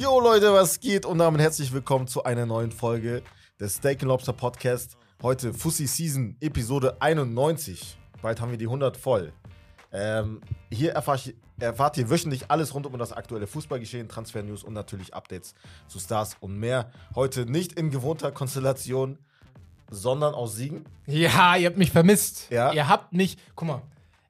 Jo Leute, was geht? Und damit herzlich willkommen zu einer neuen Folge des Steak Lobster Podcast. Heute Fussi Season Episode 91. Bald haben wir die 100 voll. Ähm, hier erfahrt, erfahrt ihr wöchentlich alles rund um das aktuelle Fußballgeschehen, Transfer-News und natürlich Updates zu Stars und mehr. Heute nicht in gewohnter Konstellation, sondern aus Siegen. Ja, ihr habt mich vermisst. Ja. Ihr habt nicht. Guck mal,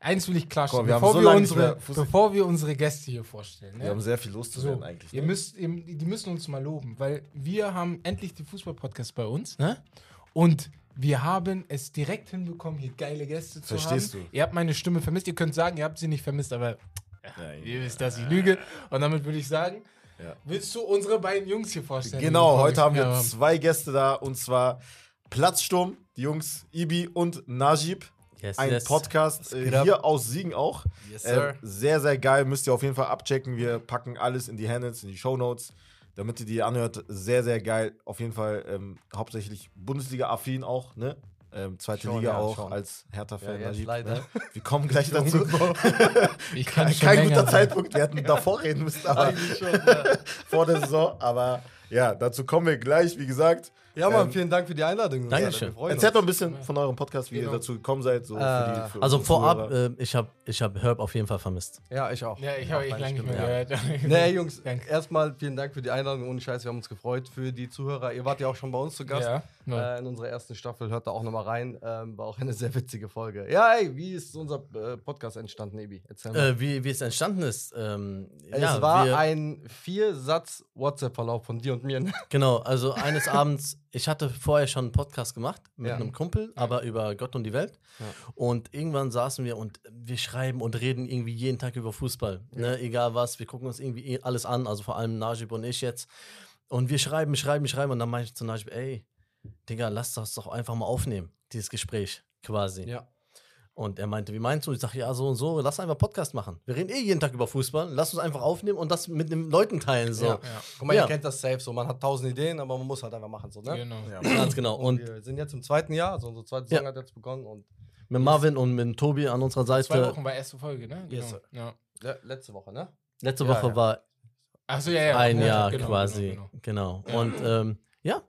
eins will ich klarstellen, wir haben bevor, so wir lange nicht unsere, bevor wir unsere Gäste hier vorstellen. Wir Ne? haben sehr viel loszuwerden so, eigentlich. ihr ne? müsst, ihr, die müssen uns mal loben, weil wir haben endlich den Fußball-Podcast bei uns. Ne? Und wir haben es direkt hinbekommen, hier geile Gäste zu Verstehst haben. du? Ihr habt meine Stimme vermisst. Ihr könnt sagen, ihr habt sie nicht vermisst, aber Nein. ihr wisst, dass ich lüge. Und damit würde ich sagen, Ja. willst du unsere beiden Jungs hier vorstellen? Genau, wir heute haben wir zwei Gäste da und zwar Platzsturm, die Jungs Ibi und Najib. Yes, Ein yes. Podcast äh, hier aus Siegen auch. Yes, Äh, sir. sehr, sehr geil. Müsst ihr auf jeden Fall abchecken. Wir packen alles in die Handles, in die Shownotes, damit ihr die anhört. Sehr, sehr geil. Auf jeden Fall ähm, hauptsächlich Bundesliga-affin auch, ne? Ähm, zweite Schon, Liga ja, auch schon. als Hertha-Fan. Ja, leider. Ne? Wir kommen gleich dazu. Ich Kein, schon guter sein. Zeitpunkt. Wir hätten davor reden müssen, aber vor der Saison. Aber ja, dazu kommen wir gleich. Wie gesagt, Ja, Mann, Ähm, vielen Dank für die Einladung. Dankeschön. Freuen erzählt doch ein bisschen von eurem Podcast, wie ihr Genau. dazu gekommen seid. So Äh, für die, für Also vorab, äh, ich habe ich hab Herb auf jeden Fall vermisst. Ja, ich auch. Ja, ich habe meine lange nicht mehr ja. gehört. Nee, Jungs, Danke. erstmal vielen Dank für die Einladung. Ohne Scheiß, wir haben uns gefreut. Für die Zuhörer, ihr wart ja auch schon bei uns zu Gast. Ja, ja. Äh, in unserer ersten Staffel, hört da auch nochmal rein. Ähm, war auch eine sehr witzige Folge. Ja, ey, wie ist unser äh, Podcast entstanden, Ebi? Erzähl mal. Äh, wie, wie es entstanden ist, ähm, es ja, war wir, ein Vier-Satz-WhatsApp-Verlauf von dir und mir. ne? genau, also eines Abends, ich hatte vorher schon einen Podcast gemacht mit Ja. einem Kumpel, aber über Gott und die Welt. Ja. Und irgendwann saßen wir und wir schreiben und reden irgendwie jeden Tag über Fußball. Ne? Egal was, wir gucken uns irgendwie eh alles an, also vor allem Najib und ich jetzt. Und wir schreiben, schreiben, schreiben und dann meinte ich zu Najib, ey, Digga, lass das doch einfach mal aufnehmen, dieses Gespräch quasi. Ja. Und er meinte, wie meinst du? Ich sage, ja, so und so, lass einfach Podcast machen. Wir reden eh jeden Tag über Fußball, lass uns einfach aufnehmen und das mit den Leuten teilen. So. Ja. Guck mal, Ja. ihr kennt das safe so. Man hat tausend Ideen, aber man muss halt einfach machen. So, ne? Genau. Ja. Ganz genau. Und, Und wir sind jetzt im zweiten Jahr, also unsere zweite Ja. Saison hat jetzt begonnen und mit Marvin und mit Tobi an unserer Zwei Seite. Wochen war erste Folge, ne? Yes, sir. Ja. ja, letzte Woche, ne? Letzte Ja, Woche ja. war ja, ja. ein ja, Jahr genau, quasi. Genau, Genau. Ja. Und ähm, ja,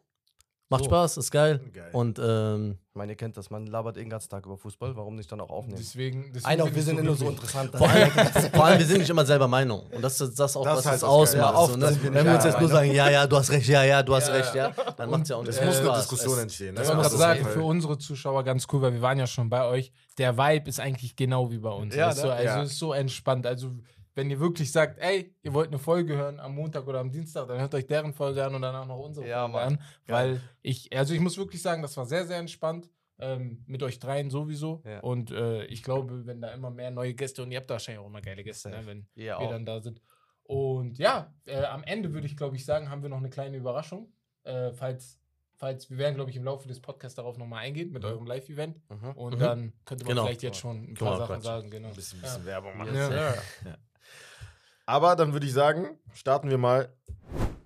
macht So. Spaß, ist geil. Geil. Und ähm, Ich meine, ihr kennt das, man labert eh den ganzen Tag über Fußball, warum nicht dann auch aufnehmen? Deswegen, deswegen Einer, wir ich sind immer so glücklich. interessant. vor, allem, vor allem, wir sind nicht immer selber Meinung. Und das ist das auch, Das was halt das ausmacht. Ja, so, ne? Wenn wir uns jetzt nur sagen, ja, ja, du hast recht, ja, ja, du hast Ja, recht, ja, dann macht es ja auch nicht es muss eine. Diskussion Es- entstehen. Ne? Ich Das muss sagen, jeden für unsere Zuschauer ganz cool, weil wir waren ja schon bei euch. Der Vibe ist eigentlich genau wie bei uns. Ja, ne? Also Ja. es ist so entspannt. Also wenn ihr wirklich sagt, ey, ihr wollt eine Folge hören am Montag oder am Dienstag, dann hört euch deren Folge an und danach noch unsere Ja, Folge Mann. an. Weil ich, also ich muss wirklich sagen, das war sehr, sehr entspannt. Ähm, mit euch dreien sowieso. Ja. Und äh, ich glaube, wenn da immer mehr neue Gäste und ihr habt da wahrscheinlich auch immer geile Gäste, ne, wenn Ja, wir auch. dann da sind. Und ja, äh, am Ende würde ich, glaube ich, sagen, haben wir noch eine kleine Überraschung. Äh, falls, falls, wir werden, glaube ich, im Laufe des Podcasts darauf nochmal eingehen mit eurem Live-Event. Mhm. Und Mhm. dann könnte man Genau. vielleicht jetzt schon ein paar wir Sachen quatschen. sagen. Genau. ein bisschen, bisschen Werbung machen. Yes, Ja. Aber dann würde ich sagen, starten wir mal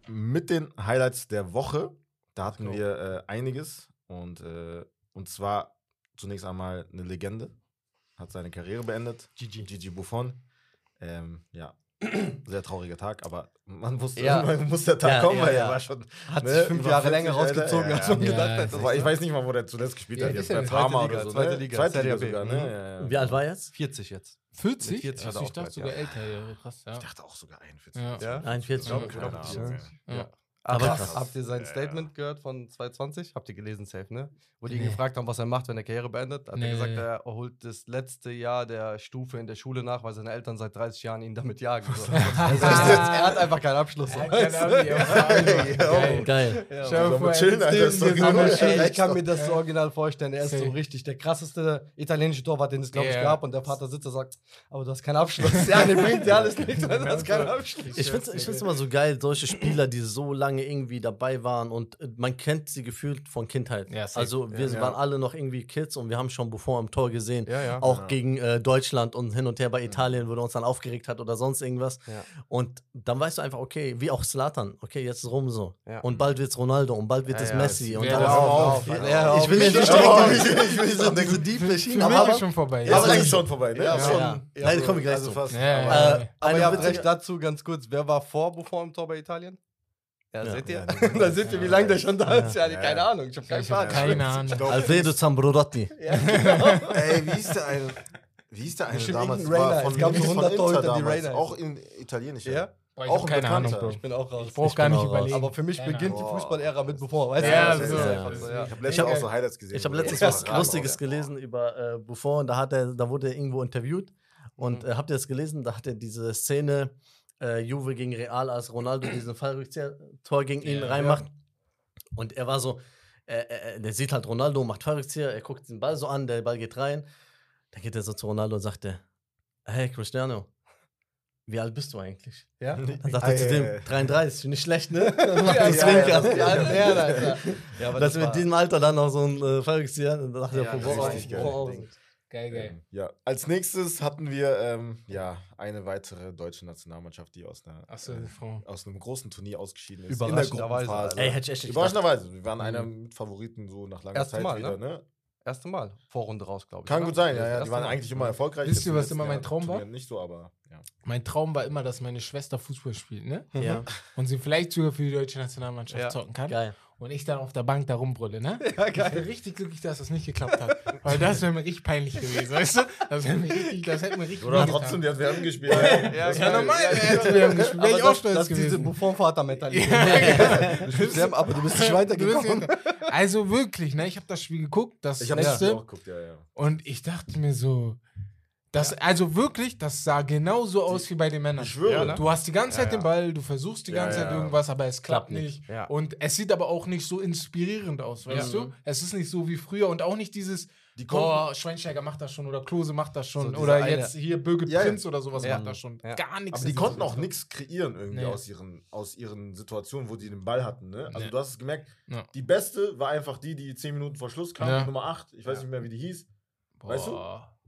mit den Highlights der Woche. Da hatten go. wir äh, einiges. Und, äh, und zwar zunächst einmal eine Legende. Hat seine Karriere beendet. Gigi. Gigi Buffon. Ähm, ja, sehr trauriger Tag, aber man wusste, Ja. irgendwann muss der Tag Ja, kommen, ja, weil ja. er war schon. Hat ne, sich fünf Jahre länger 40, Alter. rausgezogen, Ja, als man Ja, gedacht ja, hätte. Das war, ich weiß nicht mal, wo der zuletzt gespielt Ja, hat. Jetzt bei Parma zweite oder Liga, so. zweite ne? Liga, Zweite Liga sogar, ne? Ja, ja. Wie alt war er jetzt? 40 jetzt. 40? Mit 40 hat also ich dachte sogar älter. Ja. Krass, ja. Ich dachte auch sogar 41. Ja. Ja? 41? Ja, Ja, keine krass. Ahnung, Ja. Ja. Aber krass. habt ihr sein Ja, ja. Statement gehört von 2020? Habt ihr gelesen, safe, ne? Wo die ihn Nee. gefragt haben, was er macht, wenn er Karriere beendet. Hat Nee. er gesagt, er holt das letzte Jahr der Stufe in der Schule nach, weil seine Eltern seit 30 Jahren ihn damit jagen. So. also, er hat einfach keinen Abschluss. So. Ja, ja, geil. Geil. Ja, er doch neben dir genau so ich kann mir das so original vorstellen. Er ist so Safe. richtig der krasseste italienische Torwart, den es, glaube ich, Ja. gab. Und der Vater sitzt und sagt, aber du hast keinen Abschluss. ja, der bringt dir alles nichts, weil du hast keinen Abschluss. Ich finde es immer so geil, solche Spieler, die so lange lange irgendwie dabei waren und äh, man kennt sie gefühlt von Kindheit. Ja, also wir Ja. waren alle noch irgendwie Kids und wir haben schon Buffon im Tor gesehen. Auch gegen äh, Deutschland und hin und her bei Italien, wo er uns dann aufgeregt hat oder sonst irgendwas. Und dann weißt du einfach, okay, wie auch Slatan, okay, jetzt ist rum so. Und bald wird's Ronaldo und bald wird es Messi. es- Und dann auf, auf. ich will nicht Ja, direkt ich will- will diese, deep Schiene, aber ist schon vorbei. Ja, aber ist schon vorbei, ne? Nein, komm ich gleich also zu. aber- ja. Äh, Aber ihr habt recht dazu, ganz kurz. Wer war vor Buffon im Tor bei Italien? Ja, Ja. seht ihr? Ja, da seht ihr, wie lange der schon da ist. Ja, Ja. keine Ahnung. Ich habe keinen Plan. keine Ahnung. Alfredo Zambrodotti. Ja, genau. Ey, wie hieß der eine? Wie hieß der eine Bestimmt damals? War Es gab so von 100 Inter Torhüter, die damals, Rainer Auch in Italienisch. Ja? Boah, ich Auch keine. Ahnung, Bro. Ich bin auch raus. Ich brauch Ich gar nicht überlegen. Aber für mich Keine beginnt Ahnung. die Fußballära mit Buffon. Weißt Ja, du? ist Ja. so, ja. Ich habe letztens hab- auch so Highlights gesehen. Ich habe letztens was Lustiges gelesen über äh, Buffon. Da, hat er, da wurde er irgendwo interviewt. Und Mhm. äh, habt ihr das gelesen? Da hat er diese Szene äh, Juve gegen Real, als Ronaldo diesen Fallrückzieher-Tor gegen ihn Ja, reinmacht. Und er war so, äh, äh, der sieht halt Ronaldo, macht Fallrückzieher, er guckt den Ball so an, der Ball geht rein. Dann geht er so zu Ronaldo und sagt er, hey Cristiano, wie alt bist du eigentlich? Ja? Dann sagt Ah, er zu ja, dem, ja, ja. 33, nicht schlecht, ne? Dann macht Ja, er ja, Zwinker. ja, alten Herren, Alter. Ja, aber Dass das war- diesem Alter dann noch so ein äh, Fallrückzieher, dann dachte Ja, er, boah, boah, richtig geil. Geil, geil. Ja, als nächstes hatten wir ähm, ja, eine weitere deutsche Nationalmannschaft, die aus, einer, Achso, äh, aus einem großen Turnier ausgeschieden ist. Überraschenderweise. Alter. Ey, hätte ich echt nicht gedacht. Überraschenderweise. Wir waren einer mit Favoriten so nach langer Erste Zeit Mal, wieder. ne? Ne? Erste Mal. Vorrunde raus, glaube ich. Kann oder? gut sein, ja, ja. Die waren Mal. eigentlich immer erfolgreich. Wisst ihr, was immer mein Traum war? Nicht so, aber ja. Mein Traum war immer, dass meine Schwester Fußball spielt, ne? Ja, Und sie vielleicht sogar für die deutsche Nationalmannschaft Ja. zocken kann. geil. Und ich dann auf der Bank da rumbrülle, ne? Ja, Ich bin geil. richtig glücklich, dass das nicht geklappt hat. Weil das wäre mir richtig peinlich gewesen, weißt du? Das, wär mir richtig, das hätte mir richtig Oder trotzdem, die hat WM gespielt. Ja, Das geil. wäre normal, Ja, ja, ja, hätte WM gespielt. Wäre ich auch das, stolz das ist diese gewesen. Buffon-Vater-Mentalität. Ja. Du spielst WM, aber du bist nicht weitergekommen. Also wirklich, ne? Ich habe das Spiel geguckt, das Ich habe letzte. das auch geguckt, ja, ja. Und ich dachte mir so, das, also wirklich, das sah genauso aus wie bei den Männern. Ich schwöre. Ja, ne? Du hast die ganze Ja, Zeit den ja. Ball, du versuchst die Ja, ganze Zeit ja. irgendwas, aber es klappt, Klappt nicht. nicht. Ja. Und es sieht aber auch nicht so inspirierend aus, weißt Ja. du? Es ist nicht so wie früher und auch nicht dieses, Die boah, Schweinsteiger macht das schon oder Klose macht das schon So oder eine- jetzt hier Birgit Ja, ja. Prinz oder sowas Ja. macht das schon. Ja. Gar nichts. aber die konnten auch nichts kreieren irgendwie Nee. aus, ihren, aus ihren Situationen, wo die den Ball hatten. Ne? Also Nee. du hast es gemerkt, Ja. die beste war einfach die, die 10 Minuten vor Schluss kam, Ja. Nummer 8, ich weiß Ja. nicht mehr, wie die hieß. Boah. weißt du?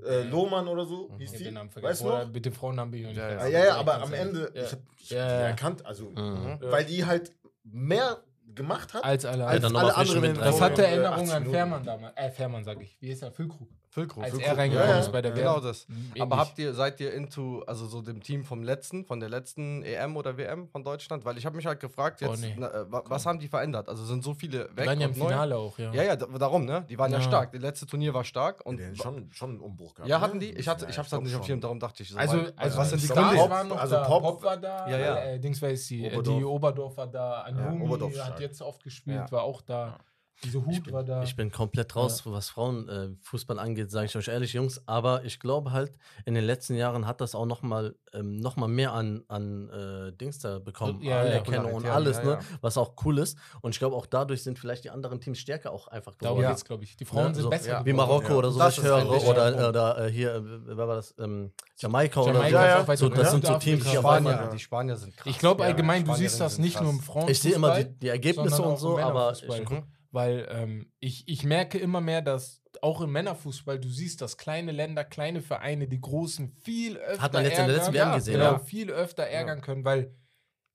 Äh, Lohmann oder so, Mhm. hieß die. den Namen Weißt vergessen. du Oder noch? mit dem Frauennamen bin ich noch nicht Ja, ja. Ah, ja, ja, aber am. Ende, Ja. ich hab, ich Ja, erkannt, also, Mhm. weil die halt mehr gemacht hat. Als alle. Als alle anderen das äh, Erinnerung 80 an. Fährmann damals. Äh, Fährmann sag ich. Wie ist der? Füllkrug. Füllkrug. Als Füllkrug. er reingekommen Ja, ist bei der Genau WM. das. Ähnlich. Aber habt ihr, seid ihr into, also so dem Team vom letzten, von der letzten EM oder WM von Deutschland? Weil ich habe mich halt gefragt, Oh, jetzt, nee. na, äh, wa- was haben die verändert? Also sind so viele Die weg waren ja im neu? Finale auch, ja. Ja, ja, da- darum, ne? Die waren ja, Ja. stark. Das letzte Turnier war stark. Und Und schon, schon einen Umbruch gehabt. ja, ne? hatten die? Ich, hatte, Ja, ich hab's halt nicht auf. Schirm, darum dachte ich so. Also, weil- also was sind die Gründe? Pop- waren noch also da, Pop- Pop, war da, Ja, ja. Äh, Dings weiß die, äh, Oberdorf. die Oberdorf war da, Anumi Oberdorf hat jetzt oft gespielt, Ja. war auch da. Diese Hut war da. Ich bin komplett raus, was Frauenfußball äh, angeht, sage ich euch ehrlich, Jungs. Aber ich glaube halt, in den letzten Jahren hat das auch noch mal, ähm, noch mal mehr an, an äh, Dings da bekommen. Ja, ja, Anerkennung und Popularität, alles, ja, ne? ja. Was auch cool ist. Und ich glaube, auch dadurch sind vielleicht die anderen Teams stärker auch einfach Darum geworden. Ja. geht's, glaube ich. Die Frauen Ne, sind so, besser. ja. Wie. Marokko Ja. oder so, Das ich höre. Oder, oder äh, hier, äh, wer war das? Ähm, Jamaika, Jamaika oder Ja, ja. so. unten. Das sind so Teams, die. Spanier, die Spanier sind krass. Ich glaube Ja, allgemein, du siehst das nicht nur im. Frauenfußball. Ich sehe immer die, Ergebnisse und so, aber. Weil ähm, ich, ich merke immer mehr, dass auch im Männerfußball, du siehst, dass kleine Länder, kleine Vereine, die großen viel öfter Hat man jetzt in der letzten WM gesehen, genau, ja. viel öfter ärgern können, weil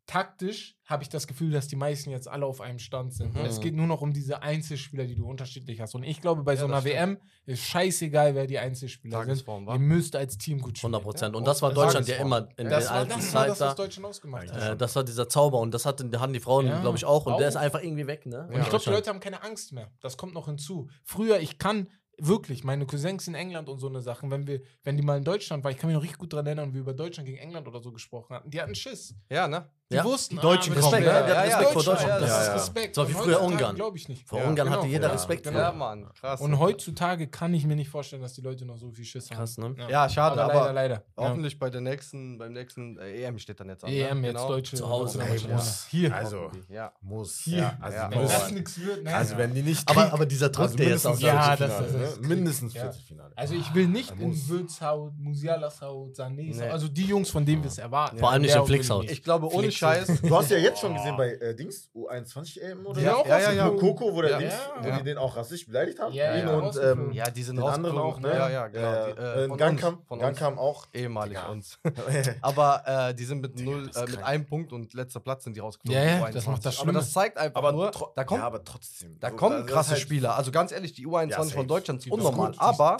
taktisch habe ich das Gefühl, dass die meisten jetzt alle auf einem Stand sind. Mhm. Es geht nur noch um diese Einzelspieler, die du unterschiedlich hast. Und ich glaube, bei Ja, so einer stimmt. WM ist scheißegal, wer die Einzelspieler sind. Tagesform, wa? Ihr müsst als Team gut spielen. 100 Prozent. Ja? Und das war Das Deutschland ja immer in Das der war alten das, war Zeit das, da. Deutschland ausgemacht hat. Äh, das war dieser Zauber und das hatten, hatten die Frauen, Ja, glaube ich, auch. Und der ist auch. einfach irgendwie weg, ne? Und ich glaube, die. Leute haben keine Angst mehr. Das kommt noch hinzu. Früher, ich kann wirklich, meine Cousins in England und so eine Sachen, wenn wir, wenn die mal in Deutschland waren, ich kann mich noch richtig gut daran erinnern, wie wir über Deutschland gegen England oder so gesprochen hatten. Die hatten Schiss. Ja, ne? Die ja. wussten, die Deutschen ah, Respekt, ja, ja, Respekt vor Deutschland. das ist Respekt. So wie früher Ungarn. Ich nicht. Vor Ungarn genau. hatte jeder Respekt. Genau. Ja, Mann, krass. Und heutzutage kann ich mir nicht vorstellen, dass die Leute noch so viel Schiss haben. Krass, ne? Ja, schade, aber, aber leider, leider. hoffentlich bei der nächsten, beim nächsten äh, EM steht dann jetzt an. EM ne? jetzt genau. Deutsche zu Hause. Ey, muss. Hier. Also ja. muss. Hier. Also nichts wird. Also wenn die nicht. Aber dieser Druck, also der jetzt auch Ja, das ist ne? mindestens Viertelfinale. Also ich will nicht in Würzhaut, Musialashaut, Sané, also die Jungs, von denen wir es erwarten. Vor allem nicht in Flixhaut. Ich glaube ohne Scheiß. Du hast ja jetzt schon gesehen bei äh, Dings, U21 EM oder ja, so. Ja, ja, ja. Coco, wo, der Dings, wo die den auch rassistisch beleidigt haben. Ja, ihn und ähm, ja, die sind anderen auch, ne? ne? Ja, ja, genau. Ja, ja. Äh, äh Gangkam, auch. Ehemalig uns. aber äh, die sind mit, null, äh, mit einem Punkt und letzter Platz sind die rausgeflogen. Ja, ja, das macht das schon. Aber das zeigt einfach aber nur, da kommt, ja, aber trotzdem. Da kommen krasse halt Spieler. Also ganz ehrlich, die U21 von Deutschland ist unnormal. Aber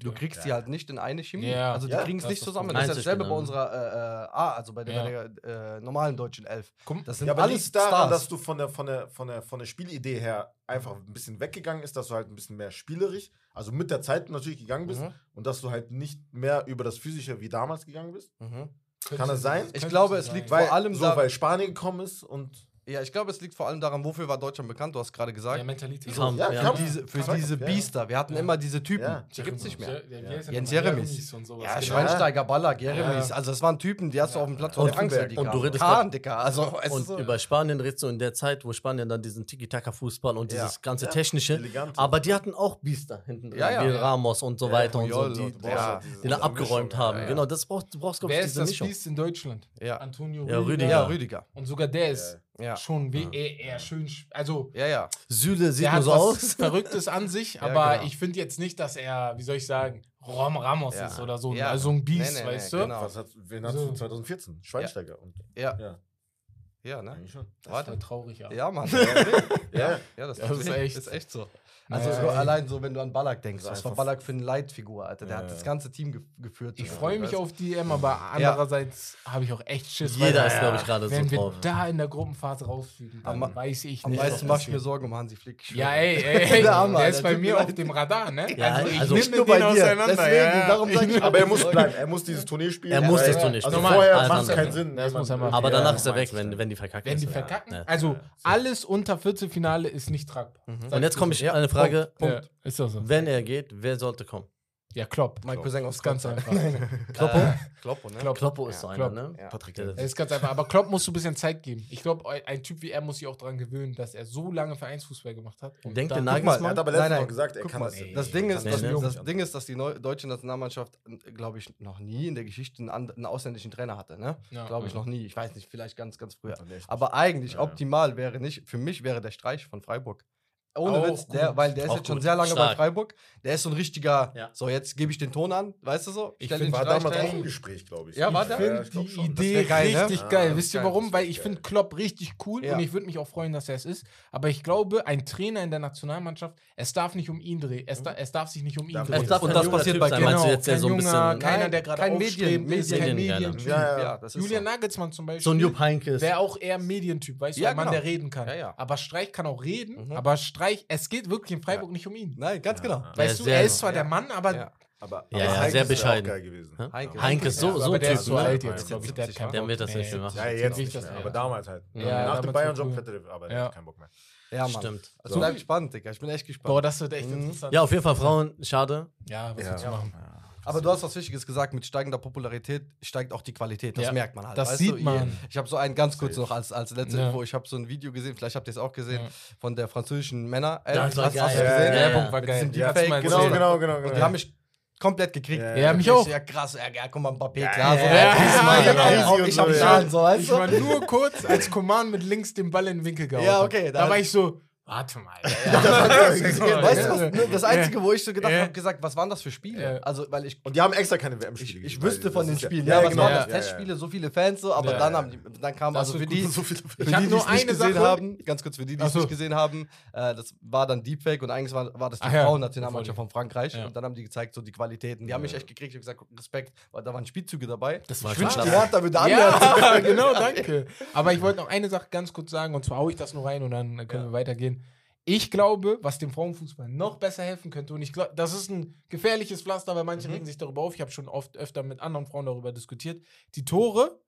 du kriegst die halt nicht in eine Chemie. Also die kriegen es nicht zusammen. Das ist dasselbe bei unserer äh, äh, A, also bei der normalen normalen deutschen Elf. Komm, das sind ja, aber alles daran, Stars. dass du von der, von, der, von, der, von der Spielidee her einfach ein bisschen weggegangen ist, dass du halt ein bisschen mehr spielerisch, also mit der Zeit natürlich gegangen bist mhm. und dass du halt nicht mehr über das Physische wie damals gegangen bist. Mhm. Kann das sein? Ich glaube, es liegt vor allem so, weil Spanien gekommen ist und ja, ich glaube, es liegt vor allem daran, wofür war Deutschland bekannt? Du hast gerade gesagt. Ja, Mentalität. So, ja, ja. Diese, für Kampf. diese Biester. Wir hatten ja. immer diese Typen. Ja. Die gibt es nicht mehr. Ja. Jens Jeremies. Ja, genau. Schweinsteiger, Ballack, Jeremies. Also, das waren Typen, die hast du auf dem Platz und, und Angst, Und du redest Kahn, Dicker. Also, und so. über Spanien redest du in der Zeit, wo Spanien dann diesen Tiki-Taka-Fußball und dieses ganze Technische. Elegant. Aber die hatten auch Biester hinten drin. Wie Ramos und so weiter und so. Die halt da abgeräumt haben. Genau, das brauchst du, glaube ich, Wer ist das Biest in Deutschland? Antonio Rüdiger. Rüdiger. Und sogar der ist ja. schon wie mhm. eher schön. Also, ja, ja. Süle sieht nur so aus. Verrücktes an sich, aber genau. ich finde jetzt nicht, dass er, wie soll ich sagen, Rom Ramos ist oder so. Ne? Ja. Also ein Biest, nee, nee, weißt nee, du? Genau. Was hat, wen hattest so. du 2014? Schweinsteiger. Und, ja. ja. ne? Eigentlich schon. Das Warte. traurig, ja. Ja, Mann. ja. ja, das, das ist, echt, ist echt so. Also ja, so allein so, wenn du an Ballack denkst, was war Ballack für eine Leitfigur, Alter. Der hat das ganze Team ge geführt. Ich freue mich also, auf die EM, aber andererseits habe ich auch echt Schiss. Jeder ist, glaube ich, gerade so drauf. Wenn wir da in der Gruppenphase rausfügen, dann weiß ich nicht. Am meisten mache ich mir Sorgen um Hansi Flick. Ja, ey, ey, der ist bei mir auf dem Radar, ne? Also ich also nehme den auseinander. Aber er muss bleiben, er muss dieses Turnier spielen. Er muss das Turnier also spielen. Also vorher macht es keinen Sinn. Aber danach ist er weg, wenn die verkacken. Wenn die verkacken, also alles unter Viertelfinale ist nicht tragbar. Und jetzt komme ich an eine Frage. Punkt. Punkt. Ja, ist doch so. Wenn er geht, wer sollte kommen? Ja, Klopp. Mein Cousin aus ganz einfach. Kloppo? Äh, Kloppo, ne? Kloppo, Kloppo ist so einer, Klopp. ne? Ja. Patrick ja. ist ganz einfach. Aber Klopp musst du ein bisschen Zeit geben. Ich glaube, ein Typ wie er muss sich auch daran gewöhnen, dass er so lange Vereinsfußball gemacht hat. Und Denkt der Nagelsmann? Er hat aber letztens Mal gesagt, er kann mal, das. Ey, das, Ding ist, das, das Ding ist, dass die Neu deutsche Nationalmannschaft, glaube ich, noch nie in der Geschichte einen, einen ausländischen Trainer hatte, ne? glaube ich, noch nie. Ich weiß nicht, vielleicht ganz, ganz früher. Aber eigentlich, optimal wäre nicht, für mich wäre der Streich von Freiburg. Ohne Witz, der, weil der ist auch jetzt schon gut. sehr lange Stark. bei Freiburg. Der ist so ein richtiger, ja. so jetzt gebe ich den Ton an, weißt du so? Ich finde, war damals auch im Gespräch, glaube ich. Ja, war der? Ne? Ja, die schon. Idee geil, richtig ne? geil. Ah, Wisst ihr warum? Weil ich finde Klopp richtig cool ja. und ich würde mich auch freuen, dass er es ist. Aber ich glaube, ein Trainer in der Nationalmannschaft, es darf nicht um ihn drehen. Es, mhm. da, es darf sich nicht um ihn drehen. und das passiert bei genau, meinst du jetzt kein so ein bisschen ne? keiner, der gerade kein Medien, kein Medien. Julian Nagelsmann zum Beispiel. So ein Jupp Heynckes. Der auch eher Medientyp, weißt du, ein Mann, genau. der reden kann. Aber Streich kann auch reden, aber Streich Reich, es geht wirklich in Freiburg ja. nicht um ihn. Nein, ganz genau. Weißt du, er ist zwar der Mann, aber aber, ja, aber ja sehr bescheiden. Heinke. Heinke, Heinke ist so, ja, so Typ. So ne? alt jetzt, glaube ich, der, der, wird das nicht mehr machen. Ja, jetzt nicht mehr, aber damals halt. Ja, Nach dem Bayern-Job hätte er aber ja. keinen Bock mehr. Ja, Mann. Stimmt. Also so. bleib gespannt, Digga. Ich bin echt gespannt. Boah, das wird echt mhm. interessant. Ja, auf jeden Fall Frauen, schade. Ja, was ja. wir zu machen. Ja. Aber du hast was Wichtiges gesagt, mit steigender Popularität steigt auch die Qualität. Das ja. merkt man halt. Das weißt sieht du? man. Ich habe so einen ganz kurz noch als, als letzte ja. Info. Ich habe so ein Video gesehen, vielleicht habt ihr es auch gesehen, ja. von der französischen Männer. Äh, das war hast, geil. Hast du gesehen? Ja, Werbung war geil. Ja, genau, genau, genau, genau. Und die genau. haben mich komplett gekriegt. Ja, mich auch. Ja, krass. Ja, guck mal, Mbappé, klar. so, ja, ja, ich hab mich so, weißt du? Ich war nur kurz als Command mit links den Ball in den Winkel gehauen. Ja, okay. Da war ich so Warte mal. Das, ne, Einzige, wo ich so gedacht habe, gesagt, was waren das für Spiele? Also, weil ich, und die haben extra keine WM-Spiele. Ich, ich wüsste von den Spielen. Ja, ja genau. was genau. waren das? Testspiele, so viele Fans, so, aber dann, haben die, dann kam also für die, so für die, die es nicht gesehen haben, ganz kurz, für die, die es nicht gesehen haben, äh, das war dann Deepfake und eigentlich war, war das die Frauen-Nationalmannschaft von Frankreich und dann haben die gezeigt, so die Qualitäten. Die haben mich echt gekriegt, ich habe gesagt, Respekt, weil da waren Spielzüge dabei. Das war ich wünschte, ihr da wieder Ja, genau, danke. Aber ich wollte noch eine Sache ganz kurz sagen und zwar haue ich das nur rein und dann können wir weitergehen. Ich glaube, was dem Frauenfußball noch besser helfen könnte, und ich glaube, das ist ein gefährliches Pflaster, weil manche mhm. regen sich darüber auf. Ich habe schon oft öfter mit anderen Frauen darüber diskutiert. Die Tore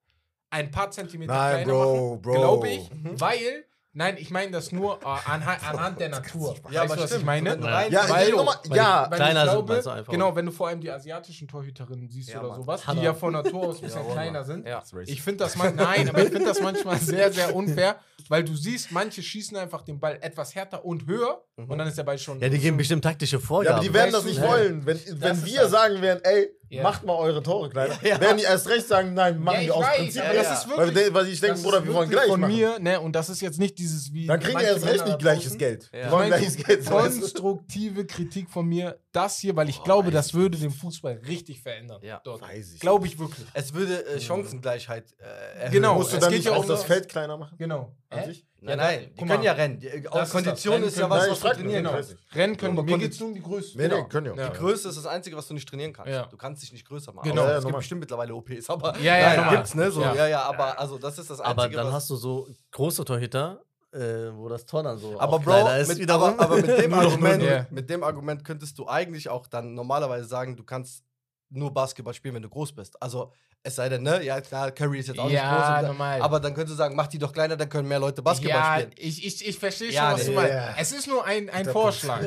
ein paar Zentimeter Nein, kleiner Bro, machen, glaube ich, mhm. weil Nein, ich meine das nur äh, anhand, anhand der Natur. Ja, weißt aber du, was stimmt. ich meine? Nein. Ja, weil, ich, weil, ja. Weil kleiner ich glaube, sind einfach genau, wenn du vor allem die asiatischen Torhüterinnen siehst ja, oder Mann. sowas, Hanna. die ja von Natur aus ein bisschen ja, kleiner sind. Ja. Ich finde das, man, find das manchmal sehr, sehr unfair weil du siehst, manche schießen einfach den Ball etwas härter und höher mhm. und dann ist der Ball schon. Ja, die geben bestimmt taktische Vorgaben. Ja, aber die werden das nicht ne? wollen. Wenn, wenn wir das. sagen werden, ey, yeah. macht mal eure Tore kleiner, ja. werden die erst recht sagen, nein, machen ja, wir aus Prinzip. Ja, das ist wirklich, weil, weil ich denke, Bruder, wir wollen gleich von machen. mir, ne, und das ist jetzt nicht dieses wie. Dann kriegen wir erst recht nicht gleiches Geld. Ja. Wir wollen gleiches Geld. Konstruktive Kritik von mir, das hier, weil ich glaube, das würde den Fußball richtig verändern. Ja, dort. weiß ich. Glaube ich wirklich. Es würde äh, mhm. Chancengleichheit äh, erhöhen. Genau, musst du dann nicht auch das Feld kleiner machen? Genau. An sich? Nein, nein, die können mal. ja rennen. Die, äh, aus Kondition ist, ist ja was, was du trainieren nur, kannst. Genau. Rennen können. Mir geht es nur um die Größe. Nee, nee, genau. können ja. Die Größe ist das Einzige, was du nicht trainieren kannst. Ja. Du kannst dich nicht größer machen. Genau. Aber ja, es gibt bestimmt mittlerweile OPs, aber ja, ja, nein, gibt's, ne? So, ja. ja, aber also das ist das Einzige. Aber dann hast du so große Torhüter, äh, wo das Tor dann so aber Bro, ist mit. Aber, aber mit dem Argument könntest du eigentlich auch dann normalerweise sagen, du kannst nur Basketball spielen, wenn du groß bist. Also, es sei denn, ne, ja klar, Curry ist jetzt auch ja, nicht groß. Aber, normal. aber dann könntest du sagen, mach die doch kleiner, dann können mehr Leute Basketball ja, spielen. Ich, ich, ich verstehe schon, ja, was nee, du meinst. Ja. Es ist nur ein, ein Vorschlag,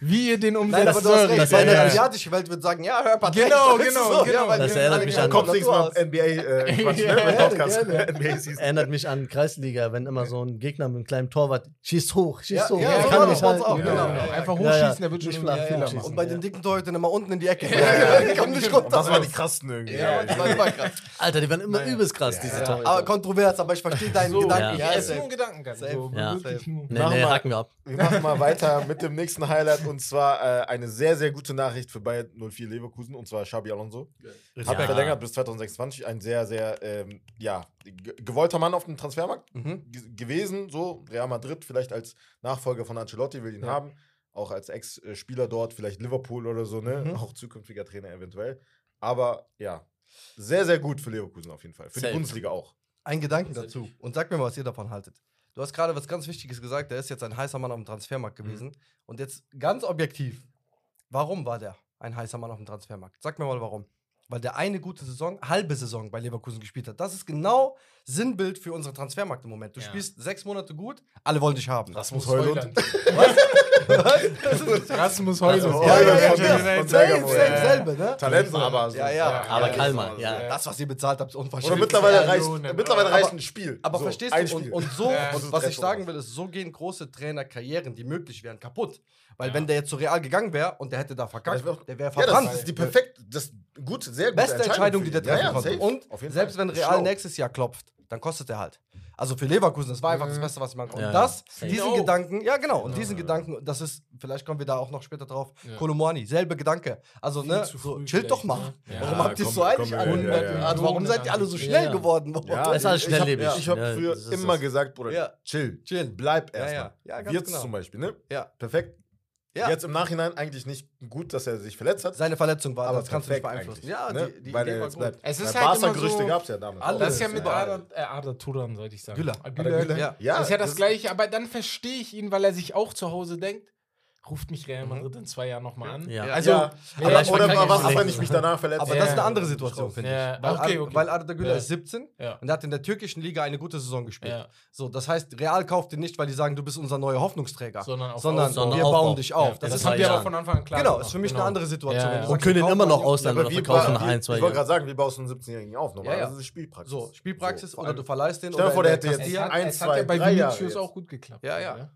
wie ihr den umsetzt. Nein, aber du hast recht, weil ja. asiatische Welt würde sagen, ja, hör Patrick. Genau, genau, so, genau. das erinnert mich an Kopf nichts mal NBA, äh, erinnert mich an Kreisliga, wenn immer so ein Gegner mit einem kleinen Torwart schießt hoch, schießt hoch. Ja, kann nicht halten. Genau. Einfach hochschießen, der wird schon flach. Und bei den dicken Torhütern immer unten in die Ecke. nicht runter. Das waren die krassen irgendwie. Ja, die waren immer krass. Alter, die waren immer naja. übelst krass, diese ja, Tage. Aber kontrovers, aber ich verstehe deinen so, Gedanken. Ja, ist nur ein Gedankengang. So, ja. Nee, nee, haken wir ab. Wir machen mal weiter mit dem nächsten Highlight und zwar äh, eine sehr, sehr gute Nachricht für Bayern 04 Leverkusen und zwar Xabi Alonso. Ja. Hat er verlängert bis 2026. Ein sehr, sehr, ähm, ja, gewollter Mann auf dem Transfermarkt mhm. gewesen. So, Real Madrid vielleicht als Nachfolger von Ancelotti will ihn haben auch als Ex-Spieler dort, vielleicht Liverpool oder so, ne? Mhm. Auch zukünftiger Trainer eventuell. Aber ja, sehr, sehr gut für Leverkusen auf jeden Fall. Für Safe. die Bundesliga auch. Ein Gedanken dazu und sag mir mal, was ihr davon haltet. Du hast gerade was ganz Wichtiges gesagt, der ist jetzt ein heißer Mann auf dem Transfermarkt mhm. gewesen. Mhm. Und jetzt ganz objektiv, warum war der ein heißer Mann auf dem Transfermarkt? Sag mir mal warum weil der eine gute Saison, halbe Saison bei Leverkusen gespielt hat. Das ist genau Sinnbild für unseren Transfermarkt im Moment. Du ja. spielst sechs Monate gut, alle wollen dich haben. Rasmus Heulund. Was? Das muss Rasmus Heulund. Ja, ja, ja. ja, selbe, ne? Talent, aber so. Ja, ja. Aber Kalmer. ja. Das, was ihr bezahlt habt, ist unverschämt. Oder mittlerweile reicht, mittlerweile reicht ein Spiel. Aber so, verstehst du, und, und, so, und was ich sagen will, ist, so gehen große Trainerkarrieren, die möglich wären, kaputt. Weil wenn der jetzt zu Real gegangen wäre und der hätte da verkackt, der wäre verbrannt. das ist die perfekte, das Gut, sehr gute Beste Entscheidung, Entscheidung die der treffen ja, konnte. Und selbst Fall. wenn Real Schlau. nächstes Jahr klopft, dann kostet er halt. Also für Leverkusen, das war einfach das mhm. Beste, was man konnte. Ja, und das, safe. diesen no. Gedanken, ja genau, und diesen Gedanken, das ist, vielleicht kommen wir da auch noch später drauf, ja. Kolomani, selbe Gedanke. Also, Viel ne, so, chillt doch mal. Ne? Warum habt ihr es so eilig? Also, warum seid ihr alle so schnell geworden? Ja, ist alles schnelllebig. Ich habe früher immer gesagt, Bruder, chill, chill, bleib erstmal. Ja, ja, Jetzt genau. zum Beispiel, ne? Ja. Perfekt, ja. Jetzt im Nachhinein eigentlich nicht gut, dass er sich verletzt hat. Seine Verletzung war, aber das kannst du nicht beeinflussen. Ja, ne? die, die Weil Idee war gut. Bleibt. Es ist Weil halt Barca Gerüchte so gab es ja damals. Alles. Das ist ja mit ja. Arda, äh, Arda Turan, sollte ich sagen. Güller. Güller. Güler. Ja. ja. Das ist ja das, das Gleiche, aber dann verstehe ich ihn, weil er sich auch zu Hause denkt, ruft mich Real mhm. Madrid in zwei Jahren nochmal an. Ja. Also, ja. Ja, oder was wenn ich mich danach verletze? Aber das ist eine andere Situation, finde ich. Weil, okay, okay. weil Arda Güler ist 17 und der hat in der türkischen Liga eine gute Saison gespielt. So, das heißt, Real kauft ihn nicht, weil die sagen, du bist unser neuer Hoffnungsträger, sondern, sondern wir Aufbau. bauen dich auf. Das, das halt haben wir aber von Anfang an klar Genau, ist für mich genau. eine andere Situation. Und können ihn immer noch ausleihen oder verkaufen nach ein, zwei Jahren. Ich wollte gerade sagen, wir baust einen 17-Jährigen auf. Das ist Spielpraxis. Spielpraxis oder also du verleihst den. Stell dir vor, der hätte jetzt ein, zwei, drei Jahre. Bei Vinicius auch gut geklappt. Ja, ja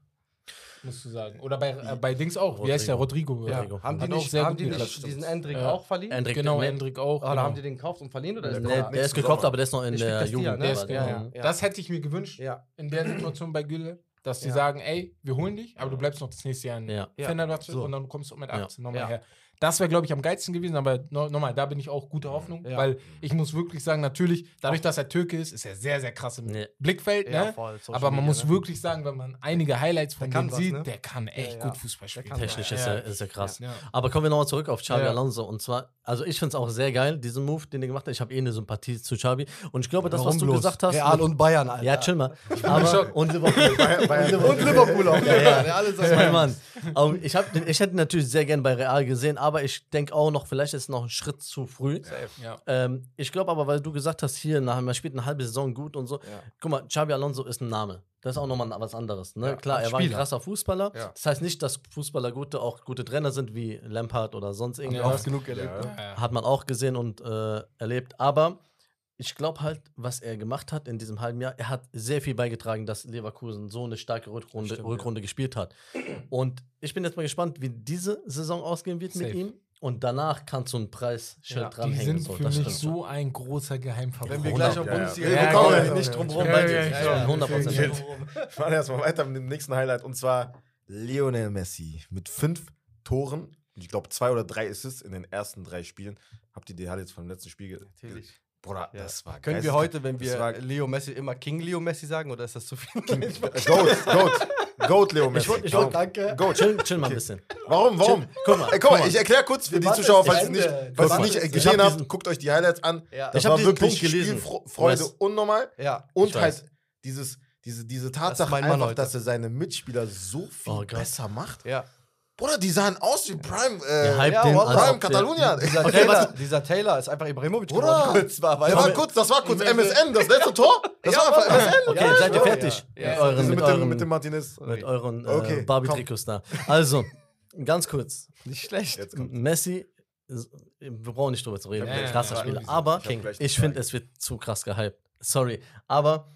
musst du sagen. Oder bei, äh, bei Dings auch. Rodrigo. Wie heißt der? Rodrigo. Ja. Rodrigo. Haben die nicht, haben die nicht diesen Endrick auch verliehen? Endrick genau, Endrick auch. Ah, oder genau. haben die den gekauft und verliehen? Oder ist der, der, der ist gekauft, aber der ist noch in der, der Jugend. Ne? Genau. Das hätte ich mir gewünscht in der Situation bei Gülle dass die ja. sagen, ey, wir holen dich, aber du bleibst noch das nächste Jahr in ja. Fenerbahce so. und dann kommst du mit 18 ja. nochmal her. Das wäre, glaube ich, am geilsten gewesen, aber nochmal, da bin ich auch guter Hoffnung, ja. weil ich muss wirklich sagen, natürlich, dadurch, dass er Türke ist, ist er sehr, sehr krass im nee. Blickfeld. Ja, ne? voll, aber man Media, muss ne? wirklich sagen, wenn man einige Highlights von ihm sieht, ne? der kann echt gut Fußball spielen. Technisch ist, er, ist er krass. Aber kommen wir nochmal zurück auf Xabi Alonso. Und zwar, also ich finde es auch sehr geil, diesen Move, den er gemacht hat. Ich habe eh eine Sympathie zu Xavi Und ich glaube, das, Warum was du bloß? gesagt hast. Real und Bayern, Alter. Ja, chill mal. Aber, und Liverpool. und Liverpool auch. Ja, ja. Das ist mein Mann. Ich, hab, ich hätte natürlich sehr gerne bei Real gesehen, aber aber ich denke auch noch, vielleicht ist es noch ein Schritt zu früh. Ja. Ähm, ich glaube aber, weil du gesagt hast, hier, nach, man spielt eine halbe Saison gut und so. Guck mal, Xabi Alonso ist ein Name. Das ist auch nochmal was anderes. Ne? Klar, er war ein krasser Fußballer. Das heißt nicht, dass Fußballer gute, auch gute Trainer sind, wie Lampard oder sonst irgendwas. Hat man auch gesehen und äh, erlebt. Aber ich glaube halt, was er gemacht hat in diesem halben Jahr, er hat sehr viel beigetragen, dass Leverkusen so eine starke Rückrunde, Stimmt, Rückrunde ja. gespielt hat. Und ich bin jetzt mal gespannt, wie diese Saison ausgehen wird Safe. mit ihm. Und danach kannst du ein Preisschild ja, halt dranhängen. Die sind so, für mich so ein großer Geheimfavorit. Wenn wir gleich auf uns hier ja, kommen, ja, ja, nicht drum rum. Ja, ja, 100%. Ich fahre erstmal weiter mit dem nächsten Highlight. Und zwar Lionel Messi mit fünf Toren. Ich glaube, zwei oder drei Assists in den ersten drei Spielen. Habt ihr die Highlights vom letzten Spiel gesehen? Natürlich. Bruder, ja. das war geil. Können wir heute, wenn wir Leo Messi immer King Leo Messi sagen oder ist das zu viel? King, äh, Goat, Goat. Goat Leo Messi. Ich, ich, Goat, danke. Goat. Chill, chill mal ein bisschen. Warum? Warum? Chill. Guck mal, äh, guck mal ich erkläre kurz für die Zuschauer, falls ihr nicht, falls ihr nicht äh, gesehen habt, guckt euch die Highlights an. Ja. Das ich habe wirklich gelesen. Spielfreude Was? unnormal. Ja. Und halt dieses, diese, diese Tatsache das einfach, dass er seine Mitspieler so viel oh, besser macht. Ja. Bruder, die sahen aus wie Prime, äh, ja, halt Prime Katalonien. Dieser, okay, Taylor, dieser Taylor ist einfach Ibrahimovic Bruder, kurz war, das war kurz, das war kurz MSN, das letzte Tor. Das ja, war einfach MSN. Okay, ja, seid ihr fertig? Ja. Mit, euren, also mit, euren, mit, dem Martinez. Mit euren äh, okay, Barbie-Trikots da. Also, ganz kurz. Nicht schlecht. Messi, wir brauchen nicht drüber zu reden, krasser Spieler. Aber ich finde, es wird zu krass gehypt. Sorry, aber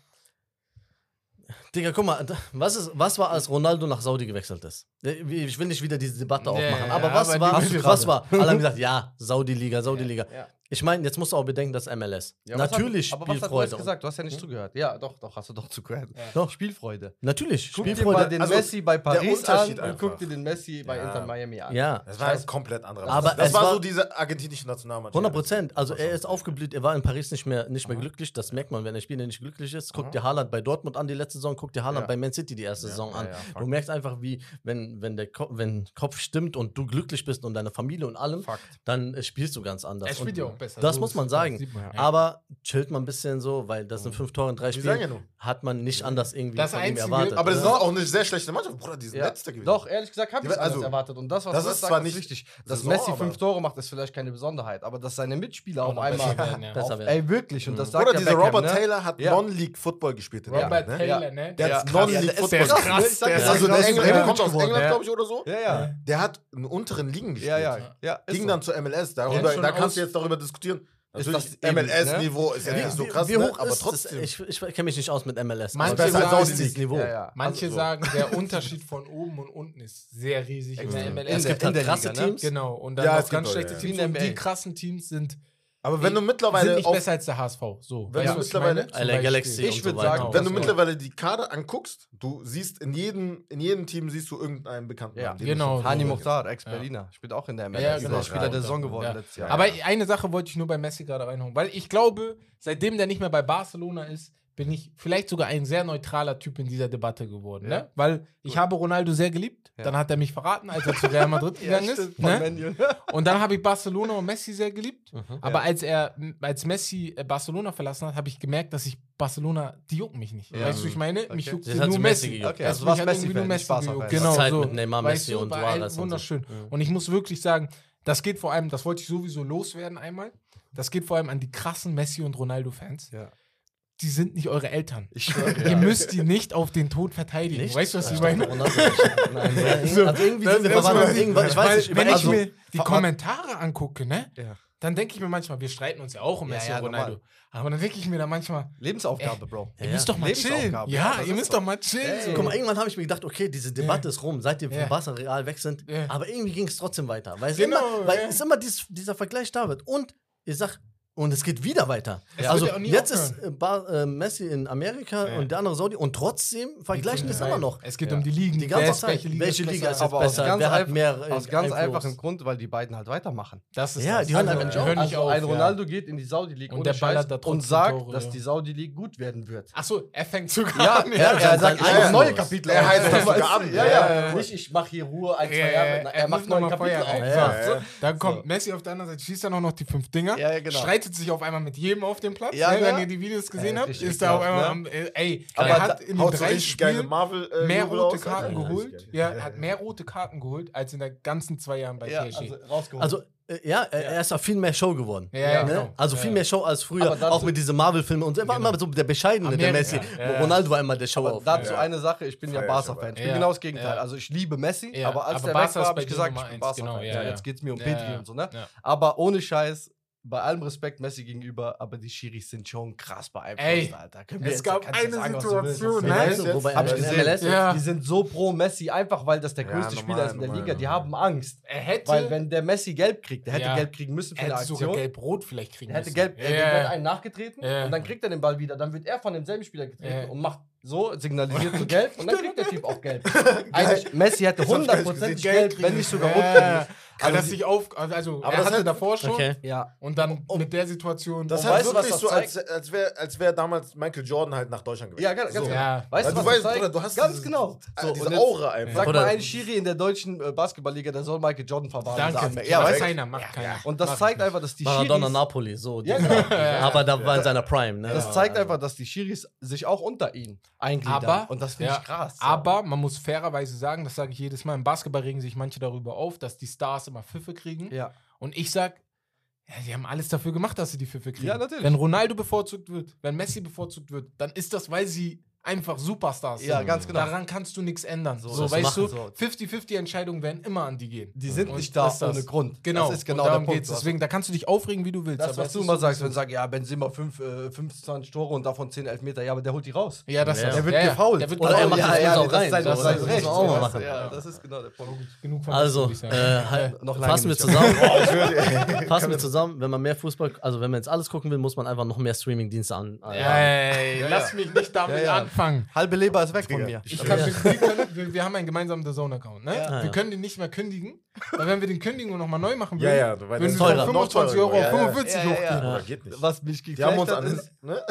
Digga, guck mal, was, ist, was war, als Ronaldo nach Saudi gewechselt ist? Ich will nicht wieder diese Debatte aufmachen, ja, aber was aber war, was war? Alle haben gesagt, ja, Saudi-Liga, Saudi-Liga. Ja, ja. Ich meine, jetzt musst du auch bedenken, dass MLS. Ja, Natürlich hat, aber Spielfreude. Aber was hast du gesagt? Du hast ja nicht hm? zugehört. Ja, doch, doch, hast du doch zugehört. Ja. Doch. Spielfreude. Natürlich, guck Spielfreude. Guck dir den also, Messi bei Paris an einfach. und guck dir den Messi bei ja. Inter Miami an. Ja. Das war ein komplett anderer Aber Das war, so diese argentinische Nationalmannschaft. 100 Prozent. Also er ist aufgeblüht, er war in Paris nicht mehr, nicht mehr Aha. glücklich. Das merkt man, wenn ein Spieler nicht glücklich ist. Guck Aha. dir Haaland bei Dortmund an die letzte Saison, guck dir Haaland bei Man City die erste Saison an. du merkst einfach, wie, wenn, wenn der Ko wenn Kopf stimmt und du glücklich bist und deine Familie und allem, dann äh, spielst du ganz anders. Er spielt ja besser. Das so, muss man sagen. Man ja. Aber chillt man ein bisschen so, weil das sind mhm. fünf Tore in drei Spielen. Ja hat man nicht anders irgendwie das von einzige, ihm erwartet. Aber das ist auch eine sehr schlechte Mannschaft. Bruder, die sind ja. letzter gewesen. Doch, ehrlich gesagt, habe ich also, erwartet. Und das, was das ist sagt, zwar nicht richtig. Dass Saison, Messi fünf Tore macht, ist vielleicht keine Besonderheit. Aber dass seine Mitspieler auf einmal werden, ja. besser werden. Ey, wirklich. Und das mhm. sagt Oder dieser Robert ne? Taylor hat Non-League Football gespielt. Robert ne? Taylor, ne? Der hat Non-League Football gespielt. Also, der ist kommt aus England, glaube ich, oder so. Ja, ja. Der hat in unteren Ligen gespielt. Ja, ja. Ging dann zur MLS. Da kannst du jetzt darüber diskutieren diskutieren. Natürlich, MLS-Niveau ne? ist ja, nicht so krass, wie, wie hoch ne? aber trotzdem. Ich, ich kenne mich nicht aus mit MLS. Manche, also sagen, dieses Niveau. Ja, ja. Also Manche also so. sagen, der Unterschied von oben und unten ist sehr riesig. In der MLS. Es gibt halt krasse Liga, Teams. Genau, und dann ja, auch ganz schlechte Teams. Und die krassen Teams sind aber wenn du mittlerweile. Sind nicht besser als der HSV. So. Wenn ja, du mittlerweile. Meine, Galaxy ich würde so sagen, wenn du mittlerweile die Karte anguckst, du siehst in jedem, in jedem Team siehst du irgendeinen Bekannten. Ja, genau. Hani Mukhtar, Ex-Berliner. Ja. Spielt auch in der MLS. Ja, genau. genau. Spieler der Saison geworden ja. letztes Jahr. Aber eine Sache wollte ich nur bei Messi gerade reinholen, weil ich glaube, seitdem der nicht mehr bei Barcelona ist, bin ich vielleicht sogar ein sehr neutraler Typ in dieser Debatte geworden, ne? ja. ne? Weil ich habe Ronaldo sehr geliebt, ja. dann hat er mich verraten, als er zu Real Madrid gegangen ist. Ne? und dann habe ich Barcelona und Messi sehr geliebt. Mhm. Aber als er, als Messi äh, Barcelona verlassen hat, habe ich gemerkt, dass ich Barcelona, die jucken mich nicht. Ja. Weißt du, ich meine, okay. mich juckt das nur Messi. Gejuckt. Also, also Messi, nur Messi Spaß gejuckt. Genau, Zeit so. mit Neymar, Messi weißt du, und Suarez. Wunderschön. Und, so. und ich muss wirklich sagen, das geht vor allem, das wollte ich sowieso loswerden einmal. Das geht vor allem an die krassen Messi und Ronaldo-Fans. Ja die sind nicht eure Eltern. Ich schwöre, Ihr müsst die nicht auf den Tod verteidigen. Nicht? Weißt du, was ich meine? Also irgendwie sind wir. Ich weiß nicht. Wenn ich also, mir die Kommentare angucke, ne? Ja. Dann denke ich mir manchmal, wir streiten uns ja auch um Messi und Ronaldo. Normal. Aber dann denke ich mir da manchmal. Lebensaufgabe, ey, Bro. Ihr müsst doch mal chillen. Ja, ihr müsst doch mal chillen. So. Guck mal, irgendwann habe ich mir gedacht, okay, diese Debatte ist rum, seitdem wir vom Wasser Real weg sind. Aber irgendwie ging es trotzdem weiter. Weil es genau, immer, weil es immer dieser Vergleich da wird. Und ihr sagt, und es geht wieder weiter. Also ja. Also jetzt ist äh, Bar, äh, Messi in Amerika ja. und der andere Saudi und trotzdem vergleichen es immer noch. Es geht ja. um die Ligen. Die ganze Zeit, welche Liga, welche Liga ist, besser? Liga? Wer hat mehr äh, aus ganz einfachem Grund, weil die beiden halt weitermachen. Das ist ja, das. die hören einfach nicht auf. Ein Ronaldo geht in die Saudi League und, der Scheiß und sagt, Tore, dass die Saudi League gut werden wird. Achso, er fängt sogar an. Er sagt ein neues Kapitel. Er heißt das sogar an. Ja. Nicht ich mache hier Ruhe ein, zwei Jahre. Er macht neue Kapitel auf. Dann kommt Messi auf der anderen Seite, schießt dann auch noch die fünf Dinger. Streitet stürzt sich auf einmal mit jedem auf dem Platz. Ja, ne? Wenn ihr die Videos gesehen habt, ist da auf einmal. Ne? Äh, ey, aber er hat in den drei Spielen Marvel, äh, mehr rote aus, Karten also, geholt. Ja, er hat mehr rote Karten geholt als in den ganzen zwei Jahren bei ja, PSG. Also, also äh, äh, ja, er ist auch viel mehr Show geworden. Ja, ne? genau. Also viel mehr Show als früher. Auch mit diesen Marvel-Filmen und. Er war genau. immer so der Bescheidene, der Messi. Ja. Ronaldo war immer der Show. Aber dazu eine Sache, ich bin ja Barca-Fan. Ich bin genau das Gegenteil. Also ich liebe Messi, aber als aber der Barca weg war, habe ich gesagt, ich bin Barca-Fan. Genau. Jetzt geht es mir um Pedri und so. ne? Aber ohne Scheiß, bei allem Respekt Messi gegenüber, aber die Schiris sind schon krass beeinflusst, Ey, Alter. Können es jetzt- gab eine sagen. Situation, Ja, ne? Wobei Hab ich gesehen. MLS Ja. Die sind so pro Messi, einfach weil das der Ja, größte normal, Spieler ist in der normal, Liga. Die normal. haben Angst. Er hätte, Weil wenn der Messi gelb kriegt, der hätte Ja. gelb kriegen müssen für eine hätte sogar Aktion. gelb-rot vielleicht kriegen Der hätte müssen. gelb, Ja, er ja, wird ja. einen nachgetreten Ja. und dann kriegt er den Ball wieder. Dann wird er von demselben Spieler getreten Ja. und macht so, signalisiert zu gelb und dann kriegt der Typ auch gelb. Eigentlich, Messi hätte Das hab ich gar nicht 100% gesehen. gelb, wenn nicht sogar rot Weil Also das sich auf, also Aber er das hatte hat- davor schon Okay. Ja. und dann mit der Situation. Das ist halt wirklich das so, als, als wäre als wär damals Michael Jordan halt nach Deutschland gewesen. Ja, ganz, ganz so. genau. Ja. Weißt Weil du, was weißt? Bruder, du hast Ganz dieses- genau. So, diese Aura einfach. Sag mal, ein Schiri in der deutschen äh, Basketballliga, der soll Michael Jordan verwarnen. Danke. Ja, weiß weißt du? keiner, macht keiner. Und das zeigt nicht. einfach, dass die Maradona Schiris, Napoli, so. Genau. Aber da war in seiner Prime, ne? das zeigt einfach, dass die Schiris sich auch unter ihn eingliedern. Aber, und das finde ja, ich krass. aber man muss fairerweise sagen, das sage ich jedes Mal, im Basketball regen sich manche darüber auf, dass die Stars immer Pfiffe kriegen. ja. Und ich sag, ja, die haben alles dafür gemacht, dass sie die Pfiffe kriegen. Ja, natürlich. Wenn Ronaldo bevorzugt wird, wenn Messi bevorzugt wird, dann ist das, weil sie einfach Superstars Ja, sind. ganz genau. Daran kannst du nichts ändern. So, So, das weißt du, machen so. 50-50 Entscheidungen werden immer an die gehen. Die sind Und nicht da das ist das. ohne Grund. Genau, Das ist genau der darum Punkt. geht's. Deswegen, da kannst du dich aufregen, wie du willst. das, aber was du immer so, sagst, wenn es sagst, ja, Benzema 5, äh, 25 Tore und davon 10 Elfmeter, ja, aber der holt die raus. Ja, das Ja. ist Der wird ja, ja. gefoult. Der wird Oder er macht ja, das ja, auch das rein. das ist das sein muss Recht. man auch mal Ja, machen. Ja, das ist genau der Punkt. Genug von Also, äh, halt, Noch lange fassen wir zusammen. Fassen wir zusammen, wenn man mehr Fußball, also wenn man jetzt alles gucken will, muss man einfach noch mehr Streaming-Dienste an. an Ey, Ja, lass ja. mich nicht damit Ja, ja. Anfangen. Halbe Leber ist weg von mir. Ich kann, wir, wir, können, wir, wir haben einen gemeinsamen The Zone-Account, ne? Ja. Wir können den nicht mehr kündigen, weil wenn wir den kündigen und nochmal neu machen ja, würden, ja, weißt, würden wir teurer. von noch 25 teurer Euro auf geworden. 45 Ja, ja, ja. hochgehen. Ja, geht nicht. Was mich Die haben uns geflasht hat, an. ist, Ne?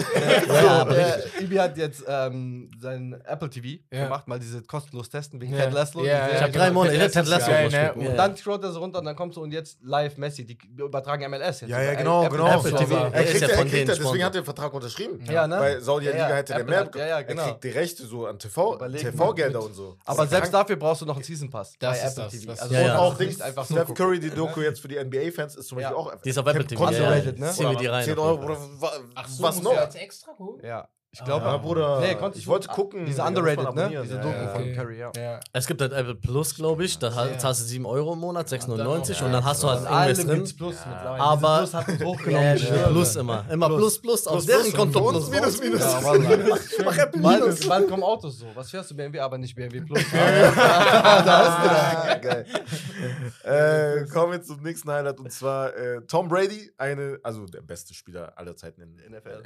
Ja, aber äh, Ibi hat jetzt ähm, sein Apple TV Ja. gemacht, mal diese kostenlos testen wegen Ja. Ted Lasso. Ja, ja, Ich habe drei genau. Monate, ich Ted hätte Ted Lasso muss ne? Und Ja. dann scrollt er so runter und dann kommst du und jetzt live Messi. Die übertragen MLS jetzt. Ja, ja, über genau, Apple genau. Apple TV. Er kriegt, ja er von denen deswegen hat er den Vertrag unterschrieben. Ja, ne? Weil Saudi-Liga Ja, ja, hätte der mehr hat- ja, ja, genau. Er kriegt die Rechte so an. TV-Gelder und so. Aber selbst dafür brauchst du noch einen Season Pass Das bei ist Apple das, TV. Ja, auch Dings, einfach so Steph gucken. Curry, die Doku jetzt für die NBA-Fans ist zum Beispiel Ja. auch Die ist auf Apple TV. Ja. ne? Ziehen wir die rein. 10 Euro, Bruder, wa- was noch? extra gut? Ja, ich glaube. Ja, Bruder. Nee, ich du- wollte gucken. Diese Underrated, ne? Diese ja, Doku ja. von. Curry, ja. Ja. Es gibt halt Apple Plus, glaube ich. Da Ja. zahlst du 7 Euro im Monat, 6,99 Ja, und dann hast du halt allem drin. Plus mittlerweile. Aber- Diese Plus hat uns hochgenommen. ich. Plus immer. Immer Plus, Plus. Auf Plus, deren Plus. Konto Plus. minus, minus. Mach Apple Bald, Minus. bald kommen Autos so. Was fährst du BMW, aber nicht BMW Plus? Ah, geil. äh, kommen wir zum nächsten Highlight und zwar äh, Tom Brady, eine, also der beste Spieler aller Zeiten in NFL.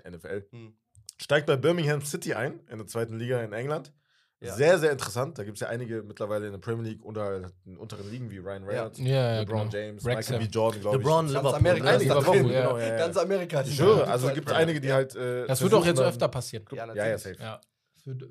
Steigt bei Birmingham City ein, in der zweiten Liga in England. Ja. Sehr, sehr interessant. Da gibt es ja einige mittlerweile in der Premier League unter den unteren Ligen wie Ryan Reynolds, Ja, ja, LeBron genau. James, Wrexham. Michael B. Jordan, glaube ich. LeBron, Ganz Liverpool. Amerika ne? Liverpool, drin. ja. Genau, ja, ja. Ganz Amerika Ich schwöre, also gibt es einige, die halt. Äh, Das wird auch jetzt öfter passieren. Ja, Ja, safe. Ja.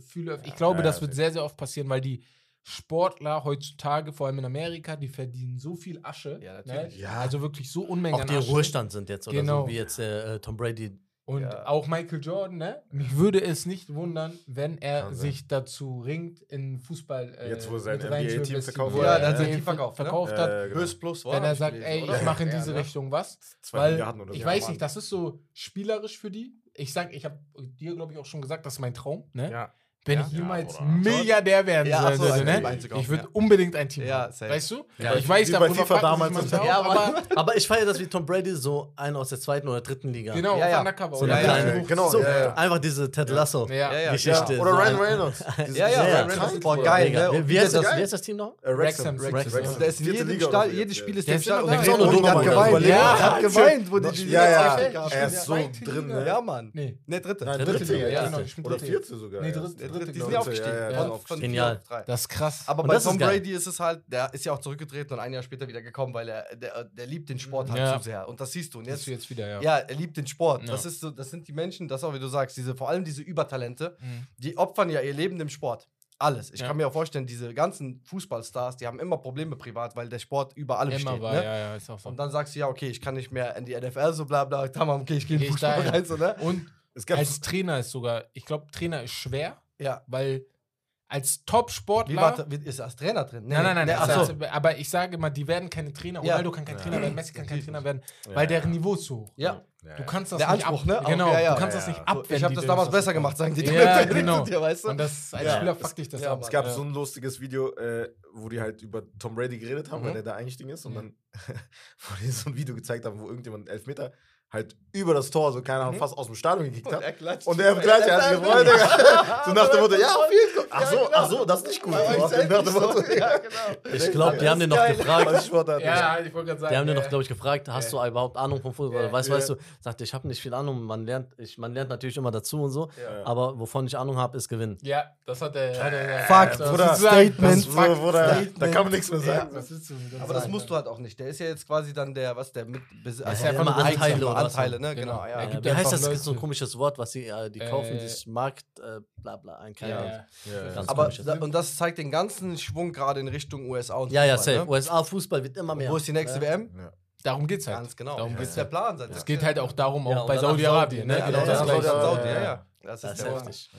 Für, ich glaube, Ja, das wird safe. sehr, sehr oft passieren, weil die Sportler heutzutage, vor allem in Amerika, die verdienen so viel Asche. Ja, natürlich. Ne? Ja. Also wirklich so Unmengen Auch an die im Asche. Ruhestand sind jetzt oder Genau. so, wie jetzt äh, Tom Brady. Und Ja. auch Michael Jordan, ne? Mich würde es nicht wundern, wenn er Kann sein. sich dazu ringt, in Fußball. Äh, Jetzt, wo sein NBA-Team verkauft wurde. Ja, hat sein Team verkauft, ne? verkauft hat. Äh, genau. Plus war wenn er sagt, ey, oder? ich mache in Ja, diese ne? Richtung was. Zwei Weil Milliarden oder so. ich weiß Mann. nicht, das ist so spielerisch für die. Ich sag, ich habe dir, glaube ich, auch schon gesagt, das ist mein Traum. Ne? Ja. Wenn Ja. ich jemals oder- Milliardär werden Ja, ach so, sollte, ein ne? Ich würde ja. unbedingt ein Team Ja, haben. Weißt du? Ja, ich weiß, darüber FIFA damals Ja, aber Aber ich feiere das wie Tom Brady, so einen aus der zweiten oder dritten Liga. genau, Ja, ja. Undercover. So eine Ja, kleine. ja, genau, So, ja, ja. Einfach diese Ted Lasso. Ja, Ja, ja. Geschichte. Oder Ryan Reynolds. Ja, ja, Ja, Ryan Reynolds. Boah, geil, ne? Wie, heißt das, geil. wie heißt das Team noch? Wrexham, der ist in jedem Liga Stall, jedes Spiel ja. ist ist Stall. Und der hat geweint, nochmal hat geweint, Ja, hat geweint, wo die Ja, ja, er ist so drin, ne? Ja, Mann. Nee. Ne, dritte. Nein, Dritte Liga, ja, ja. genau, ich Oder vierte sogar. Nee, ja. dritte, dritte, die sind aufgestiegen. Ja, ja. Von- Genial. auf drei. Das ist krass. Aber Und bei ist Tom. Brady ist es halt, der ist ja auch zurückgetreten und ein Jahr später wieder gekommen, weil er, der, der liebt den Sport halt Ja. zu sehr. Und das siehst du. Und Jetzt, jetzt, jetzt wieder, ja. ja, er liebt den Sport. Ja. Das, ist so, das sind die Menschen, das auch, wie du sagst, diese, vor allem diese Übertalente, Mhm. die opfern ja ihr Leben dem Sport. Alles. Ich Ja. kann mir auch vorstellen, diese ganzen Fußballstars, die haben immer Probleme privat, weil der Sport über allem Immer steht. war, ne? ja, ja, ist auch so. Und dann sagst du, ja, okay, ich kann nicht mehr in die NFL, so bla bla, okay, ich gehe in den Fußball rein, so, ne? Und Es gab als Trainer ist sogar, ich glaube, Trainer ist schwer, ja. Weil als Top-Sportler. Ist er als Trainer drin? Nee, nein, nein, nein. Nee, also, aber ich sage mal, die werden keine Trainer. Ja. Ronaldo kann kein ja. Trainer werden, Messi kann kein Trainer werden, weil deren Niveau ist zu hoch. Ja. Du kannst das Der nicht Anspruch, ab, ne? Genau, ja. du kannst das nicht abwenden. Ich habe das damals besser gemacht, sagen die. Ja, genau. Dir, weißt du? Und das, als Spieler fuck dich das ja, ab. Es gab so ein lustiges Video, äh, wo die halt über Tom Brady geredet haben, mhm. weil der da eingestiegen ist. Und dann, wo die so ein Video gezeigt haben, wo irgendjemand einen Elfmeter halt über das Tor, so keiner mhm. fast aus dem Stadion gekickt hat. Und er klatscht. Und er klatscht, er hat sich. So nach dem Motto, ja, auf jeden Fall. Ach so, ach so, das ist nicht gut. Ja, ich, so. ja, genau. ich glaube, die haben den noch gefragt. Halt ja, ich wollte gerade sagen. Die haben den noch, glaube ich, gefragt, hast du überhaupt Ahnung vom Fußball? Weißt, weißt du, sagte, ich habe nicht viel Ahnung. Man lernt, ich, man lernt natürlich immer dazu und so. Aber wovon ich Ahnung habe, ist Gewinn. Ja, das hat der. Fakt, oder? Statement. Da kann man nichts mehr sagen. Aber das musst du halt auch nicht. Der ist ja jetzt quasi dann der, was der mit. Das ist ja einfach Anteile, ne? Genau. genau. ja. ja wie heißt das? Leute. so ein komisches Wort, was sie, äh, die äh, kaufen äh, sich Markt, äh, bla bla ein. Keine ja. ja. Aber da, und das zeigt den ganzen Schwung gerade in Richtung USA und Ja, ja, safe. Ne? USA Fußball wird immer mehr. Wo ist die nächste WM? Darum geht es halt. Ganz genau. Darum ja. geht's der halt. Plan. Seit es geht halt auch darum, auch bei Saudi-Arabien. Saudi, ne? ne? Genau, das Saudi, ja, ja. Das ist heftig.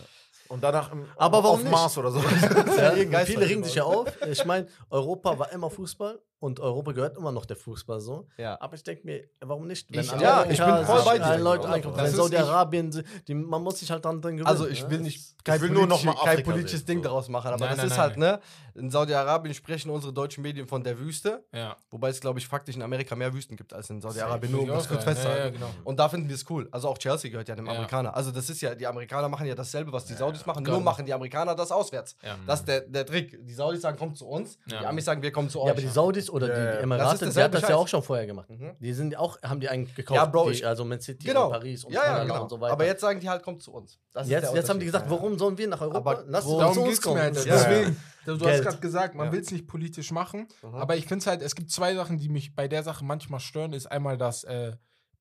Und danach ähm, aber warum auf nicht? Mars oder so. ja, viele regen sich ja auf. Ich meine, Europa war immer Fußball und Europa gehört immer noch der Fußball so. Ja. Aber ich denke mir, warum nicht? Wenn ich, ja, ich bin voll bei dir. Leute einkaufen, Saudi-Arabien, man muss sich halt dran gewöhnen. Also ich ne? will nicht, kein, will nur noch mal kein politisches sehen, Ding so. daraus machen, aber nein, das nein, ist nein, halt, ne? In Saudi-Arabien sprechen unsere deutschen Medien von der Wüste, ja. wobei es, glaube ich, faktisch in Amerika mehr Wüsten gibt als in Saudi-Arabien, nur um das kurz festzuhalten. Ja, genau. Und da finden wir es cool. Also auch Chelsea gehört ja dem Amerikaner. Also das ist ja, die Amerikaner machen ja dasselbe, was die Saudis machen, nur machen die Amerikaner das auswärts. Das ist der Trick. Die Saudis sagen, komm zu uns, die Amis sagen, wir kommen zu euch. Ja, aber die Saudis oder ja, die Emirate, die hat das ja auch schon vorher gemacht. Mhm. Die sind auch, haben die eigentlich gekauft. Ja, Bro, die, also Man City genau. und Paris und, ja, genau. und so weiter. Aber jetzt sagen die halt, kommt zu uns. Das jetzt, jetzt haben die gesagt, warum sollen wir nach Europa? Aber Lass uns zu uns kommen. Halt. Deswegen, du hast gerade gesagt, man will es nicht politisch machen. Mhm. Aber ich finde es halt, es gibt zwei Sachen, die mich bei der Sache manchmal stören. Ist einmal das äh,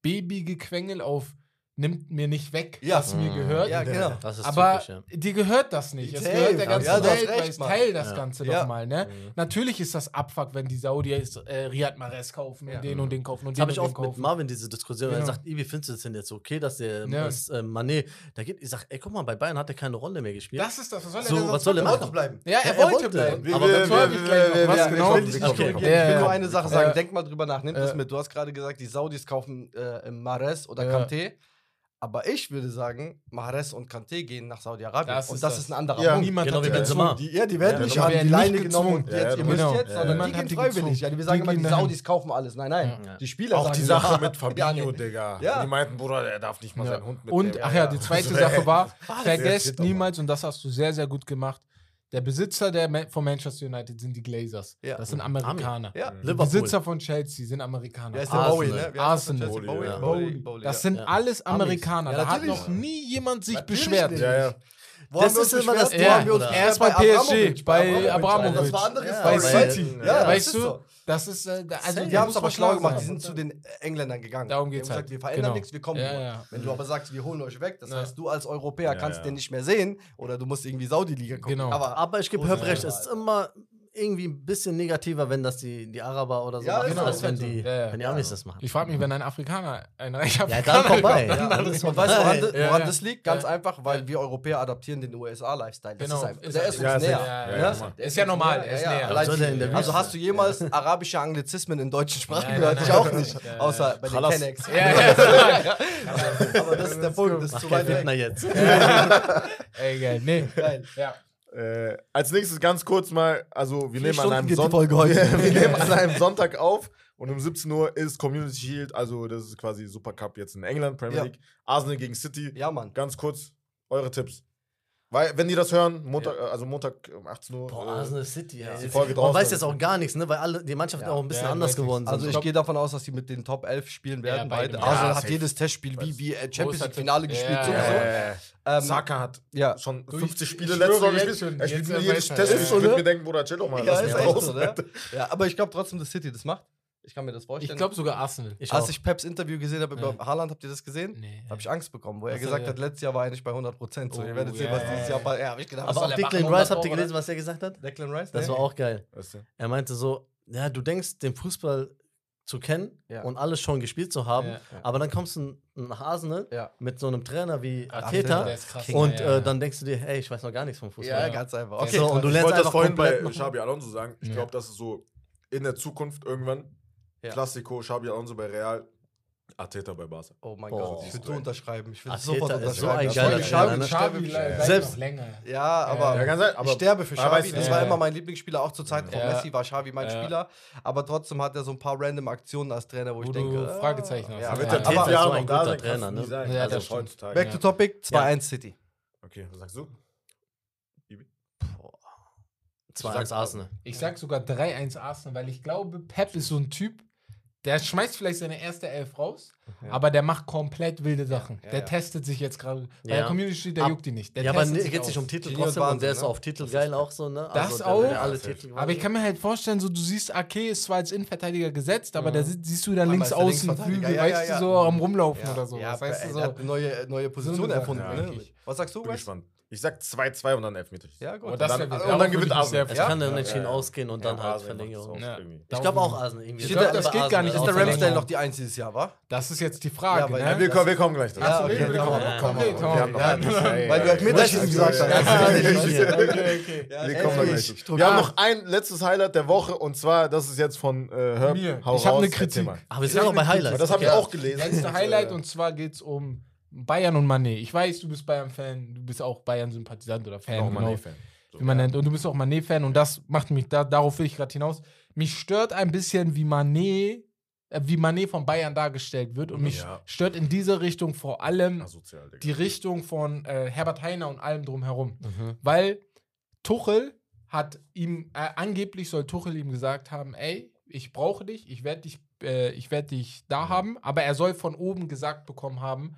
Babygequengel auf nimmt mir nicht weg, ja. was mir mhm. gehört. Ja, genau. Aber typisch, ja. dir gehört das nicht. Es gehört der ganzen ja, Welt, weil ich teile das Ganze doch mal. Ne? Mhm. Natürlich ist das Abfuck, wenn die Saudis äh, Riyad Mahrez kaufen und den und den kaufen und das den ich auch mit Marvin diese Diskussion. Genau. Er sagt, wie findest du das denn jetzt okay, dass der dass, äh, Mané da geht? Ich sage, ey, guck mal, bei Bayern hat er keine Rolle mehr gespielt. Das ist das. Was soll er so, er, was soll er machen? bleiben. Ja, er, wollte bleiben. Aber wir. Genau? Ich will nur eine Sache sagen. Denk mal drüber nach. Nimm das mit. Du hast gerade gesagt, die Saudis kaufen äh, Mahrez oder Kanté. Aber ich würde sagen, Mahrez und Kanté gehen nach Saudi-Arabien. Und das, das, ist ein anderer ja, Punkt. Niemand genau, hat die Benzema. Die, ja, die werden ja, nicht an die Leine genommen und jetzt, ja, ihr müsst genau. jetzt, sondern äh, die gehen freiwillig. Ja, die, wir sagen immer, die Saudis kaufen alles. Nein, nein, die Spieler Auch die Sache mit Fabinho, Digga. Die meinten, Bruder, der darf nicht mal seinen Hund mitnehmen. Und, ach ja, die zweite Sache war, ah, vergesst niemals, und das hast du sehr, sehr gut gemacht, der Besitzer der Ma von Manchester United sind die Glazers. Ja. Das sind mhm. Amerikaner. Ja. Mhm. Besitzer von Chelsea sind Amerikaner. Ja, ist der Arsenal. Bowie, ne? Arsenal. Bowie, Bowie, ja. Bowie, Bowie, das sind alles Amerikaner. da hat noch nie jemand sich natürlich beschwert. Ja, ja. Wo das ist immer das Thema. Erst bei PSG, bei Abramovic. Das war anderes. Bei City. Weißt du? Das ist, äh, also die haben es aber schlau gemacht, die sind zu den Engländern gegangen. Darum geht es halt. Gesagt, wir verändern genau. nichts, wir kommen ja, ja. Wenn du aber sagst, wir holen euch weg, das ja. heißt, du als Europäer kannst den nicht mehr sehen oder du musst irgendwie Saudi-Liga gucken. Genau. Aber, aber ich gebe Hörbrech, es ist immer irgendwie ein bisschen negativer, wenn das die, die Araber oder so ja, machen, genau, als wenn die, ja, ja. wenn die Amis das machen. Ich frage mich, wenn ein Afrikaner, ein reicher Afrikaner. Ja, dann vorbei. Kommt, dann dann vorbei. Weißt du, woran, das, woran das liegt? Ganz einfach, weil wir Europäer adaptieren den USA-Lifestyle. Genau. Der ist uns näher. Ist ja normal. Er ist näher. Also, also hast du jemals arabische Anglizismen in deutschen Sprachen gehört? Ich auch nicht. Außer bei den Kennex. Aber das ist der Punkt. Das ist zu weit weg. jetzt. Ey, geil. Nee. Geil. Ja. Äh, als nächstes ganz kurz mal, also wir, nehmen an, einem Sonntag, wir nehmen an einem Sonntag auf und um 17 Uhr ist Community Shield, also das ist quasi Supercup jetzt in England, Premier League. Arsenal gegen City. Ja, Mann. Ganz kurz, eure Tipps. Weil, wenn die das hören, Montag, ja. also Montag um 18 Uhr. Boah, äh, Arsenal City, ja. Die Folge draußen. Man weiß jetzt auch gar nichts, ne? Weil alle, die Mannschaften ja. auch ein bisschen ja, anders geworden sind. Also ich gehe davon aus, dass die mit den Top 11 spielen werden. beide. Arsenal hat jedes Testspiel wie, wie äh, Champions League-Finale gespielt sowieso. Ähm, Saka hat ja. schon 50 Spiele letztes Jahr gespielt. Er spielt jedes Testspiel. Ich würde mir denken, Bruder, chill doch mal. Ja, ist echt so. Ja, aber ich glaube trotzdem, dass City das macht. Ich kann mir das vorstellen. Ich glaube sogar Arsenal. Ich Als auch. ich Peps Interview gesehen habe über ja. Haaland, habt ihr das gesehen? Nee. Habe ich Angst bekommen, wo das er gesagt hat, letztes Jahr war er nicht bei 100 Prozent. So, ihr oh, werdet yeah. sehen, was dieses Jahr war. Ja, hab ich gedacht, Aber auch Declan Rice, habt ihr gelesen, was er gesagt hat? Declan Rice? Das war auch geil. Er meinte so, ja, du denkst, den Fußball zu kennen ja. und alles schon gespielt zu haben, ja, ja. aber dann kommst du nach Arsenal mit so einem Trainer wie Arteta krass, und äh, dann denkst du dir, hey, ich weiß noch gar nichts vom Fußball. Ja, ganz einfach. Okay. So, und du ich lernst wollte das vorhin bei Xabi Alonso sagen. Ich glaube, dass es so in der Zukunft irgendwann ja. Klassiko, Xabi Alonso bei Real, Arteta bei Barca. Oh mein Boah. Gott, ich würde so unterschreiben. Ich würde sofort ist so unterschreiben. ein geiler Xavi Xavi. bleibt Selbst- länger. Ja, aber Ja, sein, aber ich sterbe für Xavi. Das war immer mein Lieblingsspieler, auch zur Zeit von Ja. Messi war Xavi mein Ja. Spieler. Aber trotzdem hat er so ein paar random Aktionen als Trainer, wo, Wo ich denke. ah, Fragezeichen. Ja, wird der Arteta fünf ist Jahre so ein guter Trainer, ne? Ja, Also das stimmt. Back to topic, 2-1 City. Okay, was sagst du? 2-1 sag- Arsenal. Ich sag sogar 3-1 Arsenal, weil ich glaube, Pep ist so ein Typ, der schmeißt vielleicht seine erste Elf raus, aber der macht komplett wilde Sachen. Ja, der ja. testet sich jetzt gerade. Bei Ja. der Community steht, der Ab- juckt ihn nicht. Der ja, aber testet ne, sich geht sich um Titel trotzdem und der Wahnsinn, ist ne? auf Titel geil auch so, ne? Das der auch. alle Ja, Titel Aber ich kann mir halt vorstellen, so du siehst, Ake ist zwar als Innenverteidiger gesetzt, aber Mhm. da sie- siehst du da Einmal links der außen. Flügel, Ja, ja, weißt ja. du, so am Rumlaufen Ja, oder so. Ja, weißt du, er so. hat eine neue, neue Position erfunden. Ne? Was sagst du, Bin gespannt. Ich sag 2-2 und dann Elfmeter. Ja, gut. Oh, das dann- und dann gewinnt sehr Es Ja? kann dann Ja, entschieden ja. ausgehen und dann Ja, halt Verlängerung. auch Ja. Ich glaube auch Arsenal irgendwie. Ich glaub, glaube, das geht gar nicht. Ist der Ramsdale noch die 1 dieses Jahr, wa? Das ist jetzt die Frage, Ja, ne? Ja, wir, kommen, wir kommen gleich dazu. Ja, okay, wir- wir komm, kommen-. Wir Ja. Ja, ja, Weil du ja. Elfmeterschießen gesagt hast. Okay, okay. Wir kommen gleich. Wir haben noch ein letztes Highlight der Woche und zwar, das ist jetzt von äh, Herb. Ich hab raus, eine Kritik. mal. Aber wir sind noch bei Highlights. Das habe ich Ja. auch gelesen. Letzte Highlight und zwar geht es um Bayern und Mané. Ich weiß, du bist Bayern-Fan, du bist auch Bayern-Sympathisant oder Fan, noch genau, Mané-Fan. So. wie man nennt. Und du bist auch Mané-Fan und das macht mich, da, darauf will ich gerade hinaus. Mich stört ein bisschen, wie Mané, äh, wie Mané von Bayern dargestellt wird und mich Ja. stört in diese Richtung vor allem Asozial, die Richtung von äh, Herbert Heiner und allem drumherum. Mhm. Weil Tuchel hat ihm, äh, angeblich soll Tuchel ihm gesagt haben, ey, ich brauche dich, ich werde dich, äh, ich werde dich da haben, aber er soll von oben gesagt bekommen haben,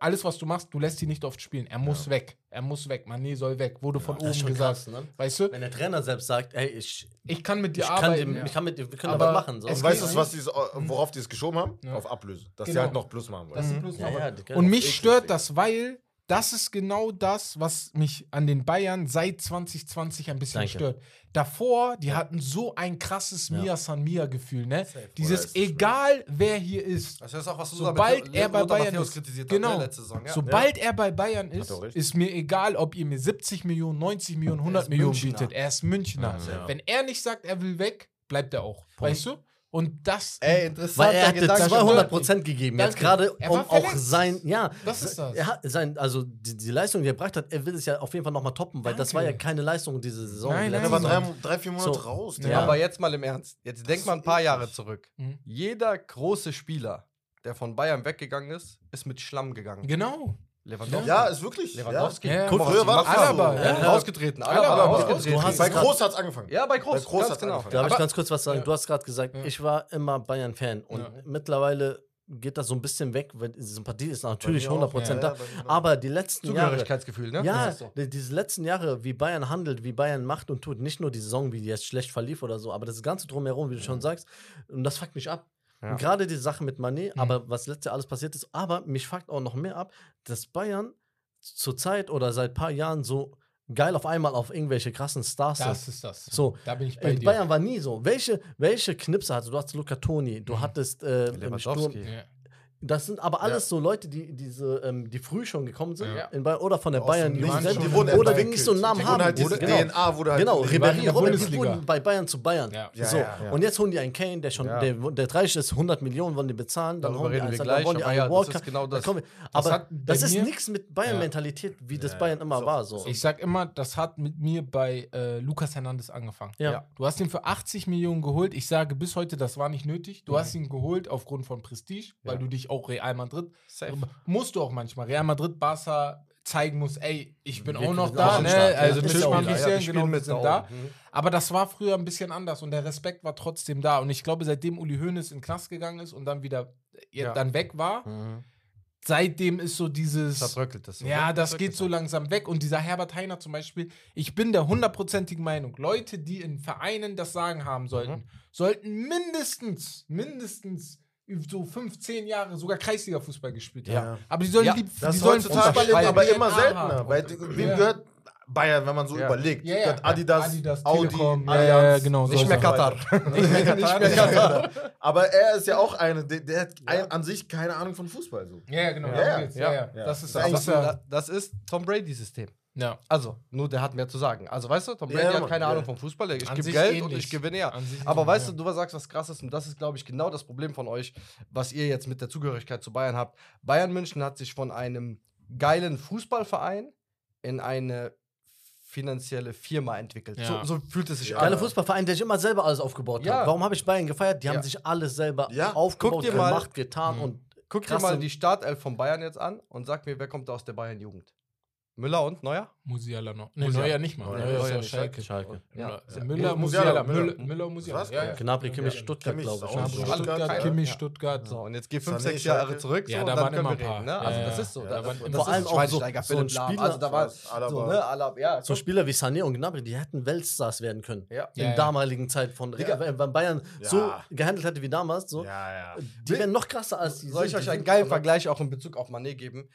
alles, was du machst, du lässt ihn nicht oft spielen. Er muss weg. Er muss weg. Mané soll weg. Wurde von Das ist oben schon gesagt. krass, ne? Weißt du, Wenn der Trainer selbst sagt, ey, ich, ich kann mit dir ich, kann, arbeiten. dem, ich kann mit dir, wir können Aber aber machen. So. Und weißt du, was die, worauf die es geschoben haben? Ja. Auf Ablöse. Dass sie Genau. halt noch Plus machen wollen. Das ist Mhm. ja, ja, die können Und mich stört das, weil das ist genau das, was mich an den Bayern seit 2020 ein bisschen Danke. stört. Davor, die hatten so ein krasses Ja. Mia San Mia Gefühl, ne? Oder Dieses egal wer hier ist, Das ist auch, was du Sobald er bei Bayern Matthäus ist, kritisiert genau. hat, ne, Saison. Ja. sobald er bei Bayern ist, ist mir egal, ob ihr mir 70 Millionen, 90 Millionen, 100 ist Millionen Münchner. bietet. Er ist Münchner. Ja. Wenn er nicht sagt, er will weg, bleibt er auch. Weißt du? Und das Ey, interessant. Weil er hatte Gedanke 200 Prozent gegeben. Jetzt Danke. gerade, Er um auch sein, ja. Das ist das. Er hat sein, also die, die Leistung, die er gebracht hat, er will es ja auf jeden Fall nochmal toppen, weil das war ja Danke. keine Leistung diese Saison. Nein, die nein. Er war drei, drei vier Monate So. raus. Ja. Digga. Aber jetzt mal im Ernst. Jetzt denk mal ein paar Jahre zurück. Mhm. Jeder große Spieler, der von Bayern weggegangen ist, ist mit Schlamm gegangen. Genau. Lewandowski. Ja, ist wirklich. Lewandowski. Ja. Ja. Was Früher war das. Alaba, Ja. ja. Rausgetreten. Alaba, Alaba, rausgetreten. rausgetreten. Bei Groß hat es angefangen. Ja, bei Groß. Bei Groß hat's genau. angefangen. Darf ich ganz kurz was sagen? Ja. Du hast gerade gesagt, Ja. ich war immer Bayern-Fan und Ja. mittlerweile geht das so ein bisschen weg, weil die Sympathie ist natürlich mir auch. 100% Ja, da. ja, aber die letzten Jahre, Zugehörigkeitsgefühl, ne? ja, so. die- diese letzten Jahre, wie Bayern handelt, wie Bayern macht und tut, nicht nur die Saison, wie die jetzt schlecht verlief oder so, aber das ganze drumherum, wie du schon sagst, und das fuckt mich ab. Ja. Gerade die Sache mit Mané, Mhm. aber was letztes Jahr alles passiert ist, aber mich fuckt auch noch mehr ab, dass Bayern zurzeit oder seit ein paar Jahren so geil auf einmal auf irgendwelche krassen Stars sind. Das ist das. So, Da bin ich bei Äh, dir. Bayern war nie so. Welche, welche Knipse hattest du? Du hattest Luca Toni, du Mhm. hattest äh, Sturm. Lewandowski. Ja. Das sind aber alles so Leute, die diese, ähm, die früh schon gekommen sind Ja. in Bayern oder von der Aus Bayern. Jugend Die selbst, wurden oder die nicht so einen Namen Die haben. halt diese genau, DNA wurde halt genau die Ribéry, Robben, die wurden bei Bayern zu Bayern. Ja. Ja, so. ja, ja. Und jetzt holen die einen Kane, der schon, Ja. der, der reich ist, 100 Millionen wollen die bezahlen, dann Darüber holen die reden wir einen, gleich, dann wollen die aber einen ja, das Walker. ist genau das. Aber das ist nichts mit Bayern-Mentalität, wie das Ja, Bayern immer so, war. So. Ich sag immer, das hat mit mir bei äh, Lukas Hernandez angefangen. ja. Ja. Du hast ihn für 80 Millionen geholt. Ich sage bis heute, das war nicht nötig. Du hast ihn geholt aufgrund von Prestige, weil Ja. du dich auch Real Madrid, Safe. musst du auch manchmal, Real Madrid, Barca zeigen musst, ey, ich bin Wir auch noch da, auch ne? Start. Ja, Also auch mal ein bisschen, Ja, genau, wir mit sind da. Mhm. Aber das war früher ein bisschen anders und der Respekt war trotzdem da. Und ich glaube, seitdem Uli Hoeneß in den Knast gegangen ist und dann wieder Ja. dann weg war, Mhm. seitdem ist so dieses. Zerbröckelt das. so, Ja, ne? das geht so langsam weg. Und dieser Herbert Heiner zum Beispiel, ich bin der hundertprozentigen Meinung, Leute, die in Vereinen das Sagen haben sollten, sollten mindestens, mindestens so fünf, zehn Jahre sogar Kreisliga-Fußball gespielt haben. Ja. Aber die sollen ja, lieb, die sollen Fußball in, aber immer seltener. Weil wem ja. gehört Bayern, wenn man so ja. überlegt? Ja, ja. Adidas, Adidas, Audi, Telekom, Allianz, genau, nicht, so mehr Katar. nicht mehr Katar. nicht mehr Katar. aber er ist ja auch einer, der, der hat ein, an sich keine Ahnung von Fußball. So. Ja, genau. Ja, ja. Das, ist das, das ist Tom Brady-System. Ja. Also, nur der hat mehr zu sagen. Also, weißt du, Tom Brady ja, hat keine ja. Ahnung vom Fußball. Ich gebe Geld ähnlich. und ich gewinne ja. Aber weißt du, du sagst was Krasses und das ist, glaube ich, genau das Problem von euch, was ihr jetzt mit der Zugehörigkeit zu Bayern habt. Bayern München hat sich von einem geilen Fußballverein in eine finanzielle Firma entwickelt. Ja. So, so, fühlt es sich ja. an. Geiler Fußballverein, der sich immer selber alles aufgebaut ja. hat. Warum habe ich Bayern gefeiert? Die haben sich alles selber aufgebaut, gemacht, getan mhm. und Guck dir mal die Startelf von Bayern jetzt an und sag mir, wer kommt da aus der Bayern-Jugend? Müller und Neuer? Musiala noch. Nee, Musiala. Neuer nicht mal. Neuer, Neuer ist ja Schalke. Schalke. Ja. Ja. Müller, Musiala. Müller, Müller, mhm. Musiala. Ja, ja. Gnabry, Kimmich, Stuttgart, glaube ich. Gnabry, Stuttgart, Kimmich, Stuttgart. So, und jetzt geh fünf, sechs Jahre zurück. Ja, da waren immer ein paar. Ne? Also, das ist so. Vor allem auch so ein Spieler. Also so ne, Spieler wie Sané und Gnabry, die hätten Weltstars werden können. In damaligen Zeit von äh, Wenn Bayern so gehandelt hätte wie damals. Die wären noch krasser als die. Soll ich euch einen geilen Vergleich auch in Bezug auf Mané geben?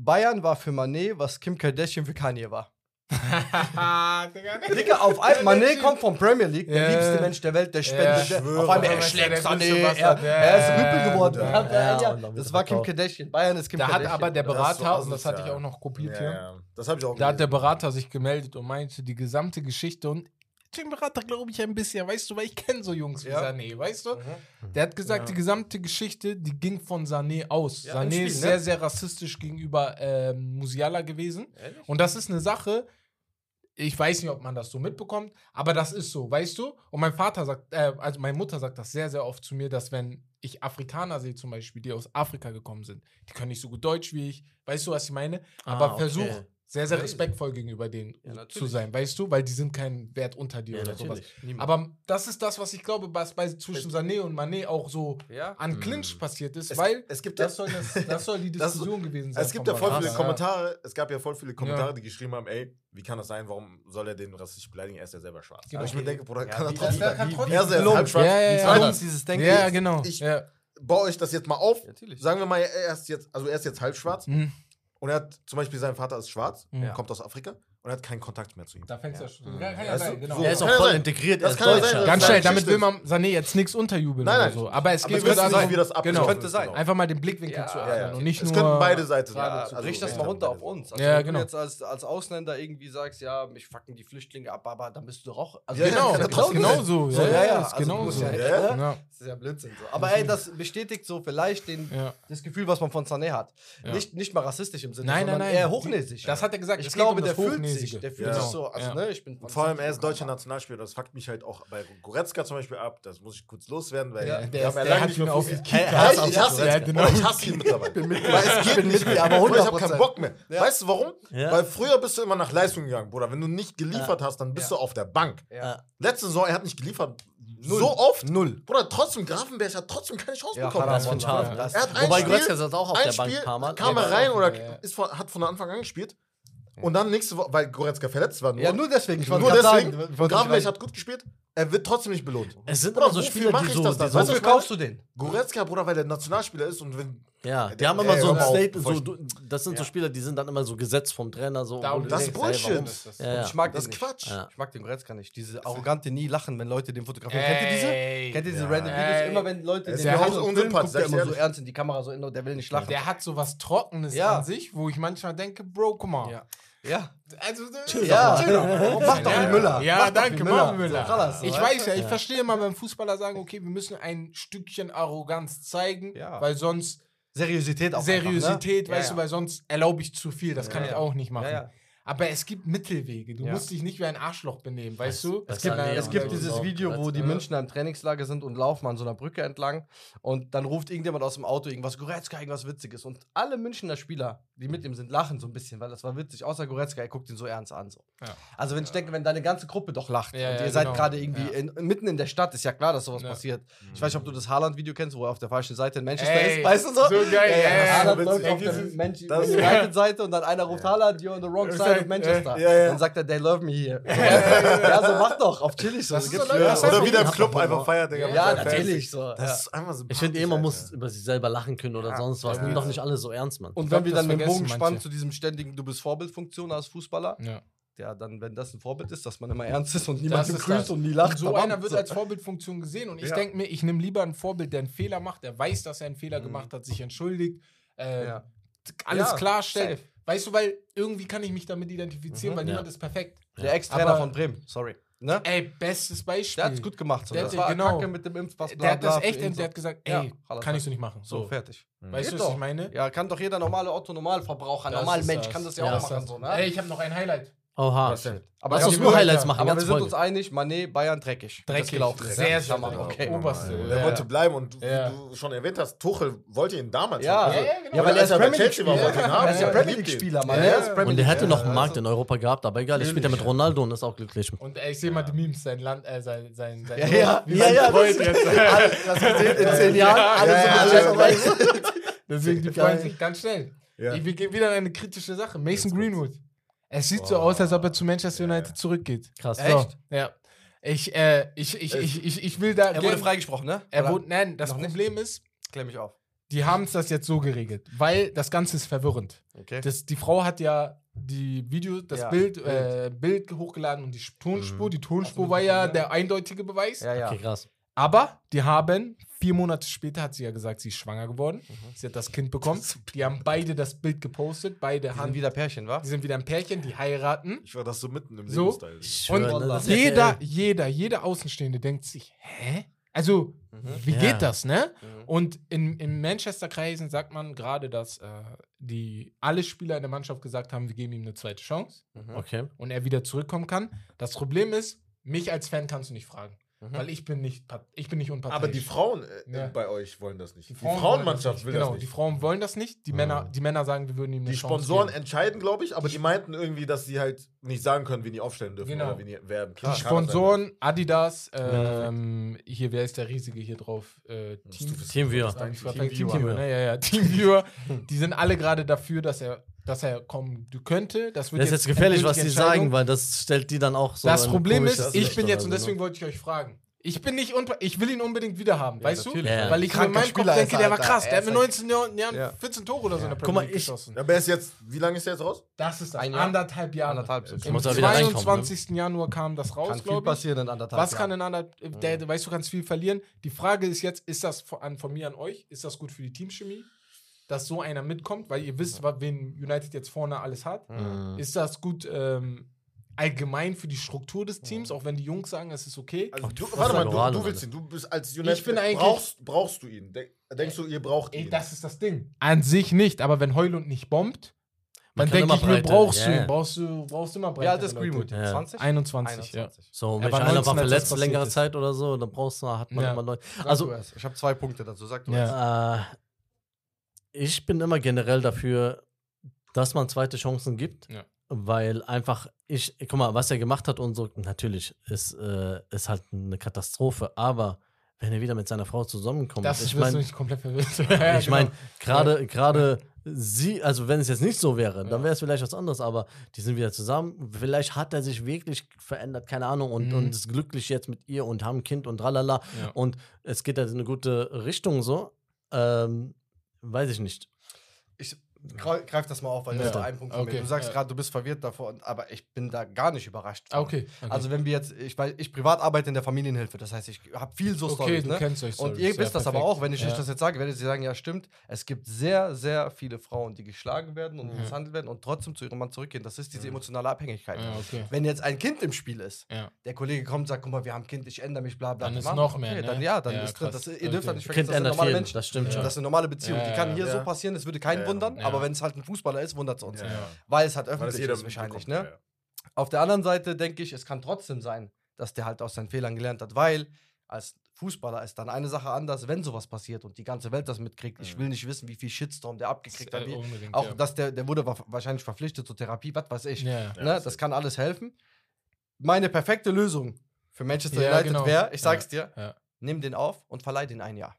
Bayern war für Manet, was Kim Kardashian für Kanye war. Digga, auf einmal, Mané kommt vom Premier League, der liebste Mensch der Welt, der spendet. Yeah, auf einmal, er schlägt Sané, er, er ist Rüppel geworden. Ja, das war Kim Kardashian, Bayern ist Kim da Kardashian. Da hat aber der Berater, und das hatte ich auch noch kopiert hier, das ich auch da hat der Berater sich gemeldet und meinte, die gesamte Geschichte und Themenberater glaube ich ein bisschen, weißt du, weil ich kenne so Jungs wie ja. Sané, weißt du? Mhm. Der hat gesagt, ja. die gesamte Geschichte, die ging von Sané aus. Ja, Sané Spiel, ist ne? sehr, sehr rassistisch gegenüber ähm, Musiala gewesen. Ehrlich? Und das ist eine Sache, ich weiß nicht, ob man das so mitbekommt, aber das ist so, weißt du? Und mein Vater sagt, äh, also meine Mutter sagt das sehr, sehr oft zu mir, dass wenn ich Afrikaner sehe zum Beispiel, die aus Afrika gekommen sind, die können nicht so gut Deutsch wie ich, weißt du, was ich meine? Aber ah, okay. versuch sehr, sehr respektvoll gegenüber denen ja, zu sein, weißt du? Weil die sind kein Wert unter dir ja, oder natürlich. sowas. Niemand. Aber das ist das, was ich glaube, was bei zwischen Sané und Mané auch so ja? an mhm. Clinch mm. passiert ist, es, weil es gibt das, soll das, das soll die Diskussion gewesen sein. Es gibt ja voll viele Kommentare, es gab ja voll viele Kommentare, die geschrieben haben, ey, wie kann das sein, warum soll er den rassistisch beleidigen, er ist ja selber schwarz. Genau. Also ich mir denke, Bruder, kann er trotzdem. Er ist ja halb schwarz. Ja, ja, dieses Denken. Ja, genau. Ich baue euch das jetzt mal auf. Sagen wir mal, er ist jetzt, also er ist jetzt halb schwarz. Mhm. Und er hat zum Beispiel, seinen Vater ist schwarz, ja. kommt aus Afrika und hat keinen Kontakt mehr zu ihm. Da fängst du ja schon. Mhm. Genau. Kann ja sein, genau. So. Er ist auch voll sein. integriert. Das kann sein, Ganz schnell, damit will man Sané jetzt nichts unterjubeln nein, nein. oder so. Aber es geht wir darum, nicht, wie das genau. könnte sein. Einfach mal den Blickwinkel ja, zu ändern ja, ja. es nur. Könnten beide Seiten sein. Ja, also Richt das mal runter auf uns. Also ja, genau. Wenn du genau. jetzt als, als Ausländer irgendwie sagst, ja, mich fucken die Flüchtlinge ab, aber dann bist du doch auch. Also genau, das ist genau also, so. Ja, ja, ist. Das ist ja Blödsinn. Aber ey, das bestätigt so vielleicht das Gefühl, was man von Sané hat. Nicht mal rassistisch im Sinne, sondern eher hochnäsig. Das hat er gesagt. Ich glaube, der fühlt sich Einzige. Der fühlt ja. sich so. Also, ja. ne, ich bin vor allem, er ist deutscher Nationalspieler. Das fuckt mich halt auch bei Goretzka zum Beispiel ab. Das muss ich kurz loswerden, weil ja, der, ist, der hat mich auf Ich hasse ihn genau. Ich hasse ihn mit, weil es geht nicht mehr, aber 100%. Ich habe keinen Bock mehr. Weißt du warum? Weil früher bist du immer nach Leistung gegangen, Bruder. Wenn du nicht geliefert hast, dann bist du auf der Bank. Letzte Saison, er hat nicht geliefert. Null. So oft? Null. Bruder, trotzdem, Grafenberg hat trotzdem keine Chance ja, bekommen. Das ist ja. Er hat ein Wobei Spiel, Goretzka saß auch auf der Bank ein Spiel, Mal. kam er rein oder ja, ja. Ist von, hat von Anfang an gespielt. Und dann nächste Woche, weil Goretzka verletzt war. Nur, ja, nur deswegen. Ich nur deswegen. Gravenberg hat gut gespielt. Er wird trotzdem nicht belohnt. Es sind immer so Spiele, die so, das die so, wofür kaufst du den? Goretzka, Bruder, weil der Nationalspieler ist und wenn ja, die haben immer ey, so ein Statement. So, das sind ja. so Spieler, die sind dann immer so gesetzt vom Trainer. So, da, das ist Bullshit. Ist das? Ja, ja. Ich mag das ist nicht. Quatsch. Ich mag den Goretzka nicht. Diese arrogante nie lachen, wenn Leute den fotografieren. Ey, kennt ihr diese? Kennt ihr diese random Videos? Immer wenn Leute den der hat so Film guckt, der immer so ernst in die Kamera, so, der will nicht lachen. Der hat so was Trockenes an sich, wo ich manchmal denke, Bro, guck mal. Ja. Also, ja. ja. Mach doch einen Müller. Ja, Mach danke, Müller. Müller. So, ich weiß ja, ich verstehe mal, wenn Fußballer sagen, okay, wir müssen ein Stückchen Arroganz zeigen, weil sonst. Seriosität auch. Seriosität, einfach, ne? weißt du, weil sonst erlaube ich zu viel. Das kann ich auch nicht machen. Aber es gibt Mittelwege. Du ja. musst dich nicht wie ein Arschloch benehmen, weißt du? Es, gibt, es gibt, dieses Video, wo die Münchner im Trainingslager sind und laufen an so einer Brücke entlang und dann ruft irgendjemand aus dem Auto irgendwas Goretzka, irgendwas Witziges und alle Münchner Spieler die mit ihm sind, lachen so ein bisschen, weil das war witzig. Außer Goretzka, er guckt ihn so ernst an. So. Ja. Also, wenn ich denke, wenn deine ganze Gruppe doch lacht ja, und ihr ja, seid genau. gerade irgendwie in, mitten in der Stadt, ist ja klar, dass sowas passiert. Ich weiß nicht, ob du das Haaland-Video kennst, wo er auf der falschen Seite in Manchester ey, ist, weißt du so? So geil, ey, ey, Haaland läuft auf der Manchester-Seite und dann einer ruft Haaland, you're on the wrong side of Manchester. Dann sagt er, they love me here. ja, so mach doch, auf chillig so. Oder wieder im Club einfach feiert, Digga. Ja, natürlich so. Das ist einfach so. Ich finde eh, man muss über sich selber lachen können oder sonst was. Nimm doch nicht alle so ernst, Mann. Und wenn wir dann mit Bogen spannen manche. zu diesem ständigen, du bist Vorbildfunktion als Fußballer, Ja. ja, dann, wenn das ein Vorbild ist, dass man immer ernst ist und niemand grüßt und nie lacht. Und so einer wird so. als Vorbildfunktion gesehen. Und ich Ja. denke mir, ich nehme lieber ein Vorbild, der einen Fehler macht, der weiß, dass er einen Fehler Mhm. gemacht hat, sich entschuldigt, äh, Ja. alles klarstellt. safe. Weißt du, weil irgendwie kann ich mich damit identifizieren, Mhm. weil niemand ist perfekt. Der Ex-Trainer von Bremen, sorry. Ne? Ey, bestes Beispiel. Der hat es gut gemacht. So. Der das hat- war genau. Kacke mit dem Impfpass. der hat das bla, bla, echt, der hat gesagt, ey, Ja, kann ich so nicht machen. So, So, fertig. weißt du, Geht was doch. ich meine? Ja, kann doch jeder normale Otto-Normalverbraucher, normal Mensch, das. kann das ja, Ja, auch das machen. So, ne? Ey, ich habe noch ein Highlight. Oha. Aber Lass uns nur Highlights machen, Aber wir sind Folge. uns einig, Mané, Bayern dreckig. Dreckig. gelaufen. Sehr, sehr dreckig. okay. Oberste. Der Ja. wollte bleiben und Ja. wie du schon erwähnt hast, Tuchel wollte ihn damals Ja. haben. Ja, ja, genau. Ja, weil er ist bei Premier ihn haben. Er ist ja Premier liebt ihn. League-Spieler, Mann. Er Und der hätte League- noch einen Markt also- in Europa gehabt, aber egal, ich spiele ja mit. Ronaldo und ist auch glücklich. Und ich sehe mal die Memes, sein Land, äh, sein, sein, sein Ja, ja, ja, ja, das- jetzt. Alles, das gesehen in zehn Jahren, Jesse Weiß. Deswegen, die freuen sich ganz schnell. Ich, wir gehen wieder in eine kritische Sache. Mason. Greenwood. Es sieht so Boah. aus, als ob er zu Manchester United ja. zurückgeht. Krass. So, ja. Ich, äh, ich, ich, ich, ich, ich will da. Er wurde freigesprochen, ne? er wurde, nein, das Noch nicht? Problem ist, Klär mich auf. die haben es das jetzt so geregelt, weil das Ganze ist verwirrend. Okay. Das, die Frau hat ja die Video, das Ja, Bild, Bild. Äh, Bild hochgeladen und die Tonspur. Mhm. Die Tonspur war ja? der eindeutige Beweis. ja, ja. Okay, krass. Aber die haben, vier Monate später hat sie ja gesagt, sie ist schwanger geworden. Sie hat das Kind bekommen. Die haben beide das Bild gepostet. Beide Die sind haben, wieder Pärchen, wa? die sind wieder ein Pärchen, die heiraten. Ich war das so mitten im So? Ich Und das jeder, RTL. jeder, jeder Außenstehende denkt sich, hä? Also, wie Ja. geht das, ne? Mhm. Und in, in Manchester-Kreisen sagt man gerade, dass äh, die alle Spieler in der Mannschaft gesagt haben, wir geben ihm eine zweite Chance Mhm. Okay. und er wieder zurückkommen kann. Das Problem ist, mich als Fan kannst du nicht fragen, Mhm. weil ich bin nicht, ich bin nicht unparteiisch. Aber die Frauen äh, Ja. bei euch wollen das nicht. Die, Frauen Frauenmannschaft wollen das will nicht. genau, das die. Frauen wollen das nicht. Die, Männer, die Männer sagen, wir würden ihm Die Chance Sponsoren geben. entscheiden, glaube ich, aber die meinten irgendwie, dass sie halt nicht sagen können, wen die aufstellen dürfen Genau. oder wen die werden. Die Sponsoren, Adidas, ähm, hier, wer ist der riesige hier drauf? Äh, Team, Teamviewer. Team. Teamviewer, ne? Ja, ja, Teamviewer. die sind alle gerade dafür, dass er, dass er kommen könnte. Das, wird Das ist jetzt gefährlich, was die sagen, weil das stellt die dann auch so. Das Problem ist, ich bin jetzt, und so, ne? deswegen wollte ich euch fragen. Ich bin nicht unpa ich will ihn unbedingt wieder haben, weißt du? Ja, ja. Weil ich in meinem Kopf denke, der er, war krass. Er Der hat mit ein- 19 Jahren Ja. 14 Tore oder so in der Guck Premier mal, League ich- geschossen. Aber er ist jetzt, wie lange ist er jetzt raus? Das ist das. Ein Jahr? Anderthalb Jahre. Anderthalb. Im Muss er wieder reinkommen, ne? 22. Januar kam das raus, Kann viel glaube ich. passieren in anderthalb Was kann in anderthalb, der, weißt du, kannst viel verlieren. Die Frage ist jetzt, ist das von, an, von mir an euch, ist das gut für die Teamchemie, dass so einer mitkommt, weil ihr wisst, wen United jetzt vorne alles hat. Mhm. Ist das gut ähm, allgemein für die Struktur des Teams, auch wenn die Jungs sagen, es ist okay? Also, du, warte mal, ist du, und du willst ihn. Du bist als United. bin eigentlich- brauchst, brauchst du ihn? Denk, denkst du, ihr braucht Ey, ihn? das ist das Ding. An sich nicht, aber wenn Heulund nicht bombt, Man dann denke ich mir, brauchst ja, du ihn, ja. brauchst du, brauchst du immer Wie alt ist Leute. Greenwood? Ja. 20? 21, ja. So, Er wenn war einer 19, war das verletzt längere ist. Zeit oder so, dann brauchst du, hat man Ja. immer Leute. Also, ich habe zwei Punkte dazu. Sag du Ja. erst. äh, ich bin immer generell dafür, dass man zweite Chancen gibt. Ja. Weil einfach, ich, guck mal, was er gemacht hat und so, natürlich ist, äh, ist halt eine Katastrophe, aber wenn er wieder mit seiner Frau zusammenkommt, Das ich meine, nicht komplett verwirrt. Ja, ich genau. meine, gerade gerade sie, also wenn es jetzt nicht so wäre, dann wäre es vielleicht was anderes, aber die sind wieder zusammen. Vielleicht hat er sich wirklich verändert, keine Ahnung, und, Mhm. und ist glücklich jetzt mit ihr und haben ein Kind und tralala. Ja. Und es geht halt in eine gute Richtung so. Ähm, weiß ich nicht. Ich greif greif das mal auf, weil das Ja. ist doch ein Punkt von Okay, mir. Du sagst ja. gerade, du bist verwirrt davor, aber ich bin da gar nicht überrascht. Okay. okay. Also wenn wir jetzt, ich, weil ich privat arbeite in der Familienhilfe, das heißt, ich habe viel so okay, du ne? kennst euch Und Stories, ihr ja, wisst das aber auch, wenn ich euch das jetzt sage, werdet ihr sagen, ja stimmt, es gibt sehr, sehr viele Frauen, die geschlagen werden und Mhm. misshandelt werden und trotzdem zu ihrem Mann zurückgehen. Das ist diese emotionale Abhängigkeit. Ja, okay. Wenn jetzt ein Kind im Spiel ist, Ja. der Kollege kommt und sagt, guck mal, wir haben ein Kind, ich ändere mich, bla bla. Dann ist Mann, noch mehr, ne? Dann, ja, dann Ja, ist drin. krass. Das, ihr dürft Okay. nicht Kind vergessen, das sind normale Menschen. das stimmt schon. Das ist eine normale Beziehung. Die kann hier so passieren, es würde keinen wundern. Aber wenn es halt ein Fußballer ist, wundert es uns. Weil es halt das öffentlich ist wahrscheinlich, mitbekommt, ne? Auf der anderen Seite denke ich, es kann trotzdem sein, dass der halt aus seinen Fehlern gelernt hat, weil als Fußballer ist dann eine Sache anders, wenn sowas passiert und die ganze Welt das mitkriegt. Ich Mhm. will nicht wissen, wie viel Shitstorm der abgekriegt hat. Äh, Wie, auch, ja. dass der, der wurde wa- wahrscheinlich verpflichtet zur Therapie, was weiß ich. Ja. Ne? safe. Das kann alles helfen. Meine perfekte Lösung für Manchester Ja, United genau. wäre, ich sag's dir, nimm den auf und verleih den ein Jahr.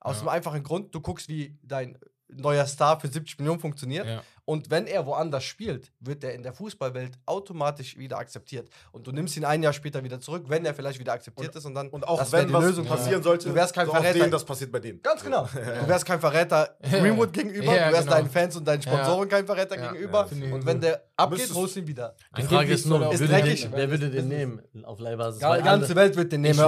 Aus dem einfachen Grund, du guckst, wie dein neuer Star für 70 Millionen funktioniert. Ja. Und wenn er woanders spielt, wird er in der Fußballwelt automatisch wieder akzeptiert. Und du nimmst ihn ein Jahr später wieder zurück, wenn er vielleicht wieder akzeptiert ist. Und dann Und auch wenn die was Lösung passieren Ja. sollte, Du wärst kein so Verräter. den, das passiert bei dem. Ganz genau. Du wärst kein Verräter Greenwood gegenüber, Ja, du wärst genau. deinen Fans und deinen Sponsoren kein Verräter Ja, gegenüber. ja, und wenn der abgeht, holst du ihn wieder. Die Frage ist nur, er- dreckig. den, wer würde den nehmen auf Leihbasis? Die ganze alle- Welt wird den nehmen.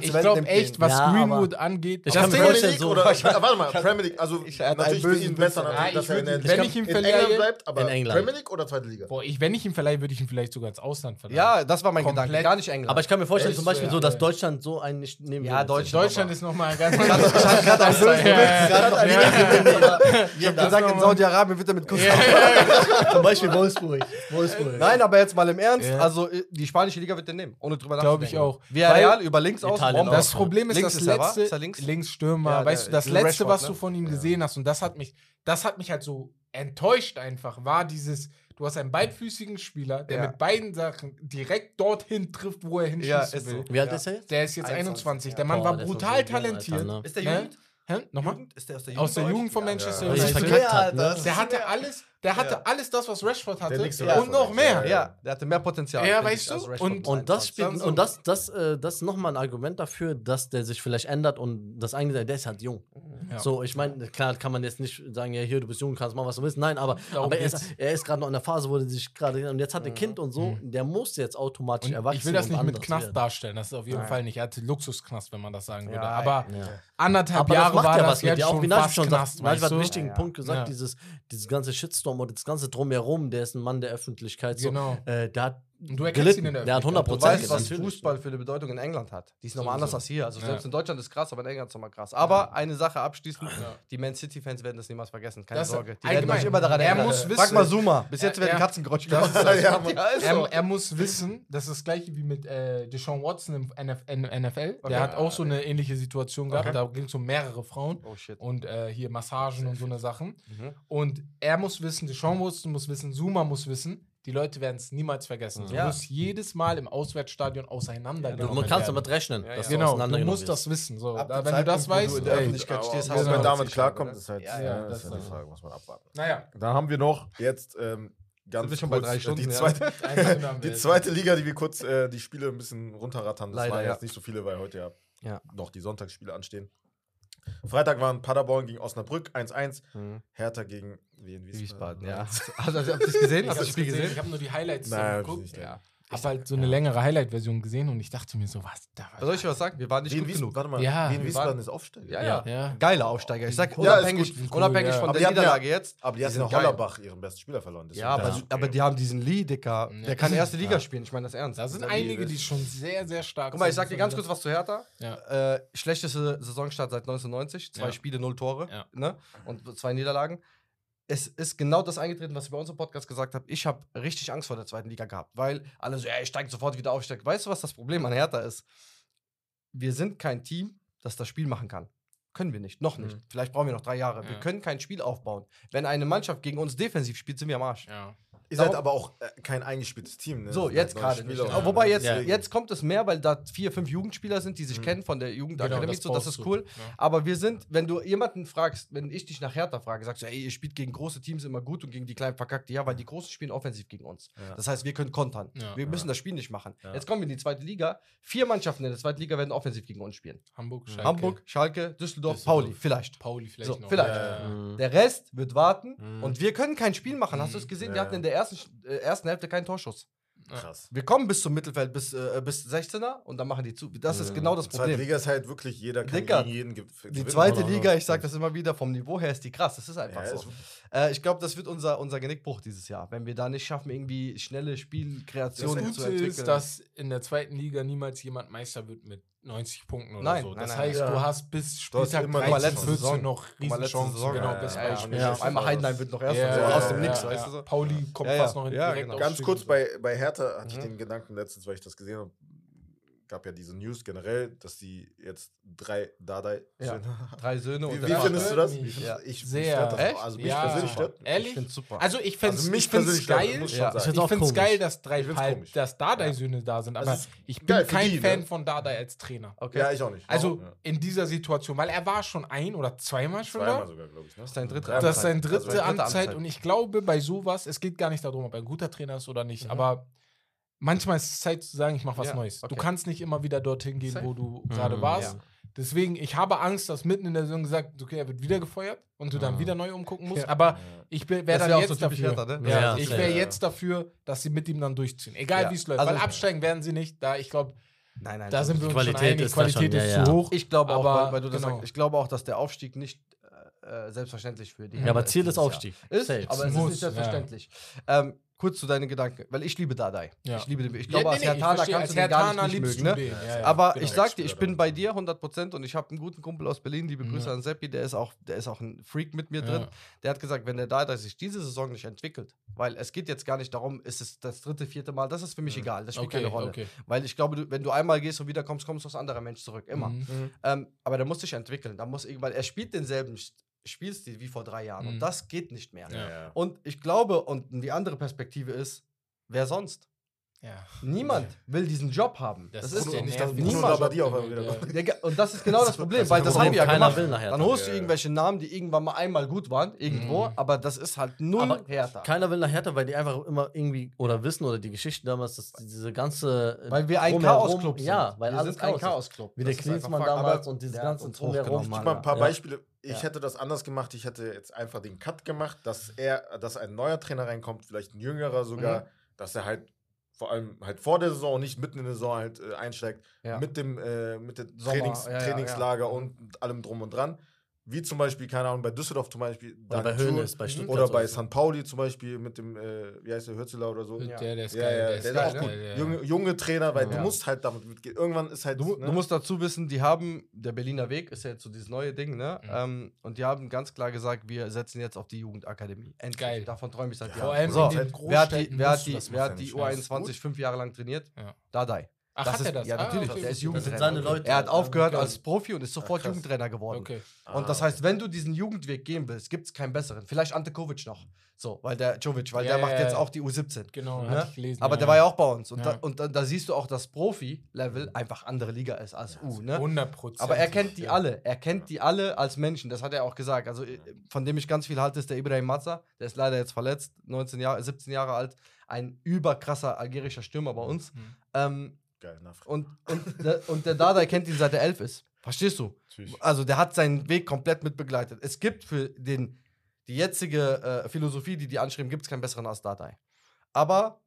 Ich glaube echt, was Ja, Greenwood angeht. Ich auch kann mir vorstellen, so- warte mal, Premier League, also natürlich einen für ihn bösen besser, Ja, dass er in, der, wenn ich ihm in verleihe- England bleibt, aber In England. Premier League oder zweite Liga? Boah, ich, wenn ich ihn verleihe, würde ich ihn vielleicht sogar ins Ausland verleihen. Ja, das war mein Komplett. Gedanke. Gar nicht England. Aber ich kann mir vorstellen, Echt, zum Beispiel ja. so, dass Deutschland so einen nicht nehmen Ja. Deutschland- Deutschland ist nochmal ganz ich hatte gerade einen bösen Ja, Witz. ja, Gerade noch ja. nicht. Ich habe Das gesagt, in. Saudi-Arabien wird er mit Kuss Zum Beispiel Wolfsburg. Wolfsburg. Nein, aber jetzt mal im Ernst. Ja. Also, äh, die spanische Liga wird den nehmen. Ohne drüber Glaube nachzudenken. ich auch. Villarreal über links aus. Das Problem ist, das letzte er? Linksstürmer, Ja, weißt du, das letzte, was ne? du von ihm gesehen hast und das hat mich, das hat mich halt so enttäuscht einfach, war dieses, du hast einen beidfüßigen Spieler, der Ja. mit beiden Sachen direkt dorthin trifft, wo er Ja, hinschießen ist will. so. Wie alt Ja. ist er jetzt? Der ist jetzt 21, 21. ja. Der Mann Boah, war ist brutal so jung, talentiert. Alter, ne? Ist der? Jugend? Hä? Nochmal? Jugend? Ist der aus der Jugend? Aus der? Jugend von Manchester Ja. United. Ja, ne? Der ist hatte ja- alles, der hatte Ja. alles das, was Rashford hatte und noch mehr. Ja, der hatte mehr Potenzial. Ja, weißt ich, du? Und- Und das 21. spielt, und das, das, äh, das ist nochmal ein Argument dafür, dass der sich vielleicht ändert und das eigentlich, der ist halt jung. Ja. So, ich meine, klar kann man jetzt nicht sagen, ja, hier, du bist jung, kannst machen, was du willst. Nein, aber, Darum aber er ist, er ist gerade noch in der Phase, wo er sich gerade, und jetzt hat er ein Kind und so, der muss jetzt automatisch Und erwachsen ich will das nicht mit Knast werden. darstellen, das ist auf jeden Nein. Fall nicht. Er hatte Luxusknast, wenn man das sagen würde. Ja, Aber Ja. anderthalb Aber Jahre das macht war ja das jetzt schon fast schon Knast, hat du? einen wichtigen. Punkt gesagt, dieses ganze Shitstorm und das ganze Drumherum, der ist ein Mann der Öffentlichkeit. So, Genau. äh, der hat du erkennst gelitten. ihn in der der hat Öffentlichkeit. 100 Du Prozent weißt, was natürlich. Fußball für eine Bedeutung in England hat. Die ist nochmal anders als hier. Also Ja. selbst in Deutschland ist krass, aber in England ist nochmal krass. Aber eine Sache abschließend: Die Man City-Fans werden das niemals vergessen. Keine Das- Sorge. Die werden euch immer daran Er erinnern. muss Frag mal Zuma. Bis jetzt Er- werden er- Katzengeräusche gemacht. ja. Er, er muss wissen, das ist das gleiche wie mit äh, Deshaun Watson im NF NFL. Okay. Der hat auch so eine ähnliche Situation gehabt. Okay. Da ging es um mehrere Frauen Oh shit. und äh, hier Massagen und so eine Sachen. Mhm. Und er muss wissen, Deshaun Watson muss wissen, Zuma muss wissen, die Leute werden es niemals vergessen. Du Ja. musst jedes Mal im Auswärtsstadion Du auseinandergenommen man kannst damit rechnen, Ja, dass ja. du Genau, du musst das wissen. So. Da, wenn du das weißt, du in der ey, Öffentlichkeit stehst, hast du wenn man halt damit klarkommt, schade, ist halt Ja, ja, ja, das das ist halt die ist- Frage, muss man abwarten. naja, Dann haben wir noch jetzt ähm, ganz Sind schon bei kurz, drei äh, Stunden, die ja? zweite, eine wir die zweite Liga, die wir kurz äh, die Spiele ein bisschen runterrattern. Das Leider, waren ja. jetzt nicht so viele, weil heute ja, Ja. noch die Sonntagsspiele anstehen. Freitag waren Paderborn gegen Osnabrück 1-1, Mhm. Hertha gegen Wien Wiesbaden, ja. Hast du hast du das gesehen? Ich Hast du habe das Spiel gesehen? Ich habe nur die Highlights Nein, geguckt. nicht, Ja. Hab halt so eine längere Highlight-Version gesehen und ich dachte mir so, was da Soll ich was sagen? Wir waren nicht Wien gut Wiesbaden, genug. warte mal, Ja, Wien Wiesbaden ist Aufsteiger. Ja, ja. Ja. Geile Aufsteiger. Ich sag Ja, unabhängig, gut, cool, unabhängig ja. von Aber der haben ja- Niederlage jetzt. Aber die Die sind in. Hollerbach ihren besten Spieler verloren. Ja, aber, ist aber die haben diesen Lee, Dicker. Ja. Der kann erste Liga spielen. Ich meine das ernst. Da sind einige, die schon sehr, sehr stark Guck mal, ich sind. sag dir ganz kurz was zu Hertha. Ja. Äh, schlechteste Saisonstart seit 1990. Zwei Ja. Spiele, null Tore. Ja. Ne? Und zwei Niederlagen. Es ist genau das eingetreten, was ich bei unserem Podcast gesagt habe. Ich habe richtig Angst vor der zweiten Liga gehabt, weil alle so, ey, steigt sofort wieder auf. Steigt. Weißt du, was das Problem an Hertha ist? Wir sind kein Team, das das Spiel machen kann. Können wir nicht. Noch nicht. Mhm. Vielleicht brauchen wir noch drei Jahre. Wir Ja. können kein Spiel aufbauen. Wenn eine Mannschaft gegen uns defensiv spielt, sind wir am Arsch. Ja. Ihr seid Darum- aber auch äh, kein eingespieltes Team. Ne? So, sind jetzt gerade nicht. so. wobei jetzt, Ja. jetzt kommt es mehr, weil da vier, fünf Jugendspieler sind, die sich Mhm. kennen von der Jugendakademie. Genau, das so, das ist cool. Ja. Aber wir sind, wenn du jemanden fragst, wenn ich dich nach Hertha frage, sagst du, ey, ihr spielt gegen große Teams immer gut und gegen die kleinen verkackt. Ja, weil die großen spielen offensiv gegen uns. Ja. Das heißt, wir können kontern. Ja. wir müssen Ja. das Spiel nicht machen. Ja. Jetzt kommen wir in die zweite Liga. Vier Mannschaften in der zweiten Liga werden offensiv gegen uns spielen. Hamburg, Schalke. Hamburg, Schalke, Düsseldorf, Düsseldorf. Pauli, vielleicht. Pauli vielleicht So, noch. vielleicht. Ja, ja. Mhm. Der Rest wird warten Mhm. und wir können kein Spiel machen. Hast du es Mhm. gesehen? Ja. Wir hatten in der ersten, äh, ersten Hälfte keinen Torschuss. Krass. Wir kommen bis zum Mittelfeld, bis, äh, bis 16er und dann machen die zu. Das ist Mhm. genau das Die zweite Problem. Liga ist halt wirklich, jeder kann Dicker, gegen jeden Die zweite Liga, ich sag das immer wieder, vom Niveau her ist die krass. Das ist einfach Ja, so. ist- Äh, ich glaube, das wird unser, unser Genickbruch dieses Jahr, wenn wir da nicht schaffen, irgendwie schnelle Das Spielkreationen zu Gute entwickeln. ist, dass in der zweiten Liga niemals jemand Meister wird mit 90 Punkten oder Nein, so. nein, Das nein, heißt, ja. du hast bis Spieltag immer 13, letzte 14 Saison. noch Riesenchancen. Saison, Genau, ja, bis ja, Beispiel. ja. auf einmal Heidenheim wird noch erst Ja, so ja, aus dem ja, Nix, ja. weißt du so. Pauli kommt Ja, ja. fast noch in Ja, direkt genau. Ganz kurz so. bei, bei Hertha hatte ich den Gedanken letztens, weil ich das gesehen habe. Gab ja diese News generell, dass die jetzt drei Dardai Ja. Drei Söhne Wie, und wie der findest du das? Wie findest Ja. du- ich, Sehr. das. Also mich Ja. persönlich stört. Ehrlich? Ich find's super. Also ich find's, Also ich find's das, geil. ich Ja. Ich find's Ich komisch. geil, dass drei Ich Pal dass Dardai-Söhne da sind, aber ich bin kein die, Fan ne? von Dardai als Trainer. Okay. Ja, ich auch nicht. Also Ja. in dieser Situation, weil er war schon ein oder zweimal schon Zweimal da. sogar, glaube ich. Ne? Das ist sein dritter Dreimal. Das ist seine Also dritte dritte Amtszeit Amtszeit. und ich glaube, bei sowas, es geht gar nicht darum, ob er ein guter Trainer ist oder nicht, Mhm. aber manchmal ist es Zeit zu sagen, ich mache was Ja, Neues. Du okay. kannst nicht immer wieder dorthin gehen, Safe. wo du gerade Mhm, warst. ja. Deswegen, ich habe Angst, dass mitten in der Saison gesagt wird, okay, er wird wieder gefeuert und du dann Mhm. wieder neu umgucken musst. Ja. Aber Ja. ich wäre dann wär auch jetzt so dafür. Hertha, ne? Ja, Ja, ich wäre Ja. jetzt dafür, dass sie mit ihm dann durchziehen. Egal Ja. wie es läuft. Also- weil absteigen werden sie nicht. Da, ich glaube, Nein, nein. da sind wir uns Qualität schon einig, ist schon, Qualität ja, ist ja. zu hoch. Ich glaube auch, weil, weil du das genau. sagst, ich glaube auch, dass der Aufstieg nicht äh, äh, selbstverständlich für die Ja, aber Ziel ist. Aufstieg. Ist, aber es ist nicht selbstverständlich. Ähm, kurz zu deinen Gedanken, weil ich liebe Dadai. Ja. Ich liebe den. Ich Ja, glaube, nee, als nee, ich Hertaner verstehe, kannst als du den gar nicht, nicht mögen, ne? Ja, ja, aber genau. ich sag dir, ich bin bei dir 100% und ich habe einen guten Kumpel aus Berlin, liebe Grüße Ja. an Seppi, der ist auch, der ist auch ein Freak mit mir Ja. drin. Der hat gesagt, wenn der Dardai sich diese Saison nicht entwickelt, weil es geht jetzt gar nicht darum, ist es das dritte, vierte Mal, das ist für mich egal, das spielt Okay, keine Rolle. okay. Weil ich glaube, du, wenn du einmal gehst und wiederkommst, kommst du als anderer Mensch zurück, immer. Mhm. Ähm, aber der muss sich entwickeln. Da muss irgendwann, er spielt denselben Spielstil wie vor drei Jahren. Mhm. Und das geht nicht mehr. Ja. Ja. Und ich glaube, und die andere Perspektive ist, wer sonst? Ja. Niemand will diesen Job haben. Das, ist Und so. nicht, dass Niemand. Labbadia auf einmal Ja. wieder. Ja, und das ist genau das Problem, Also weil das haben wir ja keiner gemacht. will nachher. Dann holst du Ja, ja. irgendwelche Namen, die irgendwann mal einmal gut waren, irgendwo, Mhm. aber das ist halt null Aber härter. Keiner will nach Hertha, weil die einfach immer irgendwie oder wissen oder die Geschichten damals, dass diese ganze. äh, Weil wir ein Chaos-Club sind. Ja, weil wir alles sind ein Chaos ist. Chaos-Club. Wie der Das ist Klinsmann damals Aber und dieses der ganze hat uns Drumherum. Gib mal ein paar Ja. Beispiele. Ich Ja. hätte das anders gemacht. Ich hätte jetzt einfach den Cut gemacht, dass er, dass ein neuer Trainer reinkommt, vielleicht ein jüngerer sogar, Mhm. dass er halt vor allem halt vor der Saison, nicht mitten in der Saison halt äh, einsteigt, Ja. mit dem äh, mit Sommer, Trainings, ja, Trainingslager ja. und allem drum und dran. Wie zum Beispiel, keine Ahnung, bei Düsseldorf zum Beispiel. Oder bei Thun, bei Stuttgart. Oder bei St. Pauli zum Beispiel mit dem, äh, wie heißt der, Hürzeler oder so. Ja. Der, der ist Ja, geil. ja, der der ist geil, auch gut. der- der- Junge, junge Trainer, weil Ja. du musst halt damit mitgehen. Irgendwann ist halt. Du, ne? du musst dazu wissen, die haben, der Berliner Weg ist ja jetzt so dieses neue Ding, ne? Mhm. Ähm, und die haben ganz klar gesagt, wir setzen jetzt auf die Jugendakademie. Endlich. Geil. Davon träume ich seit Ja, Vor Jahren. allem So, in den wer wer hat die, wer hat die, wer hat die nicht. U21 fünf Jahre lang trainiert? Ja. Dadai. Ach, Das hat ist- er das? ja, Ah, natürlich. okay. Der ist Das Jugendtrainer. sind seine Leute. Er hat aufgehört Okay. als Profi und ist sofort Ach. Jugendtrainer geworden. Okay. Ah, Und das heißt, wenn du diesen Jugendweg gehen willst, gibt es keinen besseren. Vielleicht Ante Kovic noch. So, weil der Jovic, weil Ja, der macht ja, jetzt ja. auch die U17. Genau, Ne? hatte ich gelesen. Aber der war ja auch bei uns. Und, Ja. da, und da, da siehst du auch, dass Profi-Level einfach andere Liga ist als U. Ne? 100 Prozent. Aber er kennt die alle. Er kennt die alle als Menschen. Das hat er auch gesagt. Also, von dem ich ganz viel halte, ist der Ibrahim Mazza. Der ist leider jetzt verletzt. 19 Jahre, 17 Jahre alt. Ein überkrasser algerischer Stürmer bei uns. Mhm. Ähm, Geil, Nachfrage. und, und, der, und der Dada kennt ihn seit er elf ist. Verstehst du? Natürlich. Also, der hat seinen Weg komplett mit begleitet. Es gibt für den, die jetzige äh, Philosophie, die die anschreiben, gibt es keinen besseren als Dadai. Aber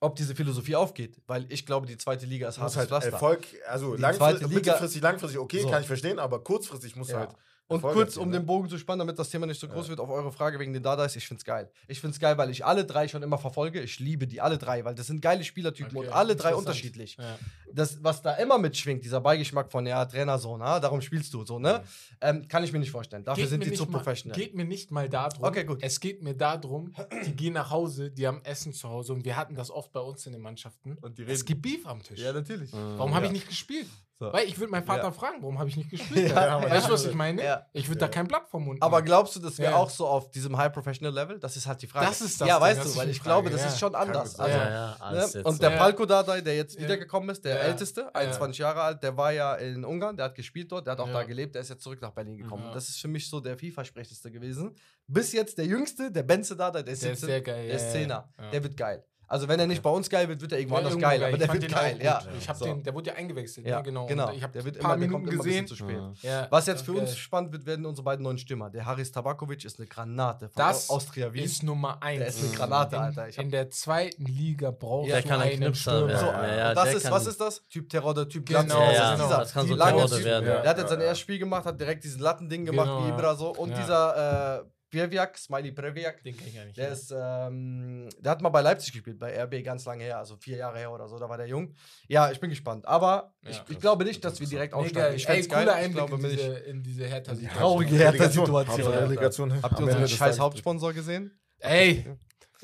ob diese Philosophie aufgeht, weil ich glaube, die zweite Liga ist hartes halt Pflaster. Erfolg, also langfristig, Liga- mittelfristig, langfristig, okay, So. kann ich verstehen, aber kurzfristig muss Ja. halt. Und kurz, um ne? den Bogen zu spannen, damit das Thema nicht so groß Ja. wird, auf eure Frage wegen den Dadais, ich find's geil. Ich find's geil, weil ich alle drei schon immer verfolge. Ich liebe die alle drei, weil das sind geile Spielertypen Okay, und alle drei unterschiedlich. Ja. Das, was da immer mitschwingt, dieser Beigeschmack von, ja, Trainersohn, ah, darum spielst du so, ne? Ähm, kann ich mir nicht vorstellen. Dafür Geht sind die zu mal- professionell. Geht mir nicht mal darum. Okay, gut. Es geht mir darum, die gehen nach Hause, die haben Essen zu Hause und wir hatten das oft bei uns in den Mannschaften. Und die Es reden. gibt Beef am Tisch. natürlich. Warum habe Ja. ich nicht gespielt? So. Weil ich würde meinen Vater Ja. fragen, warum habe ich nicht gespielt? Ja, aber weißt du, das- was ich meine? Ja. Ich würde Ja. da kein Blatt vom Mund Aber glaubst du, dass wir Ja. auch so auf diesem High-Professional-Level? Das ist halt die Frage. Das ist das Ja, Ding, weißt das du, weil ich Frage, glaube, das ja. ist schon anders. Also, ja, ja, Ne? Und der Ja. Palko Dardai, der jetzt Ja. wiedergekommen ist, der Ja. älteste, 21 Jahre alt, der war ja in Ungarn, der hat gespielt dort, der hat auch Ja. da gelebt, der ist jetzt zurück nach Berlin gekommen. Ja. Das ist für mich so der vielversprechendste gewesen. Bis jetzt der jüngste, der Benze Dardai, der ist Der ist 17, sehr geil, der ist ja, ja, 10er. ja. Der wird geil. Also wenn er nicht bei uns geil wird, wird er irgendwo Ja, anders irgendwo geil, aber Ich der wird geil, ja. Ich hab So. den, der wurde ja eingewechselt, Ja, ne? genau. genau. Und Ich habe der wird ein paar immer, der Minuten kommt immer ein gesehen. bisschen zu spät. Ja. Ja, Was jetzt für okay. uns spannend wird, werden unsere beiden neuen Stürmer. Der Haris Tabakovic ist eine Granate von Das Au- Austria Wien. ist Nummer eins. Der ist eine Granate, in, Alter. In der zweiten Liga brauchst Der du kann ein einen Knipser Stürmer. werden. So, Ja, ja, das der ist, was ist das? Typ Terodde, Typ Genau, Glatze. Ja, das ja, ist dieser, das kann so Typ. werden. Der hat jetzt sein Ja, ja. erstes Spiel gemacht, hat direkt dieses Lattending gemacht, Genau, wie ja. Ibra so. Und Ja. dieser Previak, Smiley Previak, Den kenn ich ja nicht. der ist, ähm, der hat mal bei Leipzig gespielt, bei RB ganz lange her, also vier Jahre her oder so, da war der jung. Ja, ich bin gespannt. Aber Ja, ich, ich glaube nicht, dass wir direkt aufsteigen. Ich Ey, fände es geil. cooler Ich glaube in nicht. diese, in diese Hertha-Situation. Traurige. Hertha-Situation. Habt ihr unseren scheiß. Hauptsponsor gesehen? Ey,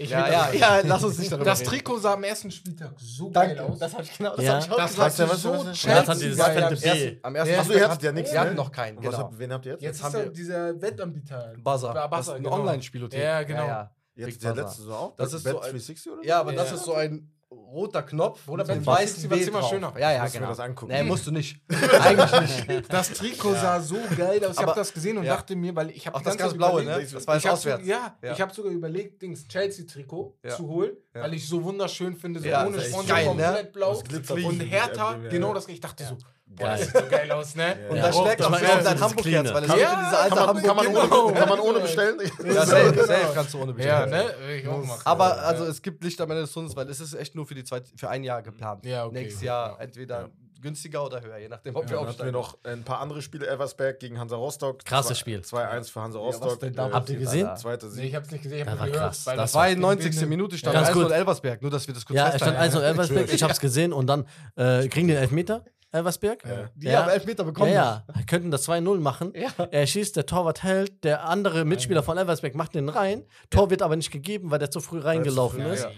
Ich Ja, ja, ja, lass uns nicht darüber Das reden. Trikot sah am ersten Spieltag so geil Danke, aus. das habe ich genau, das Ja. hab ich auch Das gesagt. hat sich was- so was- was- das hat dieses geil. Am ersten Ja. Achso, ihr hattet ja nichts. Wir hatten noch keinen, was genau. habt, wen habt ihr jetzt? Jetzt haben ist wir- dieser Wettanbieter. Buzzer. Das ist ein genau. Online-Spielothek. Ja, genau. Ja, ja. Jetzt Big der Buzzer. letzte so auch? Das ist Bet so ein- 360 oder? Ja, aber das ist so ein roter Knopf Oder mit bei einem 360 weißen B immer drauf. schöner. Ja, ja, genau. das angucken. Nee, musst du nicht. Eigentlich nicht. Das Trikot sah so geil aus. Ich habe das gesehen und ja. dachte mir, weil ich habe Auch das ganz blaue, ne? Das war ich hab so, auswärts. ja, Ja. ich habe sogar überlegt, Dings Chelsea-Trikot Ja. zu holen, Ja. weil ich so wunderschön finde, so Ja, ohne Sponsor, geil, ne? komplett blau. Und. Hertha, genau das. Ich dachte so, Geil. das sieht so geil aus, ne? Und Ja. das Auch schlägt das auch ja auf dein Hamburg-Herz, weil es Ja, diese alte Kann man, Hamburg kann, man ohne, kann man ohne bestellen? Ja, safe, safe kannst du ohne Ja, bestellen. ne? Ich auch machen. Aber Ja. also es gibt Licht am Ende des Tunnels, weil es ist echt nur für die zwei, für ein Jahr geplant. Ja, okay. Nächstes Jahr Ja. entweder Ja. günstiger oder höher, je nachdem, ob Ja, wir Dann hatten wir aufsteigen. noch ein paar andere Spiele. Elversberg gegen Hansa Rostock. Krasses Zwei- Spiel. 2-1 für Hansa was Rostock. denn da Äh, Habt ihr gesehen? Zweite Nee, Sieg. ich hab's nicht gesehen, ich Das hab war gehört. krass. Das war 92. Minute stand Ganz 1 gut. und Elversberg, nur dass wir das kurz Ja, es stand festhalten. 1 und Elversberg. Ich hab's gesehen und dann äh, kriegen die den Elfmeter, Elversberg. Die haben Elfmeter bekommen. Ja, ja, könnten das 2-0 machen. Ja. Er schießt, der Torwart hält, der andere Mitspieler von Elversberg macht den rein. Tor wird aber nicht gegeben, weil der zu früh reingelaufen ist. ja.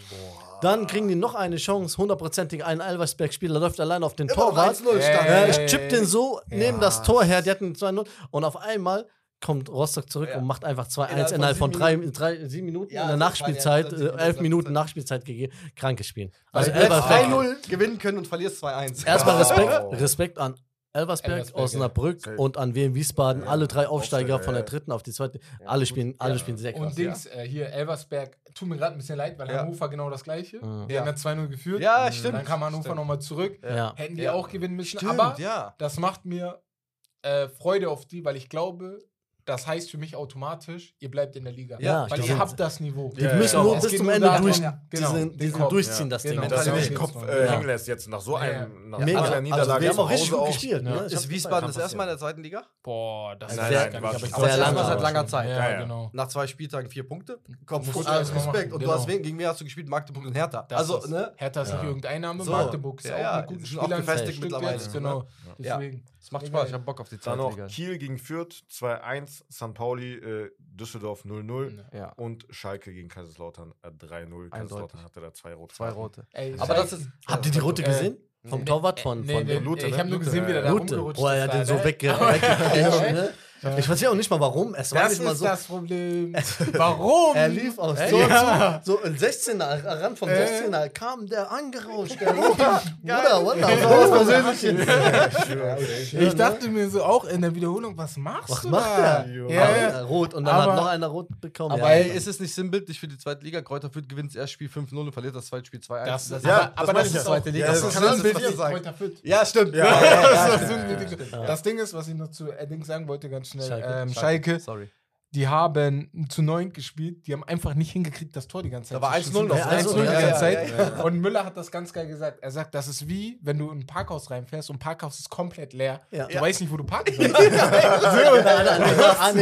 Dann kriegen die noch eine Chance, hundertprozentig einen Elversberg-Spieler läuft allein auf den Immer Torwart. 1-0 Ja, stand. ja, Äh, ja, ich chip den so neben das Tor her, die hatten 2-0 und auf einmal kommt Rostock zurück Ja. und macht einfach 2-1 Innerhalb innerhalb, von drei, drei, sieben Minuten Ja, in der das Nachspielzeit, ja äh, elf 70 Minuten Nachspielzeit gegeben. Krankes Spiel. Also Also du hättest Elversberg, 3-0 gewinnen können und verlierst 2-1. erstmal Wow. Respekt, Respekt an Elversberg, Elversberg, Osnabrück ja. und an WM Wiesbaden. Ja, alle drei Aufsteiger, von der dritten auf die zweite. alle spielen, alle Ja. spielen sehr krass. Und Dings, äh, hier, Elversberg, tut mir gerade ein bisschen leid, weil Ja. Hannover genau das gleiche. Mhm. Die haben ja 2-0 geführt. Ja, stimmt. Dann kam Hannover nochmal zurück. Ja. Hätten die Ja. auch gewinnen müssen. Stimmt, aber ja. das macht mir äh, Freude auf die, weil ich glaube, das heißt für mich automatisch, ihr bleibt in der Liga. Ja, weil ihr sind- habt das Niveau. Die Ja, müssen ja. nur bis zum Ende darum, durch, ja, genau, diesen, diesen Kopf, durchziehen, ja. das Genau, Ding. Dass das ist nicht. Kopf äh, hängen lässt jetzt nach so Ja, ja. einem nach Mega. einer Also, Niederlage wir haben auch richtig gut gespielt. Ja. Ne? Ist Wiesbaden das erste Mal in der zweiten Liga? Boah, das Nein, weiß nein, sehr lange seit langer Zeit. Genau. Nach zwei Spieltagen vier Punkte. Komm, alles mal Respekt. Und genau. du hast wen, gegen wen hast du gespielt? Magdeburg und Hertha. Also, ist, ne? Hertha ist nicht irgendein Name. Magdeburg ist Ja, auch ja, mit guten sind auch Spielern gefestigt mittlerweile? Genau, deswegen. Es macht Egal. Spaß, ich hab Bock auf die Dann zweite noch. Kiel gegen Fürth 2-1, St. Pauli, äh, Düsseldorf 0-0 Ja, und Schalke gegen Kaiserslautern äh, 3-0. Kaiserslautern hatte da zwei rote zwei rote. Ey, Aber das ist. Habt ihr die Rote Äh, gesehen? Vom nee, Torwart von, nee, von nee, Lute, Ich ne? habe nur gesehen, wie der da Lute. rumgerutscht Oh, er ist. hat den so ne? Ja. Ich weiß ja auch nicht mal warum. Es war Das nicht mal ist so. das Problem. Warum? Er lief aus Äh, Tor ja. zu, so ein 16er, Rand vom Äh. 16er, kam der angerauscht. Der Bruder, was persönlich Ich dachte mir so auch in der Wiederholung, was machst Was du macht da? der? Ja, ja. Rot und dann Aber- hat noch einer rot bekommen. Aber Ja. ist es nicht sinnbildlich für die zweite Liga? Kräuter Fürth gewinnt das erste Spiel 5-0 und verliert das zweite Spiel 2-1. Das, Das- Ja, aber, das aber das ist ja. zweite Liga. Ja, das das ist kann sinnbildlich. Fürth. ja, stimmt. Das, ist das Ding ist, was ich noch zu Edding sagen wollte, ganz schnell. Schalke. Ähm, Schalke, Sorry. Die haben zu neun gespielt, die haben einfach nicht hingekriegt, das Tor die ganze Zeit Da war zu 1-0 schießen. noch. Das Ja, ist 1-0 die ja, ganze ja, Zeit. ja, ja. Und Müller hat das ganz geil gesagt. Er sagt, das ist wie, wenn du in ein Parkhaus reinfährst und Parkhaus ist komplett leer. Ja. Du Ja. weißt nicht, wo du parken sollst. Ah.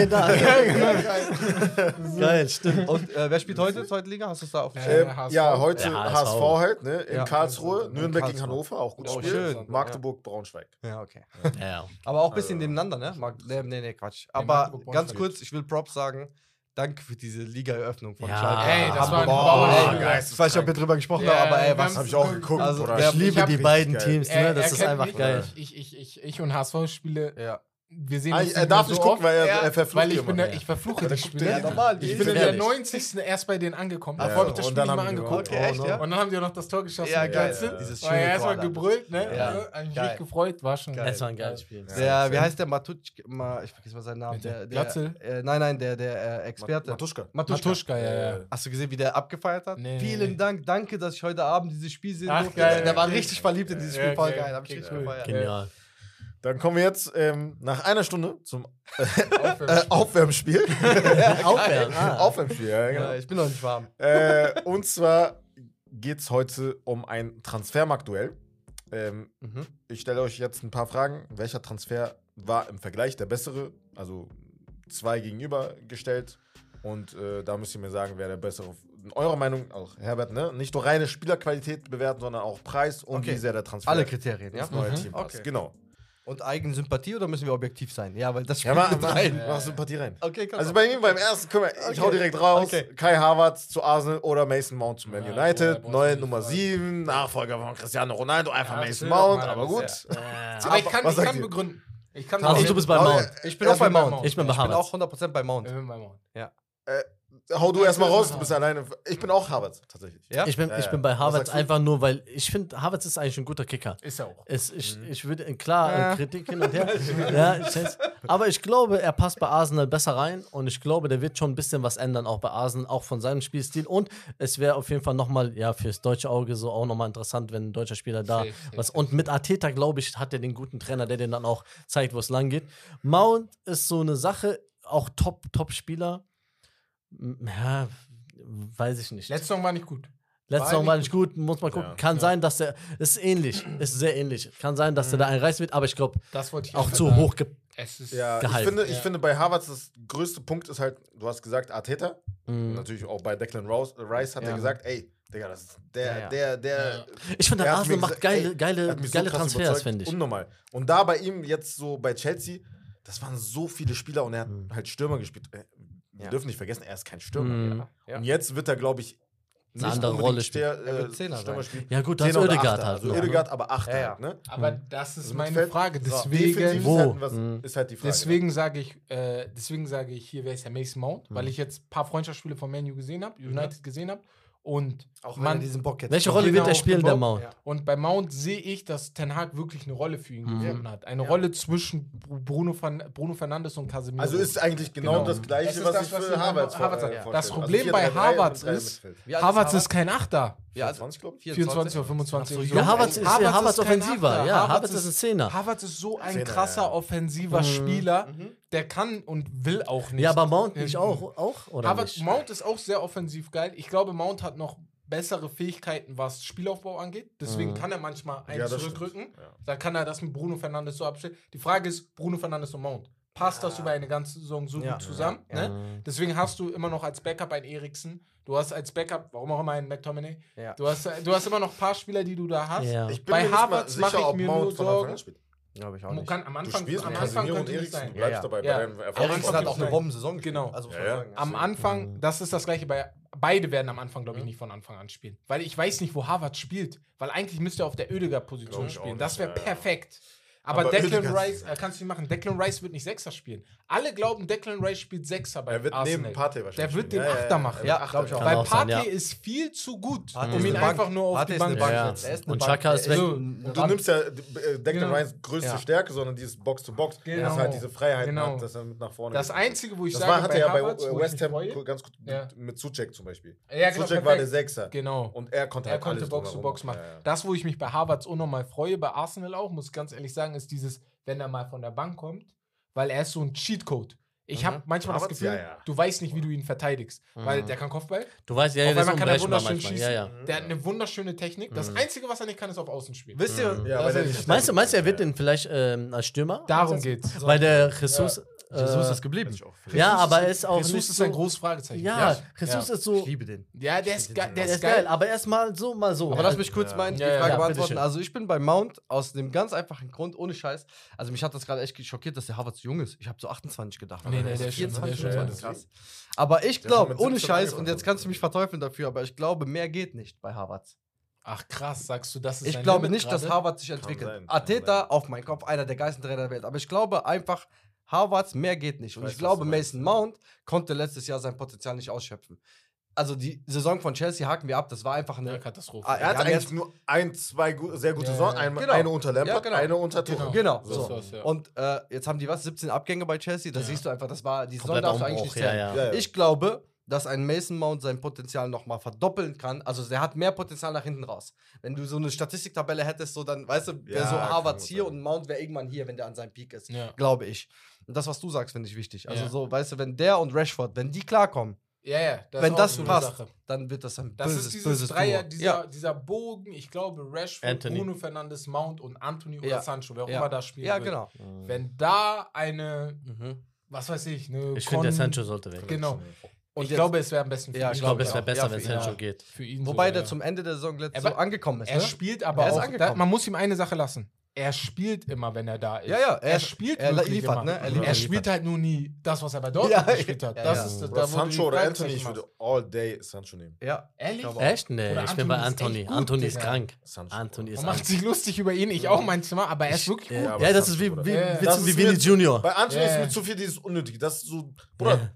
Geil, stimmt. Und äh, wer spielt heute zweite Liga? Hast du es da auf dem Äh? Ähm, ja, heute Ja, HSV, HSV halt, ne? In Ja. Karlsruhe, In Nürnberg gegen. Hannover, auch gutes Oh, Spiel. schön. Magdeburg, Braunschweig. Ja, okay. Ja. Aber auch ein bisschen nebeneinander, ne? Nee, nee, Quatsch. Aber ganz kurz, ich will Props sagen. Danke für diese Liga-Eröffnung von Ja. Schalke. Ey, das war ein Bauer. ey, ey, geil. Ich weiß nicht, ob wir drüber gesprochen Ja, haben, aber ey, was habe ich auch geguckt. Also, Ich liebe die beiden geil. Teams, Er- ne? Das ist einfach geil. Ich, ich, ich, ich und HSV spiele, Ja. Wir sehen Ah, er darf nicht so gucken, oft. weil er, Ja, er verflucht weil ich, bin der, ich verfluche die Spiele. Ja, normal. Ich bin in der ehrlich. 90. erst bei denen angekommen. Ja, Davor habe ich das und Spiel dann nicht mal haben die angeguckt. Okay, echt, ja? Und dann haben die auch noch das Tor geschossen. Ja, geil. Götze. Dieses War ja schöne erstmal gebrüllt, ne? Ja. Ja. Hab mich Geil. gefreut, war schon. Das war ein geiles Spiel. Der, wie heißt der Matutsch, ma, ich vergesse mal seinen Namen. Der, der, Glatzel? Äh, nein, nein, der, der äh, Experte. Matuschka. Matuschka, ja, ja. Hast du gesehen, wie der abgefeiert hat? Vielen nee. Dank, danke, dass ich heute Abend dieses Spiel sehen durfte. geil, der war richtig verliebt in dieses Ja, Spiel, voll geil, hab ich okay, richtig cool. gefeiert. Genial. Dann kommen wir jetzt ähm, nach einer Stunde zum äh, Aufwärmspiel. Aufwärmen. Ah. Aufwärmspiel, ja, genau. Ja, ich bin noch nicht warm. äh, und zwar geht es heute um ein Transfermarktduell. Ähm, Mhm. ich stelle euch jetzt ein paar Fragen. Welcher Transfer war im Vergleich der bessere? Also zwei gegenübergestellt. Und äh, da müsst ihr mir sagen, wer der bessere. In eurer Meinung, auch Herbert, ne? Nicht nur reine Spielerqualität bewerten, sondern auch Preis und Okay. wie sehr der Transfer Alle Kriterien, ja? ins neue Mhm. Team passt. Okay. Genau. Und eigene Sympathie oder müssen wir objektiv sein? Ja, weil das spielt ja, mach, rein. Mach, mach Sympathie rein. Okay, komm, also bei ihm beim ersten, guck mal, ich okay. hau direkt raus. Okay. Kai Harvard zu Arsenal oder Mason Mount zu Man ja, United. Boah, neue Nummer 7, Nachfolger von Cristiano Ronaldo, einfach ja, Mason Mount, aber gut. Aber ich kann, ich kann begründen. Ich kann also, du bist bei Mount. Ich bin auch bei Mount. Ich bin bei Harvard. Ich bin auch 100% bei Mount. Ich bin bei Mount. Ja. Äh, Hau du erstmal raus, du bist alleine. Ich bin auch Harvard, tatsächlich. Ja? Ich, bin, ja, ich bin bei Harvard einfach nur, weil ich finde, Harvard ist eigentlich ein guter Kicker. Ist er auch. Es, ich, mhm. ich würde, klar, ja. Kritik hin und her. ja, ich weiß, aber ich glaube, er passt bei Arsenal besser rein und ich glaube, der wird schon ein bisschen was ändern, auch bei Arsenal, auch von seinem Spielstil. Und es wäre auf jeden Fall nochmal, ja, fürs deutsche Auge so auch nochmal interessant, wenn ein deutscher Spieler da safe, was. Safe, und mit Ateta, glaube ich, hat er den guten Trainer, der den dann auch zeigt, wo es lang geht. Mount ist so eine Sache, auch Top-Spieler. Top ja, weiß ich nicht. Letzter Song war nicht gut. Letzter Song war nicht gut, muss man gucken. Ja. Kann ja. sein, dass der. Ist ähnlich, ist sehr ähnlich. Kann sein, dass der mhm. da einreißt wird, aber ich glaube, auch zu hoch ge es ist ja, gehalten. Ich finde, ich finde bei Harvard das größte Punkt ist halt, du hast gesagt, Arteta. Mhm. Natürlich auch bei Declan Rice, Rice hat er gesagt, ey, Digga, das ist der, ja, der, der. Ich finde, der Arsenal macht geile, ey, geile, so geile Transfers, finde ich. Unnormal. Und da bei ihm jetzt so bei Chelsea, das waren so viele Spieler und er hat mhm. halt Stürmer gespielt. Äh, wir ja. dürfen nicht vergessen, er ist kein Stürmer. Mhm. Ne? Ja. Und jetzt wird er, glaube ich, eine andere Rolle spielen. Äh, Stürmer spielen. Ja gut, das Ödegard hat. Also Ödegard, ne? aber Achter. Ja, halt, ne? Aber das ist also meine Frage. Deswegen, wo? Halt mhm. Ist, halt halt die Frage. Ne? Deswegen sage ich, äh, deswegen ich, hier wäre es ja Mason Mount, mhm. weil ich jetzt ein paar Freundschaftsspiele von Man U gesehen habe, United mhm. gesehen habe und auch man, diesen Bock jetzt welche Rolle genau wird er genau, spielen, der Mount? Ja. Und bei Mount sehe ich, dass Ten Hag wirklich eine Rolle für ihn mhm. gefunden hat. Eine ja. Rolle zwischen Bruno, Van, Bruno Fernandes und Casemiro. Also ist eigentlich genau, genau. das Gleiche, das was, das, ich für Harvards vorstelle. Das also Problem also bei Harvards ist, Harvards ist kein Achter. Ja, also 24, 24 oder 25. So, ja, Harvards ist, Harvards ist Offensiver. Ja, Harvards ist ein Zehner. Harvards ist so ein krasser offensiver mhm. Spieler. Mhm der kann und will auch nicht. Ja, aber Mount nicht auch, auch oder aber nicht? Mount ist auch sehr offensiv geil. Ich glaube, Mount hat noch bessere Fähigkeiten, was Spielaufbau angeht. Deswegen mhm. kann er manchmal einen ja, zurückrücken. Ja. Da kann er das mit Bruno Fernandes so abstellen. Die Frage ist, Bruno Fernandes und Mount. Passt das über eine ganze Saison so gut zusammen? Ne? Mhm. Deswegen hast du immer noch als Backup einen Eriksen. Du hast als Backup, warum auch immer einen McTominay. Du, hast, du hast immer noch ein paar Spieler, die du da hast. Bei Harvard mache ich mir nur Sorgen. Glaube ich auch nicht. Kann, am Anfang, du spielst am Anfang Casemiro könnte Eriksen, sein. du bleibst ja, dabei ja. bei deinem Erfolg. Eriksen hat auch eine Bombensaison gespielt. Genau. Also ja, am Anfang, mhm. das ist das Gleiche bei beide werden am Anfang, glaube ich, nicht von Anfang an spielen. Weil ich weiß nicht, wo Harvard spielt. Weil eigentlich müsste er auf der Oediger-Position spielen. Das wäre perfekt. Aber, aber Declan Rice, äh, kannst du nicht machen. Declan Rice wird nicht Sechser spielen. Alle glauben, Declan Rice spielt Sechser bei Er wird Arsenal. neben Partey wahrscheinlich. Der wird den spielen. Achter machen. Ja, glaube ich auch. Weil Kann sein, ja. ist viel zu gut, Partey um ihn Bank. einfach nur auf Partey die ist eine Bank Bank. Ja, Und Chaka ist weg. Und du nimmst ja äh, Declan Genau. Rice größte Ja. Stärke, sondern dieses Box to Box, halt Genau. dass er halt diese Freiheit ne, Genau. hat, dass er mit nach vorne Das. Einzige, wo ich Das sage, war, hat er ja bei West Ham ganz gut mit Zucek zum Beispiel. Ja, genau, Zucek war der. Sechser. Genau. Und er konnte halt Box to Box machen. Das, wo ich mich bei Harvards auch nochmal freue, bei Arsenal auch, muss ich ganz ehrlich sagen, ist dieses, wenn er mal von der Bank kommt, weil er ist so ein Cheatcode. Ich mhm. habe manchmal Aber das Gefühl, ja, ja. du weißt nicht, wie du ihn verteidigst. Mhm. Weil der kann Kopfball. Du weißt, ja, ja, das kann er wunderschön schießen. Ja, der hat eine wunderschöne Technik. Das mhm. Einzige, was er nicht kann, ist auf Außen spielen. Wisst ihr? Mhm. Ja, meinst, du, meinst du, er wird den vielleicht ähm, als Stürmer? Darum geht's. Weil der Jesus Jesus äh, ist geblieben. ja, aber er ist auch. Jesus ist so, ein großes Fragezeichen. Ja, ja. Jesus ja. ist so. Ich liebe den. Ja, der ist, ge der ist geil. geil. Aber erstmal so, mal so. Aber lass mich kurz ja. meine die Frage beantworten. Also, ich bin bei Mount aus dem ganz einfachen Grund, ohne Scheiß. Also, mich hat das gerade echt schockiert, dass der Harvard so jung ist. Ich habe so 28 gedacht. Nee, nee, der ist 24. Der ist krass. Aber ich glaube, ohne Scheiß, und jetzt kannst du mich verteufeln dafür, aber ich glaube, mehr geht nicht bei Harvard. Ach krass, sagst du, das ist Ich glaube Limit nicht, grade? dass Harvard sich entwickelt. Sein, Ateta auf meinen Kopf, einer der geilsten Trainer der Welt. Aber ich glaube einfach, Harvards, mehr geht nicht. Und ich, ich glaube, Mason Mount konnte letztes Jahr sein Potenzial nicht ausschöpfen. Also die Saison von Chelsea haken wir ab, das war einfach eine ja, Katastrophe. Ah, er hat eigentlich nur ein, zwei sehr gute ja, Saison, ein, genau. eine unter Lampard, ja, genau. eine unter Tuchel. Genau. genau. So. so. Und äh, jetzt haben die was, 17 Abgänge bei Chelsea, da siehst du einfach, das war, die Saison darfst du eigentlich nicht zählen. Ich glaube, dass ein Mason Mount sein Potenzial nochmal verdoppeln kann. Also der hat mehr Potenzial nach hinten raus. Wenn du so eine Statistiktabelle hättest, so dann, weißt du, wäre ja, so Harvard hier und Mount wäre irgendwann hier, wenn der an seinem Peak ist. Ja. Glaube ich. Und das, was du sagst, finde ich wichtig. Also ja. so, weißt du, wenn der und Rashford, wenn die klarkommen, ja, ja, das wenn das passt, Sache. dann wird das ein das böses, ist dieses böses Dreier, dieser, ja. dieser, Bogen, ich glaube, Rashford, Anthony. Bruno Fernandes, Mount und Anthony oder ja. Sancho, wer auch immer da spielt. Ja, genau. Wenn da eine, mhm. was weiß ich, eine Ich finde, der Sancho sollte weg. Genau. Und ich jetzt, glaube, es wäre am besten für ihn. Ja, ich glaube, es wäre besser, ja, wenn Sancho ja. geht. Wobei sogar, der ja. zum Ende der Saison letztes so angekommen ist. Er ne? spielt aber er auch. Da, man muss ihm eine Sache lassen er spielt immer, wenn er da ist. Ja, ja, er, er spielt er liefert, immer. Ne? Er, liefert. er, spielt halt nur nie das, was er bei Dortmund ja, gespielt hat. Das ja. ist Bro, da, Sancho oder Anthony, ich würde all day Sancho nehmen. Ja, ehrlich? Echt? Nee, oder ich Anthony bin bei Anthony. Gut, Anthony ist krank. Sancho. Anthony ist Man macht sich lustig über ihn, ich auch manchmal, aber er ist wirklich gut. Ja, das Sancho, ist wie, wie, wie, wie Vinny Junior. Bei Anthony ist mir zu viel dieses Unnötige. Das ist so, Bruder,